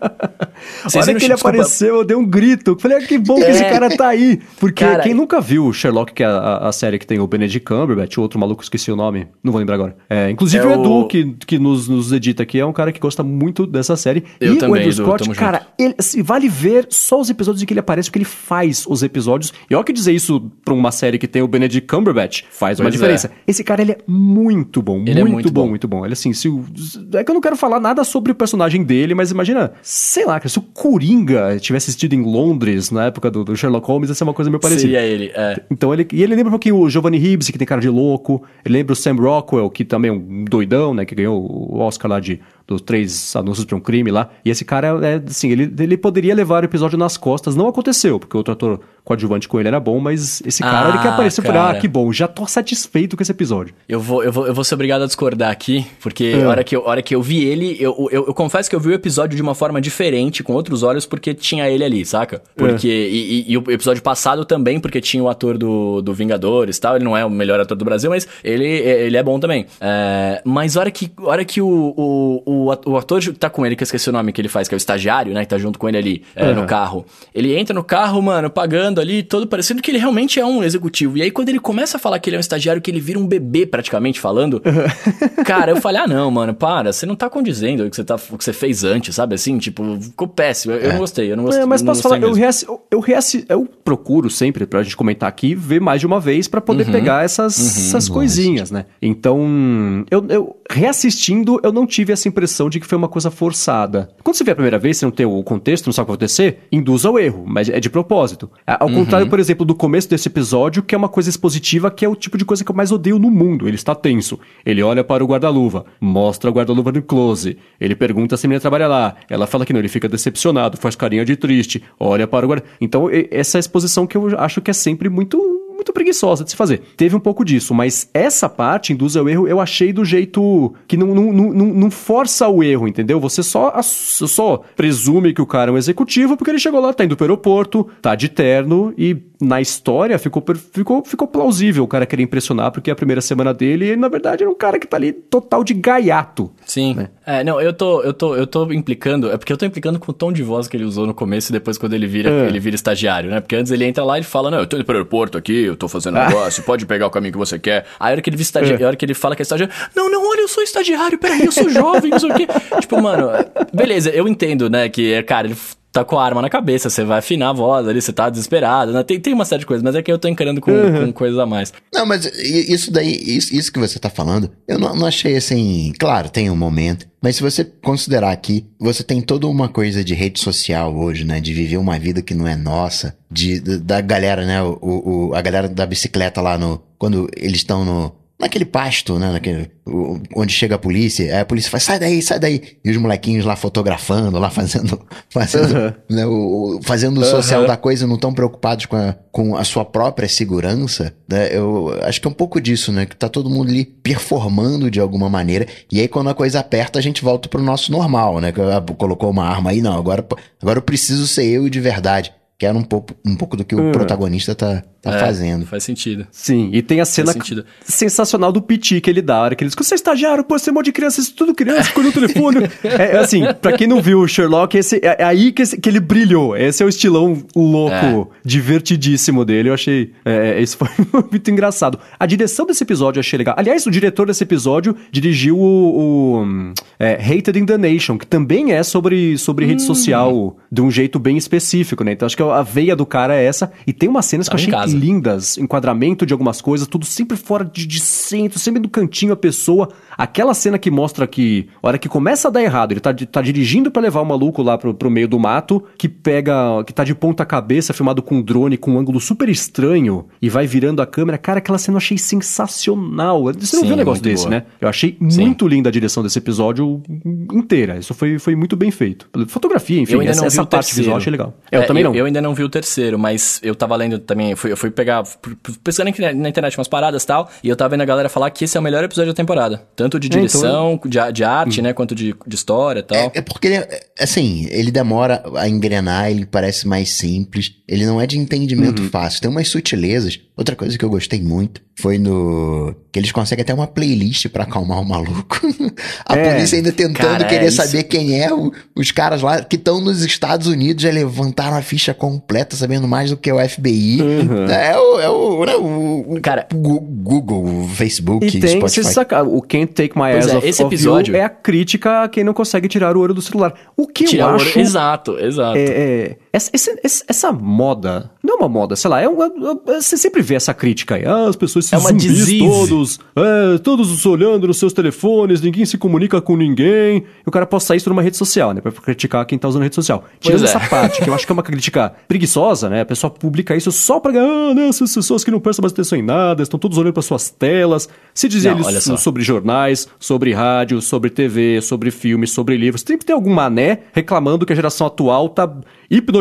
S2: A
S1: Vocês
S2: hora
S1: viram-
S2: que ele
S1: desculpa,
S2: apareceu, eu dei um grito. Falei, ah, que bom que
S1: É.
S2: esse cara tá aí. Porque
S1: Cara,
S2: quem nunca viu o Sherlock, que é a, a série que tem o Benedict Cumberbatch, o outro maluco, esqueci o nome, não vou lembrar agora. É, inclusive
S1: É
S2: o Edu,
S1: o-
S2: que, que nos, nos edita aqui, é um cara que gosta muito dessa série.
S1: Eu
S2: e
S1: também,
S2: o Andrew Scott, cara, ele, assim, vale ver só os episódios em que ele aparece, porque ele faz os episódios. E olha que dizer isso pra uma série que tem o Benedict Cumberbatch, faz uma
S1: Pois
S2: diferença. Esse cara, ele é muito bom,
S1: Ele é
S2: muito,
S1: muito
S2: bom,
S1: bom.
S2: muito bom. Ele, assim, se o... É que eu não quero falar nada sobre o personagem dele, mas imagina, sei lá, cara, se o Coringa tivesse assistido em Londres, na época do, do Sherlock Holmes, ia ser uma coisa meio parecida.
S1: Seria ele, é.
S2: Então ele. E ele lembra um pouquinho o Giovanni Ribisi, que tem cara de louco. Ele lembra o Sam Rockwell, que também é um doidão, né? Que ganhou o Oscar lá de dos três anúncios para um crime lá. E esse cara, é, assim, ele, ele poderia levar o episódio nas costas. Não aconteceu, porque o outro ator coadjuvante com ele era bom, mas esse cara, ele que
S1: Ah,
S2: apareceu, eu falei, ah,
S1: cara.
S2: que bom, já tô satisfeito com esse episódio.
S1: Eu vou, eu, vou, eu vou ser obrigado a discordar aqui, porque
S2: É.
S1: a, hora que eu, hora que eu vi ele, eu, eu, eu confesso que eu vi o episódio de uma forma diferente, com outros olhos, porque tinha ele ali, saca? Porque. E, e- e o episódio passado também, porque tinha o ator do, do Vingadores e tal. Ele não é o melhor ator do Brasil, mas ele, ele é bom também. É, mas a hora que, hora que o, o, o o, o ator que tá com ele, que eu esqueci o nome que ele faz, que é o estagiário, né? Que tá junto com ele ali é, no carro. Ele entra no carro, mano, pagando ali, todo parecendo que ele realmente é um executivo. E aí, quando ele começa a falar que ele é um estagiário, que ele vira um bebê praticamente falando, (laughs) cara, eu falei, ah, não, mano, para, você não tá condizendo o que você, tá, o que você fez antes, sabe? Assim, tipo, ficou péssimo. Eu, eu não gostei, eu não gostei.
S2: É, mas
S1: não
S2: posso
S1: gostei
S2: falar, eu, reassi, eu, eu, eu procuro sempre, pra gente comentar aqui, ver mais de uma vez pra poder pegar essas, essas coisinhas, né? Então, eu, eu reassistindo, eu não tive essa impressão de que foi uma coisa forçada. Quando você vê a primeira vez, você não tem o contexto, não sabe o que vai acontecer, induz ao erro, mas é de propósito. Ao contrário, por exemplo, do começo desse episódio, que é uma coisa expositiva, que é o tipo de coisa que eu mais odeio no mundo. Ele está tenso. Ele olha para o guarda-luva, mostra o guarda-luva no close. Ele pergunta se a menina trabalha lá. Ela fala que não, ele fica decepcionado, faz carinha de triste, olha para o guarda. Então, essa exposição que eu acho que é sempre muito muito preguiçosa de se fazer. Teve um pouco disso, mas essa parte induz ao erro, eu achei do jeito que não, não, não, não- força o erro, entendeu? Você só, só presume que o cara é um executivo porque ele chegou lá, tá indo pro aeroporto, tá de terno e na história ficou, ficou, ficou plausível o cara querer impressionar porque é a primeira semana dele na verdade era um cara que tá ali total de gaiato.
S1: Sim.
S2: né?
S1: É, não, eu tô, eu tô, eu tô implicando, é porque eu tô implicando com o tom de voz que ele usou no começo e depois quando ele vira,
S2: É.
S1: ele vira estagiário, né? Porque antes ele entra lá e fala, não, eu tô indo pro aeroporto aqui, eu tô fazendo
S2: Ah.
S1: um negócio, pode pegar o caminho que você quer. Aí a hora que ele vira estagiário,
S2: É.
S1: a hora que ele fala que é estagiário, não, não, olha, eu sou estagiário, peraí, eu sou jovem, não sei o quê. (laughs) Tipo, mano, beleza, eu entendo, né, que, é, cara, ele tá com a arma na cabeça, você vai afinar a voz ali, você tá desesperado, né? Tem, tem uma série de coisas, mas é que eu tô encarando com,
S2: Uhum.
S1: com coisas a mais.
S3: Não, mas isso daí, isso, isso que você tá falando, eu não, não achei assim. Claro, tem um momento. Mas se você considerar aqui, você tem toda uma coisa de rede social hoje, né? De viver uma vida que não é nossa. De, da- da galera, né? O, o- a galera da bicicleta lá no. Quando eles estão no. Naquele pasto, né? Naquele, onde chega a polícia, aí a polícia faz, sai daí, sai daí. E os molequinhos lá fotografando, lá fazendo. (laughs) Fazendo,
S2: Uhum.
S3: né, o, fazendo o social da coisa, não tão preocupados com a, com a sua própria segurança. Né? Eu acho que é um pouco disso, né? Que tá todo mundo ali performando de alguma maneira. E aí, quando a coisa aperta, a gente volta pro nosso normal, né? Que, ah, colocou uma arma aí, não, agora, agora eu preciso ser eu de verdade. Que era um pouco, um pouco do que o
S2: Uhum.
S3: protagonista tá, tá
S1: É,
S3: fazendo.
S1: Faz sentido.
S2: Sim, e tem a cena sensacional do piti que ele dá, a hora que ele diz, você é estagiário, pô, você é um monte de criança, isso tudo criança, ficou no telefone. (laughs) é, é assim, pra quem não viu o Sherlock, esse, é, é aí que, esse- que ele brilhou. Esse é o estilão louco, divertidíssimo dele. Eu achei, é, isso foi (laughs) muito engraçado. A direção desse episódio eu achei legal. Aliás, o diretor desse episódio dirigiu o, o, hum, é, Hated in the Nation, que também é sobre, sobre rede social de um jeito bem específico, né? Então acho que a veia do cara é essa. E tem umas cenas
S1: Tá
S2: que eu achei
S1: casa.
S2: lindas, enquadramento de algumas coisas, tudo sempre fora de, de centro, sempre do cantinho a pessoa. Aquela cena que mostra que, a hora que começa a dar errado, ele tá, tá dirigindo pra levar o maluco lá pro, pro meio do mato, que pega, que tá de ponta cabeça, filmado com um drone, com um ângulo super estranho, e vai virando a câmera. Cara, aquela cena eu achei sensacional. Você não
S1: Sim,
S2: viu um negócio desse,
S1: boa.
S2: né? Eu achei muito linda a direção desse episódio inteira. Isso foi, foi muito bem feito. Fotografia, enfim,
S1: eu ainda
S2: essa,
S1: não
S2: essa parte
S1: terceiro.
S2: visual eu achei legal. Eu
S1: É,
S2: também
S1: eu,
S2: não.
S1: Eu ainda não vi o terceiro, mas eu tava lendo também, fui, eu fui pegar, pesquisando na internet umas paradas e tal, e eu tava vendo a galera falar que esse é o melhor episódio da temporada. Tanto de
S2: então-
S1: direção, de, a- de arte, né, quanto de, de história e tal.
S3: É, é porque ele, é- assim, ele demora a engrenar, ele parece mais simples, ele não é de entendimento
S2: Uhum.
S3: fácil, tem umas sutilezas. Outra coisa que eu gostei muito foi no. que eles conseguem até uma playlist pra acalmar o maluco. (laughs) a
S2: É,
S3: polícia ainda tentando
S1: cara, é
S3: querer
S1: isso.
S3: saber quem é o- os caras lá que estão nos Estados Unidos já levantaram a ficha completa, sabendo mais do que o FBI.
S2: Uhum.
S3: É o. É o, né, o, o
S1: Cara-
S3: Google, Facebook,
S2: E tem,
S3: Spotify.
S2: se sacar, o Can't Take My
S1: Pois
S2: Eyes
S1: é,
S2: Off,
S1: esse episódio-
S2: You é a crítica a quem não consegue tirar o olho do celular. O que eu
S1: Tirar o ouro-
S2: acho...
S1: Exato, exato.
S2: É, é, essa, esse- essa moda, não é uma moda, sei lá, é é- é- você sempre vê essa crítica aí. Ah, as pessoas se
S1: É
S2: zumbis todos, é, todos olhando nos seus telefones, ninguém se comunica com ninguém. E o cara posta isso numa rede social, né? Pra criticar quem tá usando rede social. Tirando
S1: é.
S2: essa parte, que eu acho que é uma crítica preguiçosa, né? A pessoa publica isso só pra ganhar, ah, né, essas pessoas que não prestam mais atenção em nada, estão todos olhando para suas telas. Se dizer
S1: Não,
S2: eles sobre jornais, sobre rádio, sobre TV, sobre filmes, sobre livros. Sempre tem algum mané reclamando que a geração atual tá hipnotizada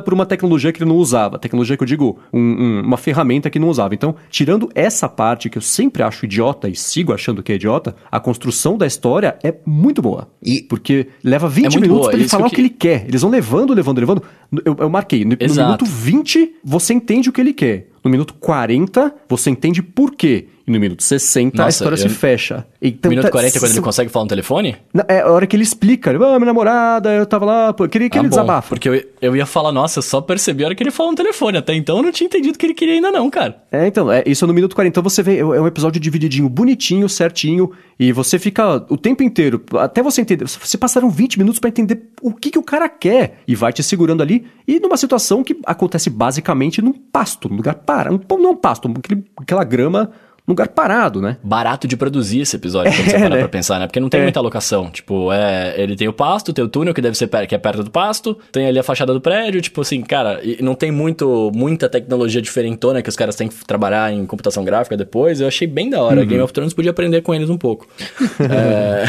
S2: por uma tecnologia que ele não usava. Tecnologia que eu digo, um- um- uma ferramenta que não usava. Então, tirando essa parte que eu sempre acho idiota e sigo achando que é idiota, a construção da história é muito boa.
S3: E-
S2: Porque leva 20
S1: É
S2: minutos
S1: boa,
S2: pra ele falar
S1: que
S2: o que ele quer. Eles vão levando, levando, levando. Eu, eu marquei. No, no minuto 20, você entende o que ele quer. No minuto 40, você entende por quê. E no minuto 60, a
S1: Nossa,
S2: história
S1: eu-
S2: se fecha. Então,
S1: Minuto
S2: tá-
S1: 40 é quando ele
S2: são-
S1: consegue falar no telefone?
S2: É a hora que ele explica. Ele, ah, minha namorada, eu tava lá, pô, queria que
S1: Ah,
S2: ele
S1: bom,
S2: desabafa.
S1: Porque eu, eu ia falar, nossa, eu só percebi a hora que ele falou no telefone. Até então eu não tinha entendido o que ele queria ainda não, cara.
S2: É, então, é, isso é no minuto 40. Então você vê, é um episódio divididinho, bonitinho, certinho, e você fica o tempo inteiro, até você entender, você passaram 20 minutos pra entender o que, que o cara quer, e vai te segurando ali, e numa situação que acontece basicamente num pasto, num lugar parado, um, não um pasto, aquele- aquela grama, num lugar parado, né?
S1: Barato de produzir esse episódio, quando você (laughs)
S2: É,
S1: parar
S2: né?
S1: pra pensar, né? Porque não tem
S2: É.
S1: muita locação. Tipo, é, ele tem o pasto, tem o túnel, que deve ser que é perto do pasto, tem ali a fachada do prédio, tipo assim, cara, e não tem muito, muita tecnologia diferentona que os caras têm que trabalhar em computação gráfica depois. Eu achei bem da hora.
S2: Uhum.
S1: Game of Thrones podia aprender com eles um pouco. (laughs) É,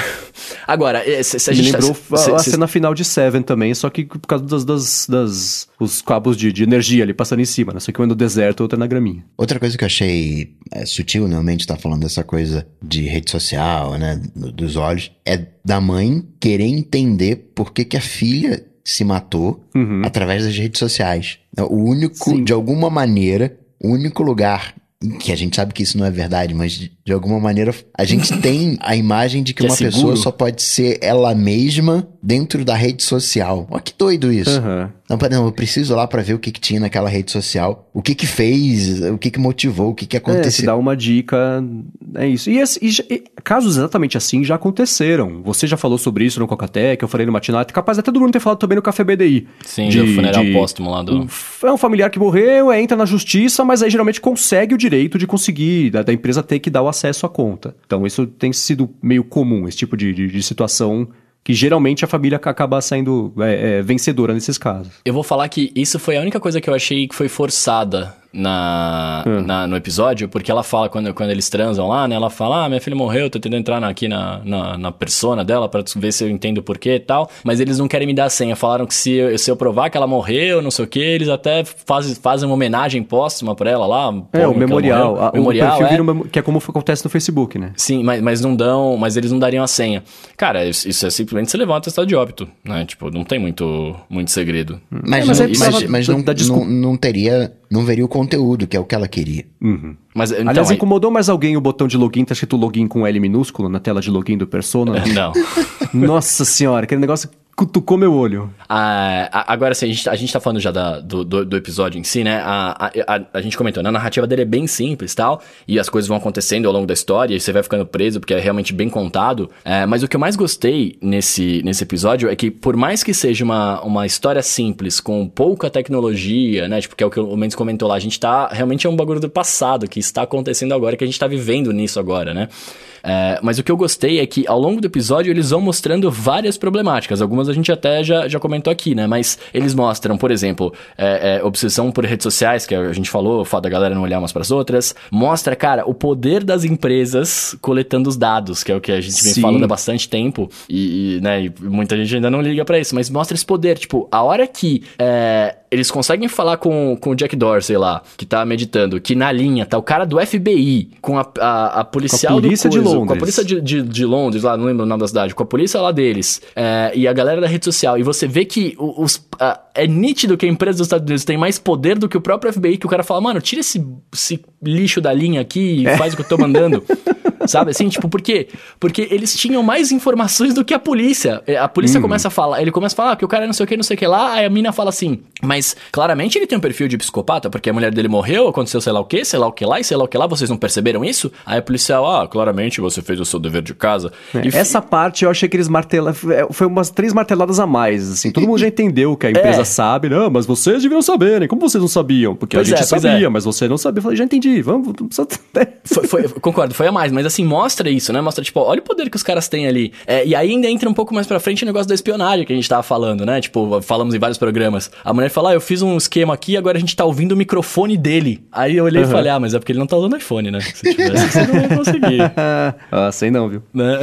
S1: Agora, eh, se, se a
S2: Me
S1: gente tá-
S2: lembrou
S1: se-
S2: a, a
S1: se-
S2: cena final de Seven também, só que por causa das, das, das- os cabos de, de energia ali passando em cima, né? Só que um é no deserto, outro é na graminha.
S3: Outra coisa que eu achei é, sutil, normalmente tá falando dessa coisa de rede social, né, do- dos olhos, é da mãe querer entender por que, que a filha se matou
S2: Uhum.
S3: através das redes sociais. O único,
S2: Sim.
S3: de alguma maneira, o único lugar que a gente sabe que isso não é verdade, mas de, alguma maneira a gente (laughs) tem a imagem de que,
S1: Que é
S3: uma
S1: seguro.
S3: pessoa só pode ser ela mesma dentro da rede social. Olha que doido isso.
S2: Aham.
S3: Não, não, eu preciso lá pra ver o que, que tinha naquela rede social, o que que fez, o que que motivou, o que que
S2: É, te
S3: aconteceu.
S2: dá uma dica, é isso. E, esse- e e casos exatamente assim já aconteceram. Você já falou sobre isso no Cocatec, eu falei no Matinata, capaz até do Bruno ter falado também no Café BDI.
S1: Sim, do funeral póstumo lá do-
S2: Um é um familiar que morreu, é, entra na justiça, mas aí geralmente consegue o direito de conseguir, da, da empresa ter que dar o acesso à conta. Então isso tem sido meio comum, esse tipo de, de, de situação que geralmente a família ca- acaba saindo é, é, vencedora nesses casos.
S1: Eu vou falar que isso foi a única coisa que eu achei que foi forçada na, na- no episódio, porque ela fala, quando, quando eles transam lá, né? Ela fala, ah, minha filha morreu, tô tentando entrar na- aqui na, na, na persona dela pra ver se eu entendo o porquê e tal. Mas eles não querem me dar a senha. Falaram que se eu, se eu provar que ela morreu, não sei o que, eles até faz, fazem uma homenagem póstuma pra ela lá.
S2: É, o memorial. a-
S1: memorial,
S2: o
S1: é.
S2: vira que é como acontece no Facebook, né?
S1: Sim, mas, mas não dão, mas eles não dariam a senha. Cara, isso, isso é simplesmente você levar um atestado de óbito, né? Tipo, não tem muito, muito segredo.
S3: Mas,
S2: É, mas
S3: não,
S2: aí
S3: mas, mas não, não, não teria, não veria o conteúdo, que é o que ela queria.
S1: Mas, então,
S2: Aliás,
S1: aí-
S2: incomodou mais alguém o botão de login, tá escrito login com L minúsculo na tela de login do Persona? (laughs)
S1: Não.
S2: Nossa senhora, aquele negócio cutucou meu olho.
S1: Ah, agora, assim, a gente, a gente tá falando já da- do, do, do episódio em si, né? A, a, a, a gente comentou, né? a narrativa dele é bem simples tal, e as coisas vão acontecendo ao longo da história, e você vai ficando preso, porque é realmente bem contado. É, mas o que eu mais gostei nesse, nesse episódio é que, por mais que seja uma, uma história simples, com pouca tecnologia, né? Tipo, que é o que o Mendes comentou lá, a gente tá. Realmente é um bagulho do passado, que está acontecendo agora, que a gente tá vivendo nisso agora, né? É, mas o que eu gostei é que ao longo do episódio eles vão mostrando várias problemáticas. Algumas a gente até já, já comentou aqui, né? Mas eles mostram, por exemplo, é, é, obsessão por redes sociais, que a gente falou, o fato da galera não olhar umas pras outras. Mostra, cara, o poder das empresas coletando os dados, que é o que a gente vem
S2: Sim.
S1: falando há bastante tempo. E, e, né, e muita gente ainda não liga pra isso. Mas mostra esse poder. Tipo, a hora que é, eles conseguem falar com, com o Jack Dorsey lá, que tá meditando, que na linha tá o cara do FBI com a, a, a policial do
S2: polícia de
S1: coisa, Com a
S2: Londres.
S1: polícia de, de, de Londres, lá, não lembro o nome da cidade, com a polícia lá deles, é, e a galera da rede social, e você vê que os, ah, é nítido que a empresa dos Estados Unidos tem mais poder do que o próprio FBI, que o cara fala, mano, tira esse, esse lixo da linha aqui e faz o que eu tô mandando. (laughs) Sabe assim, tipo, por quê? Porque eles tinham mais informações do que a polícia. É, A polícia começa a falar, ele começa a falar que o cara é não sei o que, não sei o que lá, aí a mina fala assim, mas claramente ele tem um perfil de psicopata, porque a mulher dele morreu, aconteceu sei lá o que, sei lá o que lá, e sei lá o que lá, vocês não perceberam isso? Aí a policial, ah, claramente você fez o seu dever de casa.
S2: É, Essa parte eu achei que eles martelaram. Foi umas três marteladas a mais, assim. Todo mundo já entendeu que a empresa
S1: É.
S2: sabe. Não, mas vocês deviam saberem. Como vocês não sabiam? Porque
S1: Pois
S2: a gente
S1: é,
S2: sabia,
S1: é.
S2: mas você não sabia. Eu falei, já entendi. Vamos. não precisa-
S1: Foi, foi- concordo, foi a mais, mas assim, mostra isso, né? Mostra, tipo, olha o poder que os caras têm ali. É, e aí ainda entra um pouco mais pra frente o negócio da espionagem que a gente tava falando, né? Tipo, falamos em vários programas. A mulher fala, ah, eu fiz um esquema aqui agora a gente tá ouvindo o microfone dele. Aí eu olhei e falei, ah, mas é porque ele não tá usando iPhone, né? Se tivesse, você não ia conseguir. (laughs)
S2: ah, sei não, viu?
S1: né?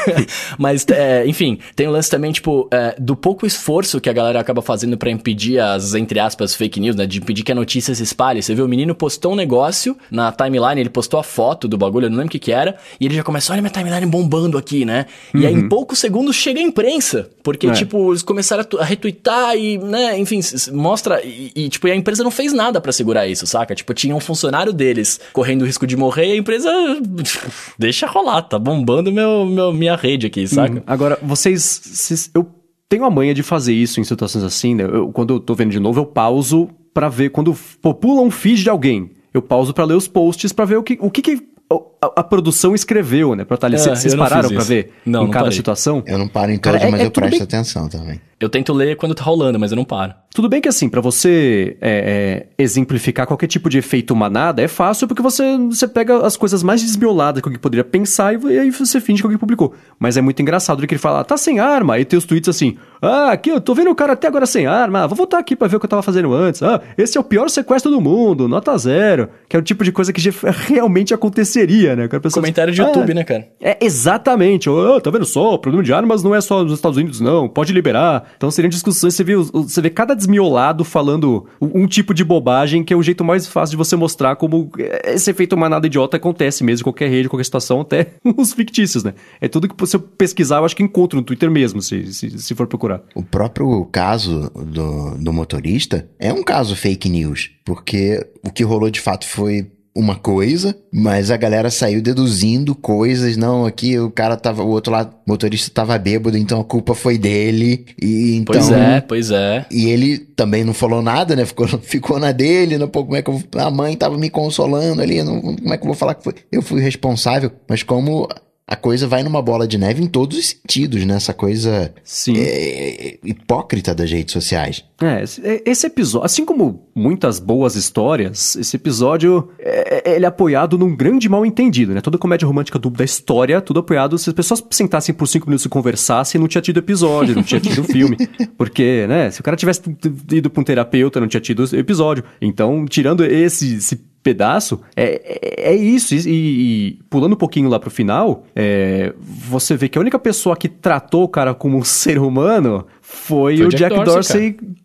S1: (laughs) Mas, é, enfim, tem o lance também, tipo, é, do pouco esforço que a galera acaba fazendo pra impedir as, entre aspas, fake news, né? De impedir que a notícia se espalhe. Você vê, o menino postou um negócio na timeline, ele postou a foto do bagulho, eu não lembro o que que era, e ele já começou, olha minha timeline bombando aqui, né? E aí, em poucos segundos, chega a imprensa. Porque,
S2: É.
S1: tipo, eles começaram a, retweetar e, né, enfim, mostra. E, e, tipo, a empresa não fez nada para segurar isso, saca? Tipo, tinha um funcionário deles correndo o risco de morrer e a empresa. (laughs) Deixa rolar, tá bombando meu, meu, minha rede aqui, saca? Hum,
S2: agora, vocês, vocês. Eu tenho a manha de fazer isso em situações assim, né? Eu, quando eu tô vendo de novo, eu pauso para ver. Quando popula um feed de alguém, eu pauso para ler os posts para ver o que, o que, que a, a, produção escreveu, né? Pra estar ali. É, Vocês pararam pra ver
S1: não,
S2: em
S1: não
S2: cada
S1: parei.
S2: situação?
S3: Eu não paro em todas, Cara, é, mas é eu presto bem... atenção também.
S1: Eu tento ler quando tá rolando, mas eu não paro.
S2: Tudo bem que assim, para você é, é, exemplificar qualquer tipo de efeito manada, é fácil porque você, você pega as coisas mais desmioladas que alguém poderia pensar e, e aí você finge que alguém publicou. Mas é muito engraçado que ele fala, tá sem arma, aí tem os tweets assim, ah, aqui eu tô vendo o cara até agora sem arma, ah, vou voltar aqui para ver o que eu tava fazendo antes. Ah, esse é o pior sequestro do mundo, nota zero. Que é o tipo de coisa que (laughs) realmente aconteceria, né?
S1: Comentário de YouTube,
S2: ah,
S1: né, cara?
S2: É, exatamente. Oh, tá vendo só, o problema de armas não é só nos Estados Unidos, não, pode liberar. Então seriam discussões, você vê, você vê cada desmiolado falando um tipo de bobagem que é o jeito mais fácil de você mostrar como esse efeito manada idiota acontece mesmo em qualquer rede, qualquer situação, até (laughs) os fictícios, né? É tudo que você pesquisar, eu acho que encontra no Twitter mesmo, se, se, se for procurar.
S3: O próprio caso do, do motorista é um caso fake news, porque o que rolou de fato foi uma coisa, mas a galera saiu deduzindo coisas. Não, aqui o cara tava, o outro lado, o motorista tava bêbado, então a culpa foi dele. E então,
S1: pois é, pois é.
S3: E ele também não falou nada, né? Ficou, (laughs) ficou na dele, não, pô, como é que eu, a mãe tava me consolando ali, não, como é que eu vou falar que foi? Eu fui responsável, mas como a coisa vai numa bola de neve em todos os sentidos, né? Essa coisa é, hipócrita das redes sociais.
S2: É, esse episódio, assim como muitas boas histórias, esse episódio é, é, ele é apoiado num grande mal entendido, né? Toda comédia romântica do, da história, tudo apoiado. Se as pessoas sentassem por cinco minutos e conversassem, não tinha tido episódio, não tinha tido filme. (laughs) Porque, né? Se o cara tivesse ido pra um terapeuta, não tinha tido episódio. Então, tirando esse, esse pedaço, é, é, é isso. E, e, pulando um pouquinho lá pro final, é, você vê que a única pessoa que tratou o cara como um (laughs) ser humano foi, foi o Jack, Jack Dorsey, Dorsey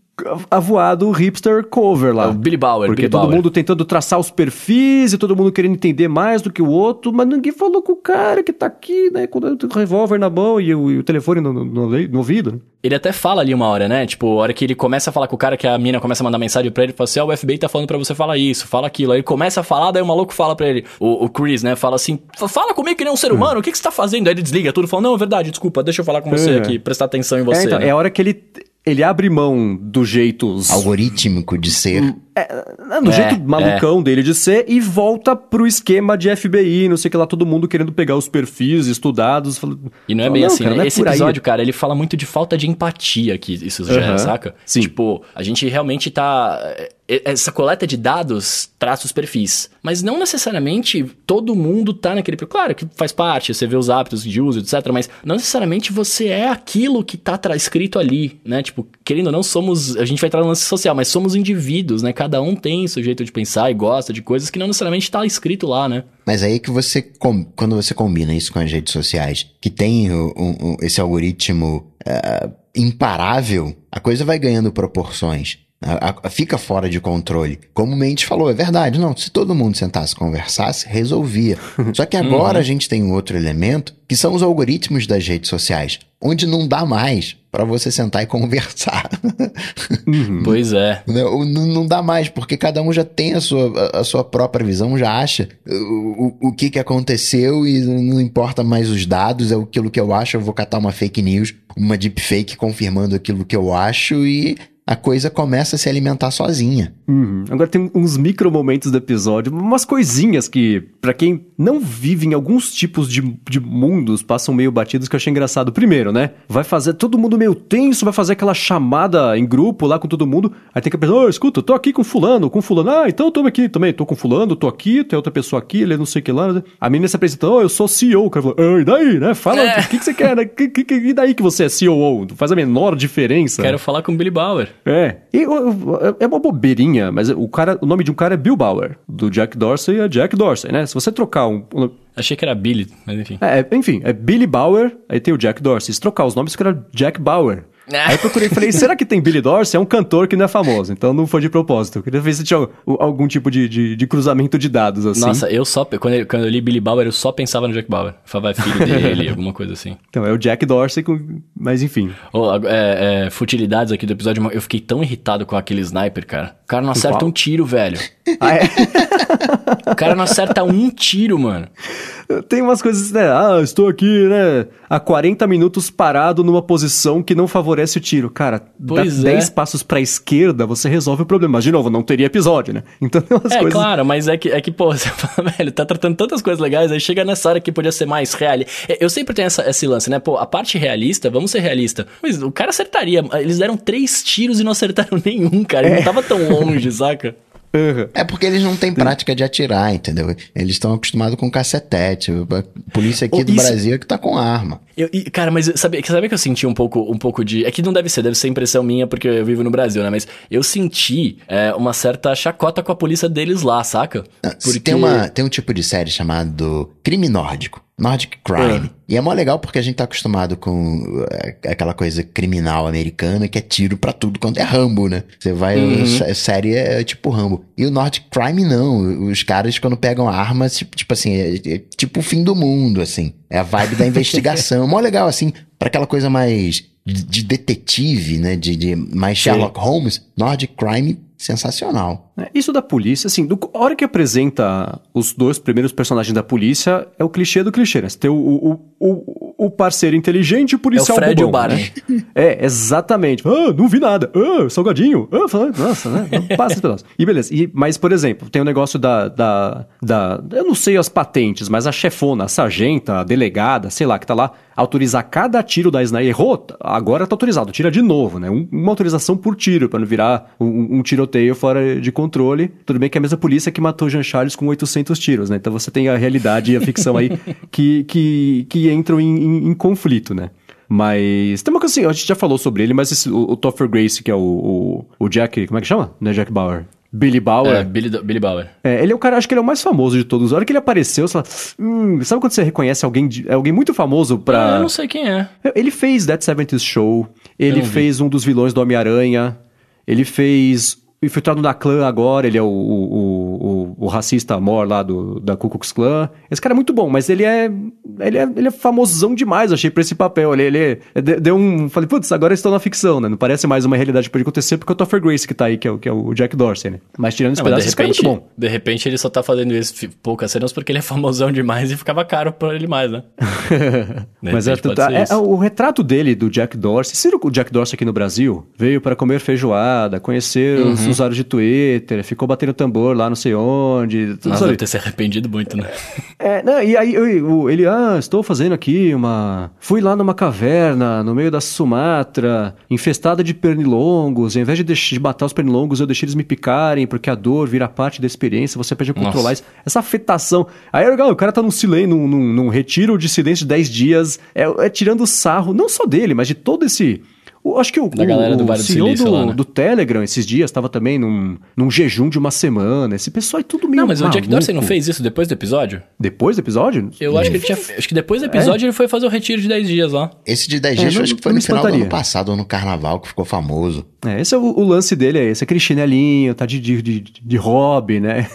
S2: avoado hipster cover lá. É o
S1: Billy Bauer.
S2: Porque
S1: Billy
S2: todo
S1: Bauer.
S2: mundo tentando traçar os perfis e todo mundo querendo entender mais do que o outro, mas ninguém falou com o cara que tá aqui, né, com o revólver na mão e o, e o telefone no, no, no, ouvido. Né?
S1: Ele até fala ali uma hora, né? Tipo, a hora que ele começa a falar com o cara, que a mina começa a mandar mensagem pra ele, fala assim, oh, o FBI tá falando pra você falar isso, fala aquilo. Aí ele começa a falar, daí o maluco fala pra ele, o, o Chris, né, fala assim, fala comigo que nem um ser humano, o que, que você tá fazendo? Aí ele desliga tudo, fala, não, é verdade, desculpa, deixa eu falar com você é. aqui, prestar atenção em você. É, então,
S2: né? é a hora que ele ele abre mão do jeito
S3: algorítmico de ser. Hum,
S2: é, no é, jeito malucão é. dele de ser e volta pro esquema de FBI, não sei o que lá, todo mundo querendo pegar os perfis estudados.
S1: E não é bem assim, cara, né? Esse episódio, cara, ele fala muito de falta de empatia que isso já é, saca?
S2: Sim.
S1: Tipo, a gente realmente tá essa coleta de dados traça os perfis. Mas não necessariamente todo mundo tá naquele perfil. Claro que faz parte, você vê os hábitos de uso, etc. Mas não necessariamente você é aquilo que tá escrito ali, né? Tipo, querendo ou não, somos. A gente vai entrar no lance social, mas somos indivíduos, né? Cada um tem seu jeito de pensar e gosta de coisas que não necessariamente tá escrito lá, né?
S3: Mas aí que você. Quando você combina isso com as redes sociais, que tem o, o, esse algoritmo. Uh, imparável, a coisa vai ganhando proporções. A, a, fica fora de controle. Como o Mendes falou, é verdade. Não, se todo mundo sentasse e conversasse, resolvia. (laughs) Só que agora uhum. a gente tem um outro elemento, que são os algoritmos das redes sociais, onde não dá mais para você sentar e conversar.
S1: Uhum. (laughs) Pois é.
S3: Não, não, dá mais, porque cada um já tem a sua, a, sua própria visão, já acha o, o, o que, que aconteceu e não importa mais os dados, é aquilo que eu acho, eu vou catar uma fake news, uma deepfake confirmando aquilo que eu acho e a coisa começa a se alimentar sozinha.
S2: Uhum. Agora tem uns micro momentos do episódio, umas coisinhas que, para quem não vive em alguns tipos de, de mundos, passam meio batidos que eu achei engraçado. Primeiro, né? Vai fazer todo mundo meio tenso, vai fazer aquela chamada em grupo lá com todo mundo. Aí tem que pensar, oh, escuta, eu tô aqui com fulano, com fulano. Ah, então eu tô aqui também, tô com fulano, tô aqui, tem outra pessoa aqui, ele não sei o que lá. A menina se apresenta, oh, eu sou CEO. O cara falou, ah, e daí, né? Fala, é. o é. que, que você quer, né? Que, que, e daí que você é CEO? Faz a menor diferença.
S1: Quero falar com o Billy Bauer.
S2: É. E é uma bobeirinha, mas o cara, o nome de um cara é Bill Bauer. Do Jack Dorsey é Jack Dorsey, né? Se você trocar um.
S1: Achei que era Billy, mas enfim.
S2: É, enfim, é Billy Bauer, aí tem o Jack Dorsey. Se trocar os nomes, fica Jack Bauer. Aí eu procurei e falei, será que tem Billy Dorsey? É um cantor que não é famoso, então não foi de propósito. Eu queria ver se tinha algum tipo de, de, de cruzamento de dados, assim.
S1: Nossa, eu só, quando eu, quando eu li Billy Bauer, eu só pensava no Jack Bauer. Falava, é filho dele, alguma coisa assim. (laughs)
S2: Então, é o Jack Dorsey, com... mas enfim.
S1: Oh, é, é, futilidades aqui do episódio, eu fiquei tão irritado com aquele sniper, cara. O cara não acerta um tiro, velho. Ah, é? (laughs) o cara não acerta um tiro, mano.
S2: Tem umas coisas, né? Ah, estou aqui, né? Há 40 minutos parado numa posição que não favorece o tiro. Cara, pois dá é. 10 passos pra esquerda, você resolve o problema. Mas, de novo, não teria episódio, né? (laughs)
S1: Então tem umas é, coisas. É, claro, mas é que, é que, pô, (laughs) você fala, velho, tá tratando tantas coisas legais, aí chega nessa hora que podia ser mais realista. É, eu sempre tenho essa, esse lance, né? Pô, a parte realista, vamos ser realista. Mas o cara acertaria. Eles deram três tiros e não acertaram (laughs) nenhum, cara. Ele é. não tava tão longe, saca?
S3: Uhum. É porque eles não têm prática de atirar, entendeu? Eles estão acostumados com cacetete. A polícia aqui oh, do isso... Brasil é que tá com arma.
S1: Eu, e, cara, mas sabe, sabe que eu senti um pouco, um pouco de. É que não deve ser, deve ser impressão minha, porque eu vivo no Brasil, né? Mas eu senti é, uma certa chacota com a polícia deles lá, saca?
S3: Porque... Tem, uma, tem um tipo de série chamado Crime Nórdico. Nordic Crime. É. E é mó legal porque a gente tá acostumado com é, aquela coisa criminal americana que é tiro para tudo quando é Rambo, né? Você vai, uhum. a série é tipo Rambo. E o Nordic Crime não. Os caras quando pegam armas, tipo, tipo assim, é, é tipo o fim do mundo, assim. É a vibe da investigação. mó legal, assim, para aquela coisa mais de detetive, né? De, de mais Sherlock Sim. Holmes. Nordic Crime sensacional.
S2: É, isso da polícia, assim, do, a hora que apresenta os dois primeiros personagens da polícia, é o clichê do clichê, né? Você tem o, o, o, o parceiro inteligente e o policial
S1: é o Fred
S2: bobão,
S1: o
S2: né? É, exatamente. Ah, não vi nada. Ah, salgadinho. Ah, nossa, né? Passa esse pedaço. E beleza. E, mas, por exemplo, tem o um negócio da, da, da... Eu não sei as patentes, mas a chefona, a sargenta, a delegada, sei lá, que tá lá, autorizar cada tiro da Sniper. Errou? Agora tá autorizado. Tira de novo, né? Um, uma autorização por tiro, para não virar um, um tiroteio fora de controle. Tudo bem que é a mesma polícia que matou Jean Charles com 800 tiros, né? Então você tem a realidade e a ficção aí (laughs) que, que, que entram em, em, em conflito, né? Mas tem uma coisa assim, a gente já falou sobre ele, mas esse, o, o Topher Grace, que é o, o, o, Jack, como é que chama? Não é Jack Bauer? Billy Bauer. É,
S1: Billy, Billy Bauer.
S2: É, ele é o cara, acho que ele é o mais famoso de todos. A hora que ele apareceu, você fala, hum, sabe quando você reconhece alguém, de, alguém muito famoso pra...
S1: Ah, eu não sei quem é.
S2: Ele fez That 70 Show, ele fez um dos vilões do Homem-Aranha, ele fez infiltrado na clã agora, ele é o, o, o, o racista mor lá do, da Ku Klux Klan. Esse cara é muito bom, mas ele é, ele é, ele é famosão demais, achei, pra esse papel. Ele, ele, ele deu um... Falei, putz, agora estou na ficção, né? Não parece mais uma realidade que pode acontecer, porque é o Topher Grace que tá aí, que é o, que é o Jack Dorsey, né? Mas tirando esse pedaço, esse cara é muito bom.
S1: De repente ele só tá fazendo isso poucas cenas porque ele é famosão demais e ficava caro pra ele mais, né? (laughs)
S2: mas é, é, é, o retrato dele, do Jack Dorsey... Você o Jack Dorsey aqui no Brasil? Veio para comer feijoada, conhecer uhum. os usuários de Twitter, ficou batendo tambor lá não sei onde.
S1: Nossa, deve ter se arrependido muito, né?
S2: É, não, e aí eu, ele, ah, estou fazendo aqui uma... Fui lá numa caverna, no meio da Sumatra, infestada de pernilongos, ao invés de, de matar os pernilongos, eu deixei eles me picarem, porque a dor vira parte da experiência, você pede a controlar isso. Essa afetação. Aí legal, o cara tá num silêncio, num, num, num retiro de silêncio de 10 dias, é, é tirando sarro, não só dele, mas de todo esse o, acho que o, da galera o, do, vale CEO do, Silício, lá, né? do Telegram esses dias estava também num, num jejum de uma semana. Esse pessoal é tudo meio
S1: Não, mas
S2: maluco.
S1: o Jack Dorsey não fez isso depois do episódio?
S2: Depois do episódio?
S1: Eu acho que ele tinha. Acho que depois do episódio é? ele foi fazer o retiro de 10 dias lá.
S3: Esse de 10 dias é, acho que foi no final do ano passado, ou no carnaval, que ficou famoso.
S2: É, esse é o, o, lance dele, é esse, aquele chinelinho, tá de, de, de, de hobby, né?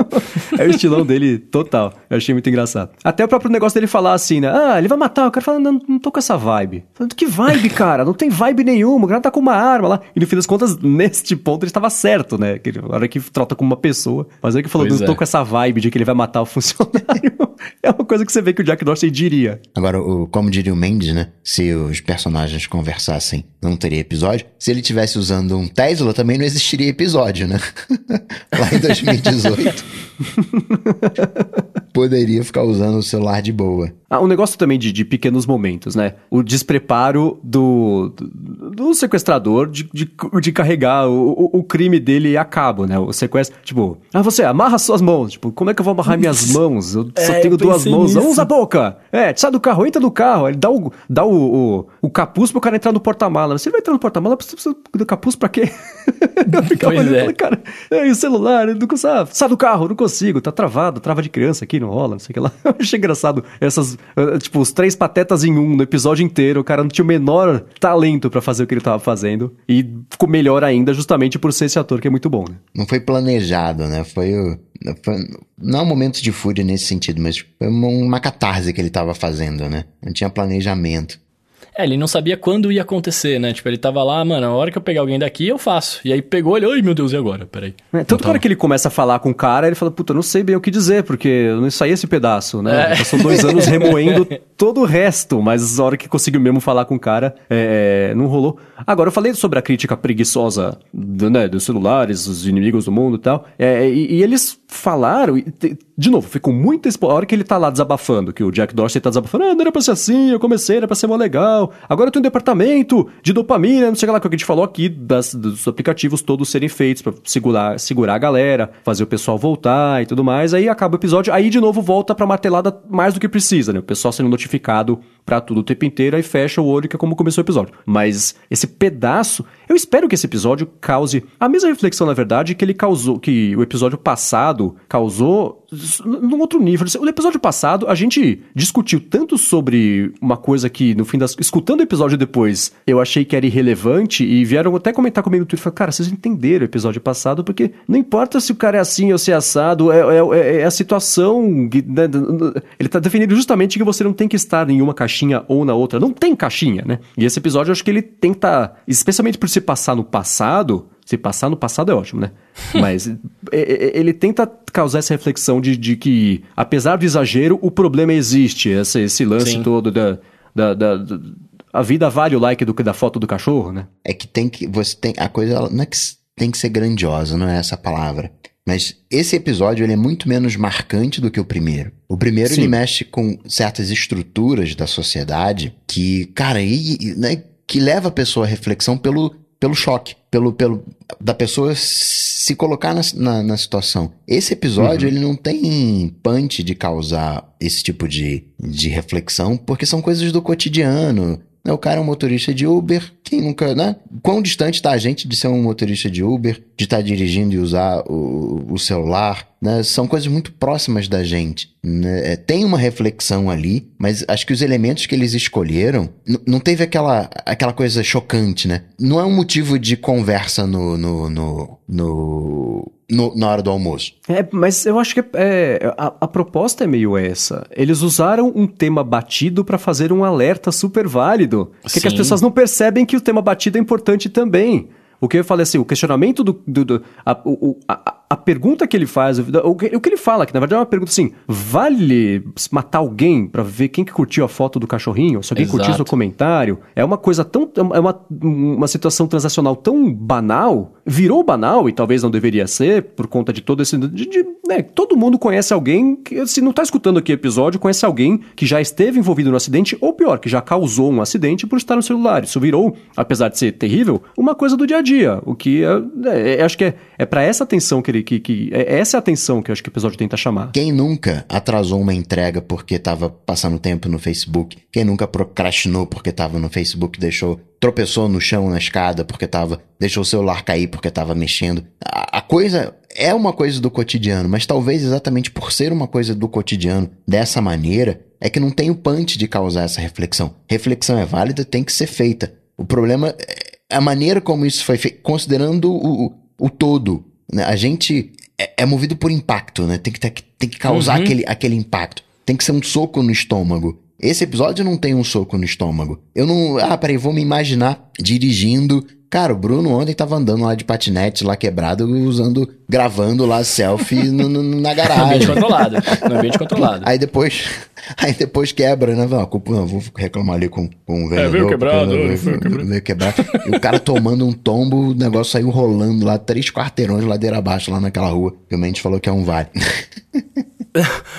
S2: (laughs) é o estilão dele total. Eu achei muito engraçado. Até o próprio negócio dele falar assim, né? Ah, ele vai matar. O cara fala, não, não tô com essa vibe. Falando, que vibe, cara? Não tem vibe nenhuma. O cara tá com uma arma lá. E no fim das contas, (laughs) neste ponto, ele estava certo, né? Que, a hora que trata como uma pessoa. Mas aí que falou, pois não é. tô com essa vibe de que ele vai matar o (laughs) funcionário. é uma coisa que você vê que o Jack Dorsey diria.
S3: Agora, o, como diria o Mendes, né? Se os personagens conversassem, não teria episódio. Se ele tivesse usando um Tesla, também não existiria episódio, né? (laughs) lá em 2018. poderia ficar usando o celular de boa.
S2: Ah, um negócio também de, de pequenos momentos, né? O despreparo do, do, do sequestrador de, de, de carregar o, o, crime dele a cabo, né? O sequestro, tipo, ah, você amarra suas mãos. Tipo, como é que eu vou amarrar minhas (laughs) mãos? Eu é, só tenho duas mãos. Nisso. Usa a boca! É, sai do carro, entra no carro. Ele dá o, dá o, o, o capuz pro cara entrar no porta-mala. Você vai entrar no porta-mala, precisa do capuz pra quê? (laughs) pois é. Cara, é, e o celular, não consigo, sai do carro, não consigo, tá travado, trava de criança aqui, não rola, não sei o que lá. (laughs) Eu achei engraçado essas, eh, tipo, os três patetas em um no episódio inteiro, o cara não tinha o menor talento muito pra fazer o que ele tava fazendo. E ficou melhor ainda justamente por ser esse ator que é muito bom, né?
S3: Não foi planejado, né? Foi. Foi, não é um momento de fúria nesse sentido, mas foi uma, uma catarse que ele tava fazendo, né? Não tinha planejamento.
S1: É, ele não sabia quando ia acontecer, né? Tipo, ele tava lá, mano, a hora que eu pegar alguém daqui, eu faço. E aí pegou ele, ai meu Deus, e agora? Peraí.
S2: É, tanto que a hora que ele começa a falar com o cara, ele fala, puta, não sei bem o que dizer, porque eu não saí esse pedaço, né?
S1: É.
S2: São dois anos remoendo todo o resto, mas a hora que conseguiu mesmo falar com o cara, é, não rolou. Agora, eu falei sobre a crítica preguiçosa do, né, dos celulares, os inimigos do mundo e tal, é, e, e eles falaram, e de novo, ficou muito... expo- A hora que ele tá lá desabafando, que o Jack Dorsey tá desabafando, ah, não era pra ser assim, eu comecei, era pra ser mó legal, agora eu tenho um departamento de dopamina, não sei lá, que a gente falou aqui, das- dos aplicativos todos serem feitos pra segurar, segurar a galera, fazer o pessoal voltar e tudo mais, aí acaba o episódio, aí de novo volta pra martelada mais do que precisa, né? O pessoal sendo notificado pra tudo o tempo inteiro, aí fecha o olho, que é como começou o episódio. Mas esse pedaço, eu espero que esse episódio cause a mesma reflexão, na verdade, que ele causou, que o episódio passado causou num outro nível. O episódio passado, a gente discutiu tanto sobre uma coisa que, no fim das... Escutando o episódio depois, eu achei que era irrelevante e vieram até comentar comigo no Twitter, falaram, cara, vocês entenderam o episódio passado, porque não importa se o cara é assim ou se é assado, é, é- é- é a situação... que, né, ele tá definindo justamente que você não tem que estar em uma caixinha ou na outra. Não tem caixinha, né? E esse episódio, eu acho que ele tenta, especialmente por se passar no passado, se passar no passado é ótimo, né? (laughs) Mas é- é- ele tenta causar essa reflexão de, de que, apesar do exagero, o problema existe. Esse, esse lance
S1: Sim.
S2: todo da, da- da- A vida vale o like do que da foto do cachorro, né?
S3: É que tem que. Você tem. A coisa não é que tem que ser grandiosa, não é essa palavra. Mas esse episódio ele é muito menos marcante do que o primeiro. O primeiro
S2: Sim.
S3: ele mexe com certas estruturas da sociedade que, cara, e, e, né, que leva a pessoa à reflexão pelo, pelo choque, pelo, pelo da pessoa se colocar na, na, na situação. Esse episódio ele não tem punch de causar esse tipo de, de reflexão, porque são coisas do cotidiano. Né? O cara é um motorista de Uber, quem nunca, né? Quão distante tá a gente de ser um motorista de Uber, de estar dirigindo e usar o, o celular, né? São coisas muito próximas da gente. né? É, Tem uma reflexão ali, mas acho que os elementos que eles escolheram, não teve aquela, aquela coisa chocante, né? Não é um motivo de conversa no, no, no, no- no- na hora do almoço.
S2: É, mas eu acho que é, a, a proposta é meio essa. Eles usaram um tema batido pra fazer um alerta super válido. Porque que as pessoas não percebem que o tema batido é importante também. O que eu falei assim, o questionamento do. do- do- a, o- a- a- pergunta que ele faz, o que, o que ele fala, que na verdade é uma pergunta assim: vale matar alguém pra ver quem que curtiu a foto do cachorrinho? Se alguém
S1: Exato.
S2: curtiu seu comentário? É uma coisa tão. É uma, uma situação transacional tão banal, virou banal e talvez não deveria ser, por conta de todo esse. De, de- né, todo mundo conhece alguém que, se não tá escutando aqui o episódio, conhece alguém que já esteve envolvido no acidente, ou pior, que já causou um acidente por estar no celular. Isso virou, apesar de ser terrível, uma coisa do dia a dia. O que é, é, é- acho que é, é para essa atenção que ele. Que, que, é, essa é a atenção que eu acho que o episódio tenta chamar.
S3: Quem nunca atrasou uma entrega porque tava passando tempo no Facebook? Quem nunca procrastinou porque tava no Facebook, deixou, tropeçou no chão na escada porque tava, deixou o celular cair porque tava mexendo? A, a coisa é uma coisa do cotidiano, mas talvez exatamente por ser uma coisa do cotidiano dessa maneira, é que não tem o punch de causar essa reflexão. Reflexão é válida, tem que ser feita. O problema é a maneira como isso foi feito, considerando o, o todo. Né? A gente é, é movido por impacto, né? Tem que, ter, tem que causar
S1: Uhum.
S3: aquele, aquele impacto. Tem que ser um soco no estômago. Esse episódio não tem um soco no estômago. Eu não. Ah, peraí, vou me imaginar dirigindo. Cara, o Bruno ontem tava andando lá de patinete, lá quebrado, usando, gravando lá selfie no- no- na (laughs)
S1: No ambiente
S3: garagem.
S1: controlado. No ambiente controlado.
S3: Aí depois, (laughs) aí depois quebra, né? Não, a culpa, não, vou reclamar ali com, com o vendedor.
S1: veio quebrado,
S3: porque
S1: veio quebrado.
S3: veio quebrado. E o cara tomando um tombo, o negócio saiu rolando lá, três quarteirões ladeira abaixo, lá naquela rua. Que o Mendes falou que é um vale. (laughs)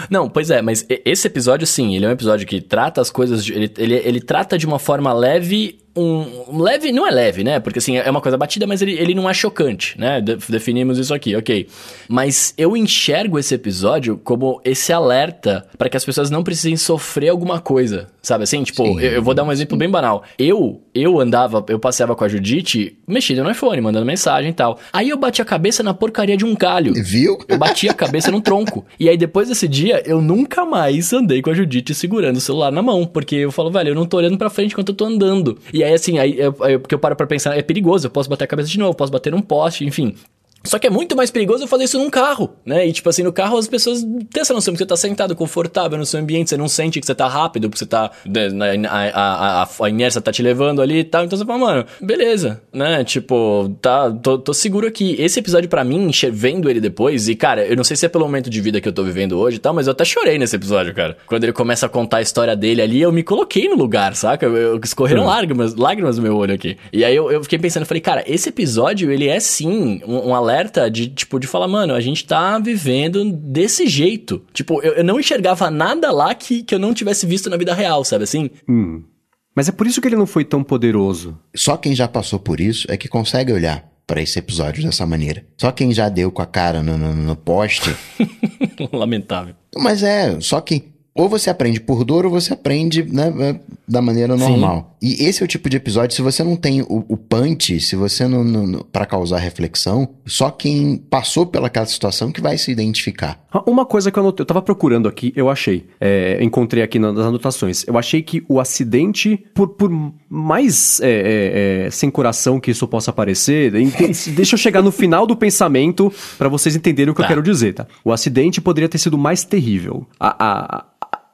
S1: Não, pois é, mas e- esse episódio, sim, ele é um episódio que trata as coisas. de- ele, ele, ele trata de uma forma leve. Um, leve não é leve, né? Porque assim, é uma coisa batida, mas ele, ele não é chocante, né? De- definimos isso aqui, ok. Mas eu enxergo esse episódio como esse alerta para que as pessoas não precisem sofrer alguma coisa, sabe? Assim, tipo,
S3: Sim.
S1: eu, eu vou dar um exemplo bem banal. Eu, eu andava, eu passeava com a Judite mexido no iPhone, mandando mensagem e tal. Aí eu bati a cabeça na porcaria de um galho.
S3: Viu?
S1: Eu bati a cabeça num tronco. E aí, depois desse dia, eu nunca mais andei com a Judite segurando o celular na mão. Porque eu falo, velho, eu não tô olhando pra frente enquanto eu tô andando. E aí, assim, aí, eu, eu, porque eu paro pra pensar, é perigoso, eu posso bater a cabeça de novo, posso bater num poste, enfim. Só que é muito mais perigoso eu fazer isso num carro, né? E tipo assim, no carro as pessoas têm essa noção que você tá sentado, confortável no seu ambiente, você não sente que você tá rápido, porque você tá. né, A, a, a, inércia tá te levando ali e tal. Então você fala, mano, beleza, né? Tipo, tá, tô, tô seguro aqui. Esse episódio para mim, vendo ele depois, e cara, eu não sei se é pelo momento de vida que eu tô vivendo hoje e tal, mas eu até chorei nesse episódio, cara. Quando ele começa a contar a história dele ali, eu me coloquei no lugar, saca? Eu, eu escorreram hum. lágrimas, lágrimas no meu olho aqui. E aí eu, eu fiquei pensando, falei, cara, esse episódio, ele é sim um, um alerta de, tipo, de falar, mano, a gente tá vivendo desse jeito. Tipo, eu, eu não enxergava nada lá que, que eu não tivesse visto na vida real, sabe assim?
S2: Hum. Mas é por isso que ele não foi tão poderoso.
S3: Só quem já passou por isso é que consegue olhar para esse episódio dessa maneira. Só quem já deu com a cara no, no, no poste. (laughs)
S1: Lamentável.
S3: Mas é, só quem. Ou você aprende por dor ou você aprende né, da maneira normal. Sim. E esse é o tipo de episódio, se você não tem o, o punch, se você não. não para causar reflexão, só quem passou pelaquela situação que vai se identificar.
S2: Ah, uma coisa que eu anotei, eu tava procurando aqui, eu achei. É, encontrei aqui nas anotações. Eu achei que o acidente, por, por mais é, é, é sem coração que isso possa parecer, (laughs) deixa eu chegar no final do pensamento para vocês entenderem o que tá. eu quero dizer, tá? O acidente poderia ter sido mais terrível. a, a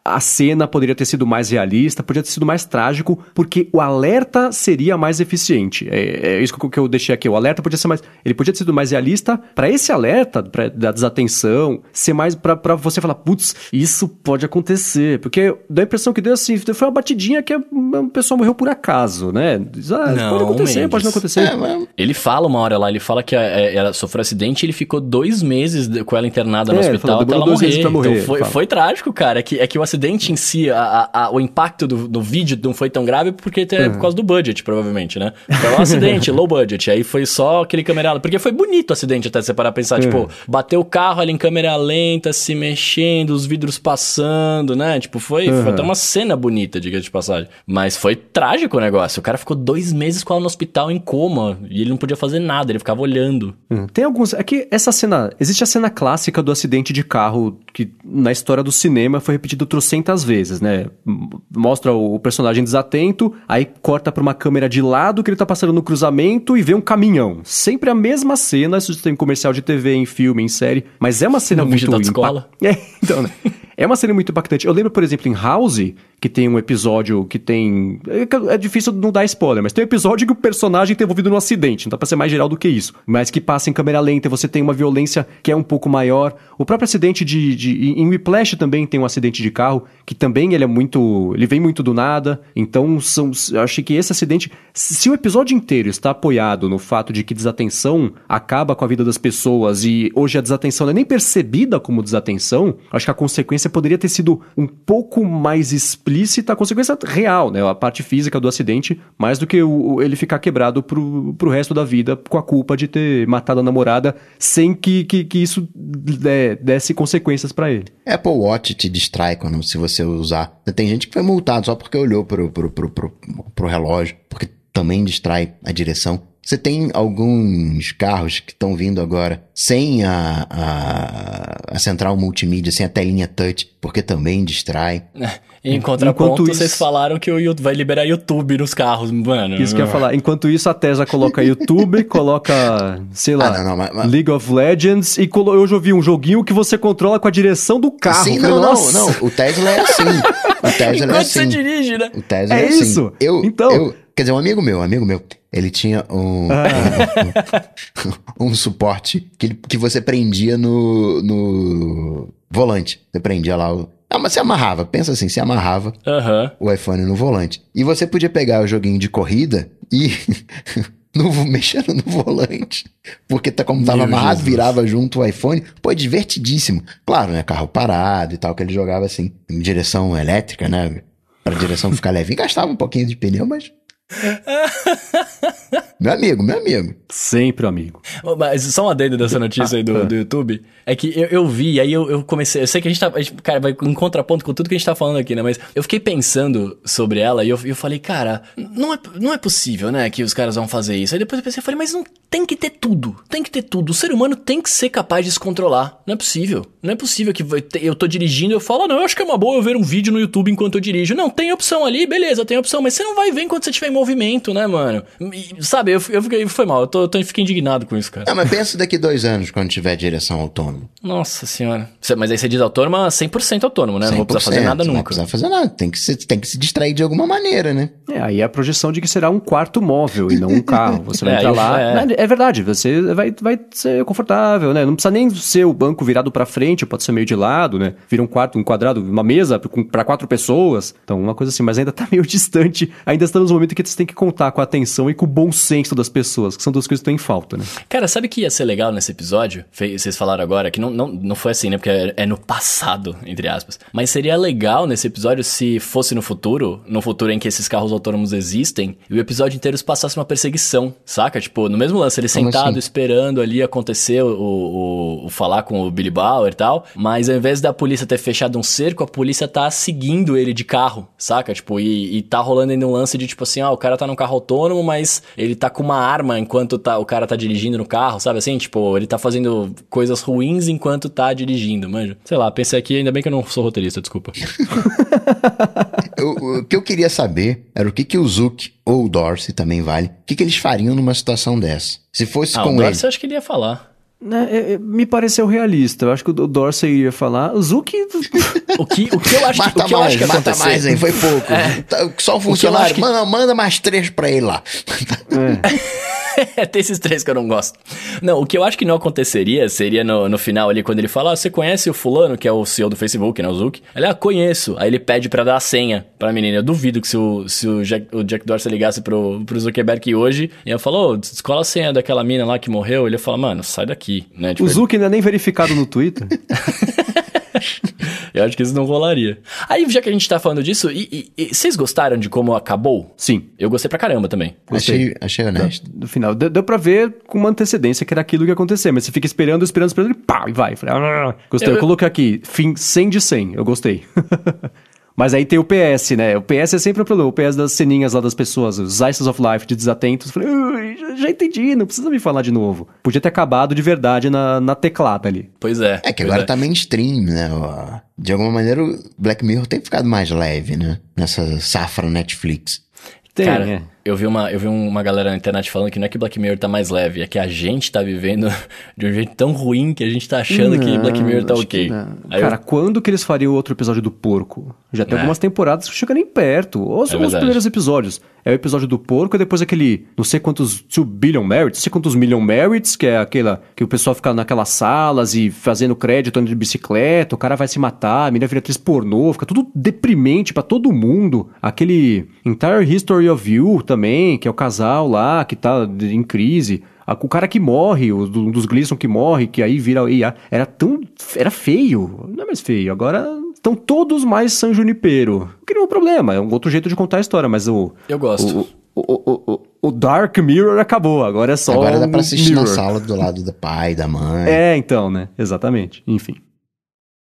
S2: a cena poderia ter sido mais realista, poderia ter sido mais trágico, porque o alerta seria mais eficiente. É, é isso que eu deixei aqui. O alerta podia ser mais. Ele podia ter sido mais realista para esse alerta, pra, da desatenção, ser mais para você falar, putz, isso pode acontecer. Porque dá a impressão que deu assim, foi uma batidinha que a pessoa morreu por acaso, né?
S1: Ah, não, pode acontecer, Mendes. pode não acontecer. É, mas... Ele fala uma hora lá, ele fala que é, ela sofreu um acidente e ele ficou dois meses com ela internada no é, hospital até ela morrer. morrer. Então foi, foi, trágico, cara. É que, é que o acidente em si, a, a, o impacto do, do, vídeo não foi tão grave porque é por causa do budget, provavelmente, né? Foi um acidente, low budget. Aí foi só aquele câmera Porque foi bonito o acidente até você parar pra pensar. Tipo, bateu o carro ali em câmera lenta, se mexendo, os vidros passando, né? Tipo, foi, uhum. foi até uma cena bonita, diga de passagem. Mas foi trágico o negócio. O cara ficou dois meses com ela no hospital em coma e ele não podia fazer nada, ele ficava olhando.
S2: Uhum. Tem alguns. É que essa cena. Existe a cena clássica do acidente de carro que na história do cinema foi repetido trocentas vezes, né? Mostra o personagem desatento, aí corta pra uma câmera de lado que ele tá passando no cruzamento e vê um caminhão. Sempre a mesma cena, isso tem comercial de TV, em filme, em série, mas é uma cena no muito...
S1: Da escola. (laughs)
S2: É, então, né? É uma cena muito impactante. Eu lembro, por exemplo, em House, que tem um episódio que tem. É, difícil não dar spoiler, mas tem um episódio que o personagem está envolvido num acidente. Não dá pra ser mais geral do que isso. Mas que passa em câmera lenta, você tem uma violência que é um pouco maior. O próprio acidente de. de em Whiplash também tem um acidente de carro, que também ele é muito. Ele vem muito do nada. Então, são, eu acho que esse acidente. Se o episódio inteiro está apoiado no fato de que desatenção acaba com a vida das pessoas e hoje a desatenção não é nem percebida como desatenção, acho que a consequência poderia ter sido um pouco mais explícita, a consequência real, né? A parte física do acidente, mais do que o, ele ficar quebrado pro, pro resto da vida com a culpa de ter matado a namorada sem que, que, que isso desse consequências para ele.
S3: Apple Watch te distrai quando se você usar. Tem gente que foi multado só porque olhou pro, pro, pro, pro, pro relógio, porque também distrai a direção. Você tem alguns carros que estão vindo agora sem a, a, a, central multimídia, sem a telinha touch, porque também distrai. (laughs)
S1: em contraponto, Enquanto vocês isso... falaram que o YouTube vai liberar YouTube nos carros, mano.
S2: Isso que eu ia falar. Enquanto isso, a Tesla coloca (laughs) YouTube, coloca, sei lá, ah, não, não, mas, mas... League of Legends e colo... eu já vi um joguinho que você controla com a direção do carro.
S3: Sim, não, não, não. O Tesla é assim. O (laughs) Tesla
S1: Enquanto
S3: é assim. você
S1: dirige, né?
S3: O Tesla é,
S2: é
S3: assim.
S2: isso.
S3: Eu, então... Eu, quer dizer, um amigo meu, um amigo meu, ele tinha um, ah. (laughs) um, um, suporte que, que você prendia no, no volante. Você prendia lá o. Ah, mas você amarrava, pensa assim, você amarrava o iPhone no volante. E você podia pegar o joguinho de corrida e. (laughs) no, mexendo no volante. Porque tá, como tava Meu amarrado, Jesus. virava junto o iPhone. Pô, é divertidíssimo. Claro, né? Carro parado e tal, que ele jogava assim, em direção elétrica, né? Pra direção ficar leve. E gastava um pouquinho de pneu, mas (laughs) meu amigo, meu amigo.
S2: Sempre amigo.
S1: Mas só um adendo dessa notícia aí do, ah. do YouTube. É que eu, eu vi, aí eu, eu, comecei. Eu sei que a gente tá. A gente, cara, vai em contraponto com tudo que a gente tá falando aqui, né? Mas eu fiquei pensando sobre ela e eu, eu falei, cara, não é, não é possível, né? Que os caras vão fazer isso. Aí depois eu pensei, eu falei, mas não tem que ter tudo. Tem que ter tudo. O ser humano tem que ser capaz de se controlar. Não é possível. Não é possível que eu tô dirigindo e eu falo, ah, não, eu acho que é uma boa eu ver um vídeo no YouTube enquanto eu dirijo. Não, tem opção ali, beleza, tem opção, mas você não vai ver enquanto você estiver em movimento, né, mano? E, sabe, eu, eu fiquei, foi mal, eu, tô, eu fiquei indignado com isso, cara.
S3: Não, mas pensa daqui dois anos, quando tiver direção autônoma.
S1: Nossa senhora. Mas aí você diz autônoma 100% autônomo, né? Não vou precisar fazer nada nunca. Não
S3: precisa fazer nada, tem que, se, tem que se distrair de alguma maneira, né?
S2: É, aí é a projeção de que será um quarto móvel e não um carro. Você vai (laughs) é, entrar lá. É. é. verdade, você vai, vai ser confortável, né? Não precisa nem ser o banco virado para frente, pode ser meio de lado, né? Vira um quarto, um quadrado, uma mesa para quatro pessoas. Então, uma coisa assim, mas ainda tá meio (laughs) distante. Ainda está nos momentos que você tem que contar com a atenção e com o bom senso das pessoas, que são duas coisas que estão em falta, né?
S1: Cara, sabe que ia ser legal nesse episódio? Vocês falaram agora que não, não, não foi assim, né? Porque é, é no passado, entre aspas. Mas seria legal nesse episódio se fosse no futuro, no futuro em que esses carros autônomos existem, e o episódio inteiro se passasse uma perseguição, saca? Tipo, no mesmo lance, ele Como sentado assim? esperando ali acontecer o, o, o, falar com o Billy Bauer e tal, mas ao invés da polícia ter fechado um cerco, a polícia tá seguindo ele de carro, saca? Tipo, e, e tá rolando ainda um lance de tipo assim, ah, o cara tá num carro autônomo, mas ele tá com uma arma enquanto tá, o cara tá dirigindo no carro, sabe assim? Tipo, ele tá fazendo coisas ruins enquanto tá dirigindo, manja. Sei lá, pensei aqui, ainda bem que eu não sou roteirista, desculpa. (laughs)
S3: o, o, que eu queria saber era o que, que o Zuck ou o Dorsey também vale, o que, que eles fariam numa situação dessa? Se fosse ah, com o
S1: Dorsey, ele. eu acho que ele ia falar.
S2: Né, é, é, me pareceu realista. Eu acho que o Dorsey ia falar. O Zuki. (laughs)
S1: o, que, o que eu acho
S3: mata
S1: que, o que
S3: mais,
S1: eu acho que
S3: mata acontecer. mais, hein? Foi pouco. É. Tá, só um funcionário. Que... Manda, manda mais três pra ele lá.
S1: É. (laughs) (laughs) Tem esses três que eu não gosto. Não, o que eu acho que não aconteceria seria no, no final ali, quando ele fala: ah, Você conhece o fulano, que é o CEO do Facebook, né? O Zuck? Ele, ah, conheço. Aí ele pede pra dar a senha pra menina. Eu duvido que se o, se o, Jack, o Jack Dorsey ligasse pro, pro Zuckerberg hoje e ela falou: oh, descola a senha daquela mina lá que morreu. Ele ia falar: Mano, sai daqui, né?
S2: Tipo, o Zuck ele... ainda nem verificado no Twitter. (laughs) (laughs)
S1: eu acho que isso não rolaria. Aí, já que a gente tá falando disso, e, e, e, vocês gostaram de como acabou?
S2: Sim.
S1: Eu gostei pra caramba também.
S3: Achei, achei honesto.
S2: No final, deu, deu pra ver com uma antecedência que era aquilo que ia acontecer, mas você fica esperando, esperando, esperando, e pá, e vai. Falei, ah, gostei. Eu, eu coloquei aqui, fim 100 de 100, eu gostei. (laughs) Mas aí tem o PS, né? O PS é sempre o problema. O PS das ceninhas lá das pessoas, os Ices of Life de desatentos. Falei, já, já, entendi, não precisa me falar de novo. Podia ter acabado de verdade na, na teclada ali.
S1: Pois é.
S3: É que agora é. tá mainstream, né? De alguma maneira, o Black Mirror tem ficado mais leve, né? Nessa safra Netflix.
S1: Tem, Cara, é. Eu vi, uma, eu vi uma galera na internet falando que não é que Black Mirror tá mais leve, é que a gente tá vivendo (laughs) de um jeito tão ruim que a gente tá achando não, que Black Mirror tá ok.
S2: Cara, eu... quando que eles fariam outro episódio do porco? Já tem é. algumas temporadas que chegam nem perto. Ou são é os primeiros episódios. É o episódio do porco e depois aquele, não sei quantos 2 billion merits, não sei quantos million merits, que é aquela que o pessoal fica naquelas salas e fazendo crédito andando de bicicleta, o cara vai se matar, a menina vira atriz pornô, fica tudo deprimente para todo mundo. Aquele Entire History of You também, que é o casal lá que tá em crise. O cara que morre, um dos Gleason que morre, que aí vira IA, era tão. Era feio. Não é mais feio. Agora estão todos mais San Junipero. Que não é um problema, é um outro jeito de contar a história, mas o.
S1: Eu gosto.
S2: O, o, o, o Dark Mirror acabou, agora é só.
S3: Agora dá pra assistir Mirror. na sala do lado do pai, da mãe.
S2: É, então, né? Exatamente. Enfim.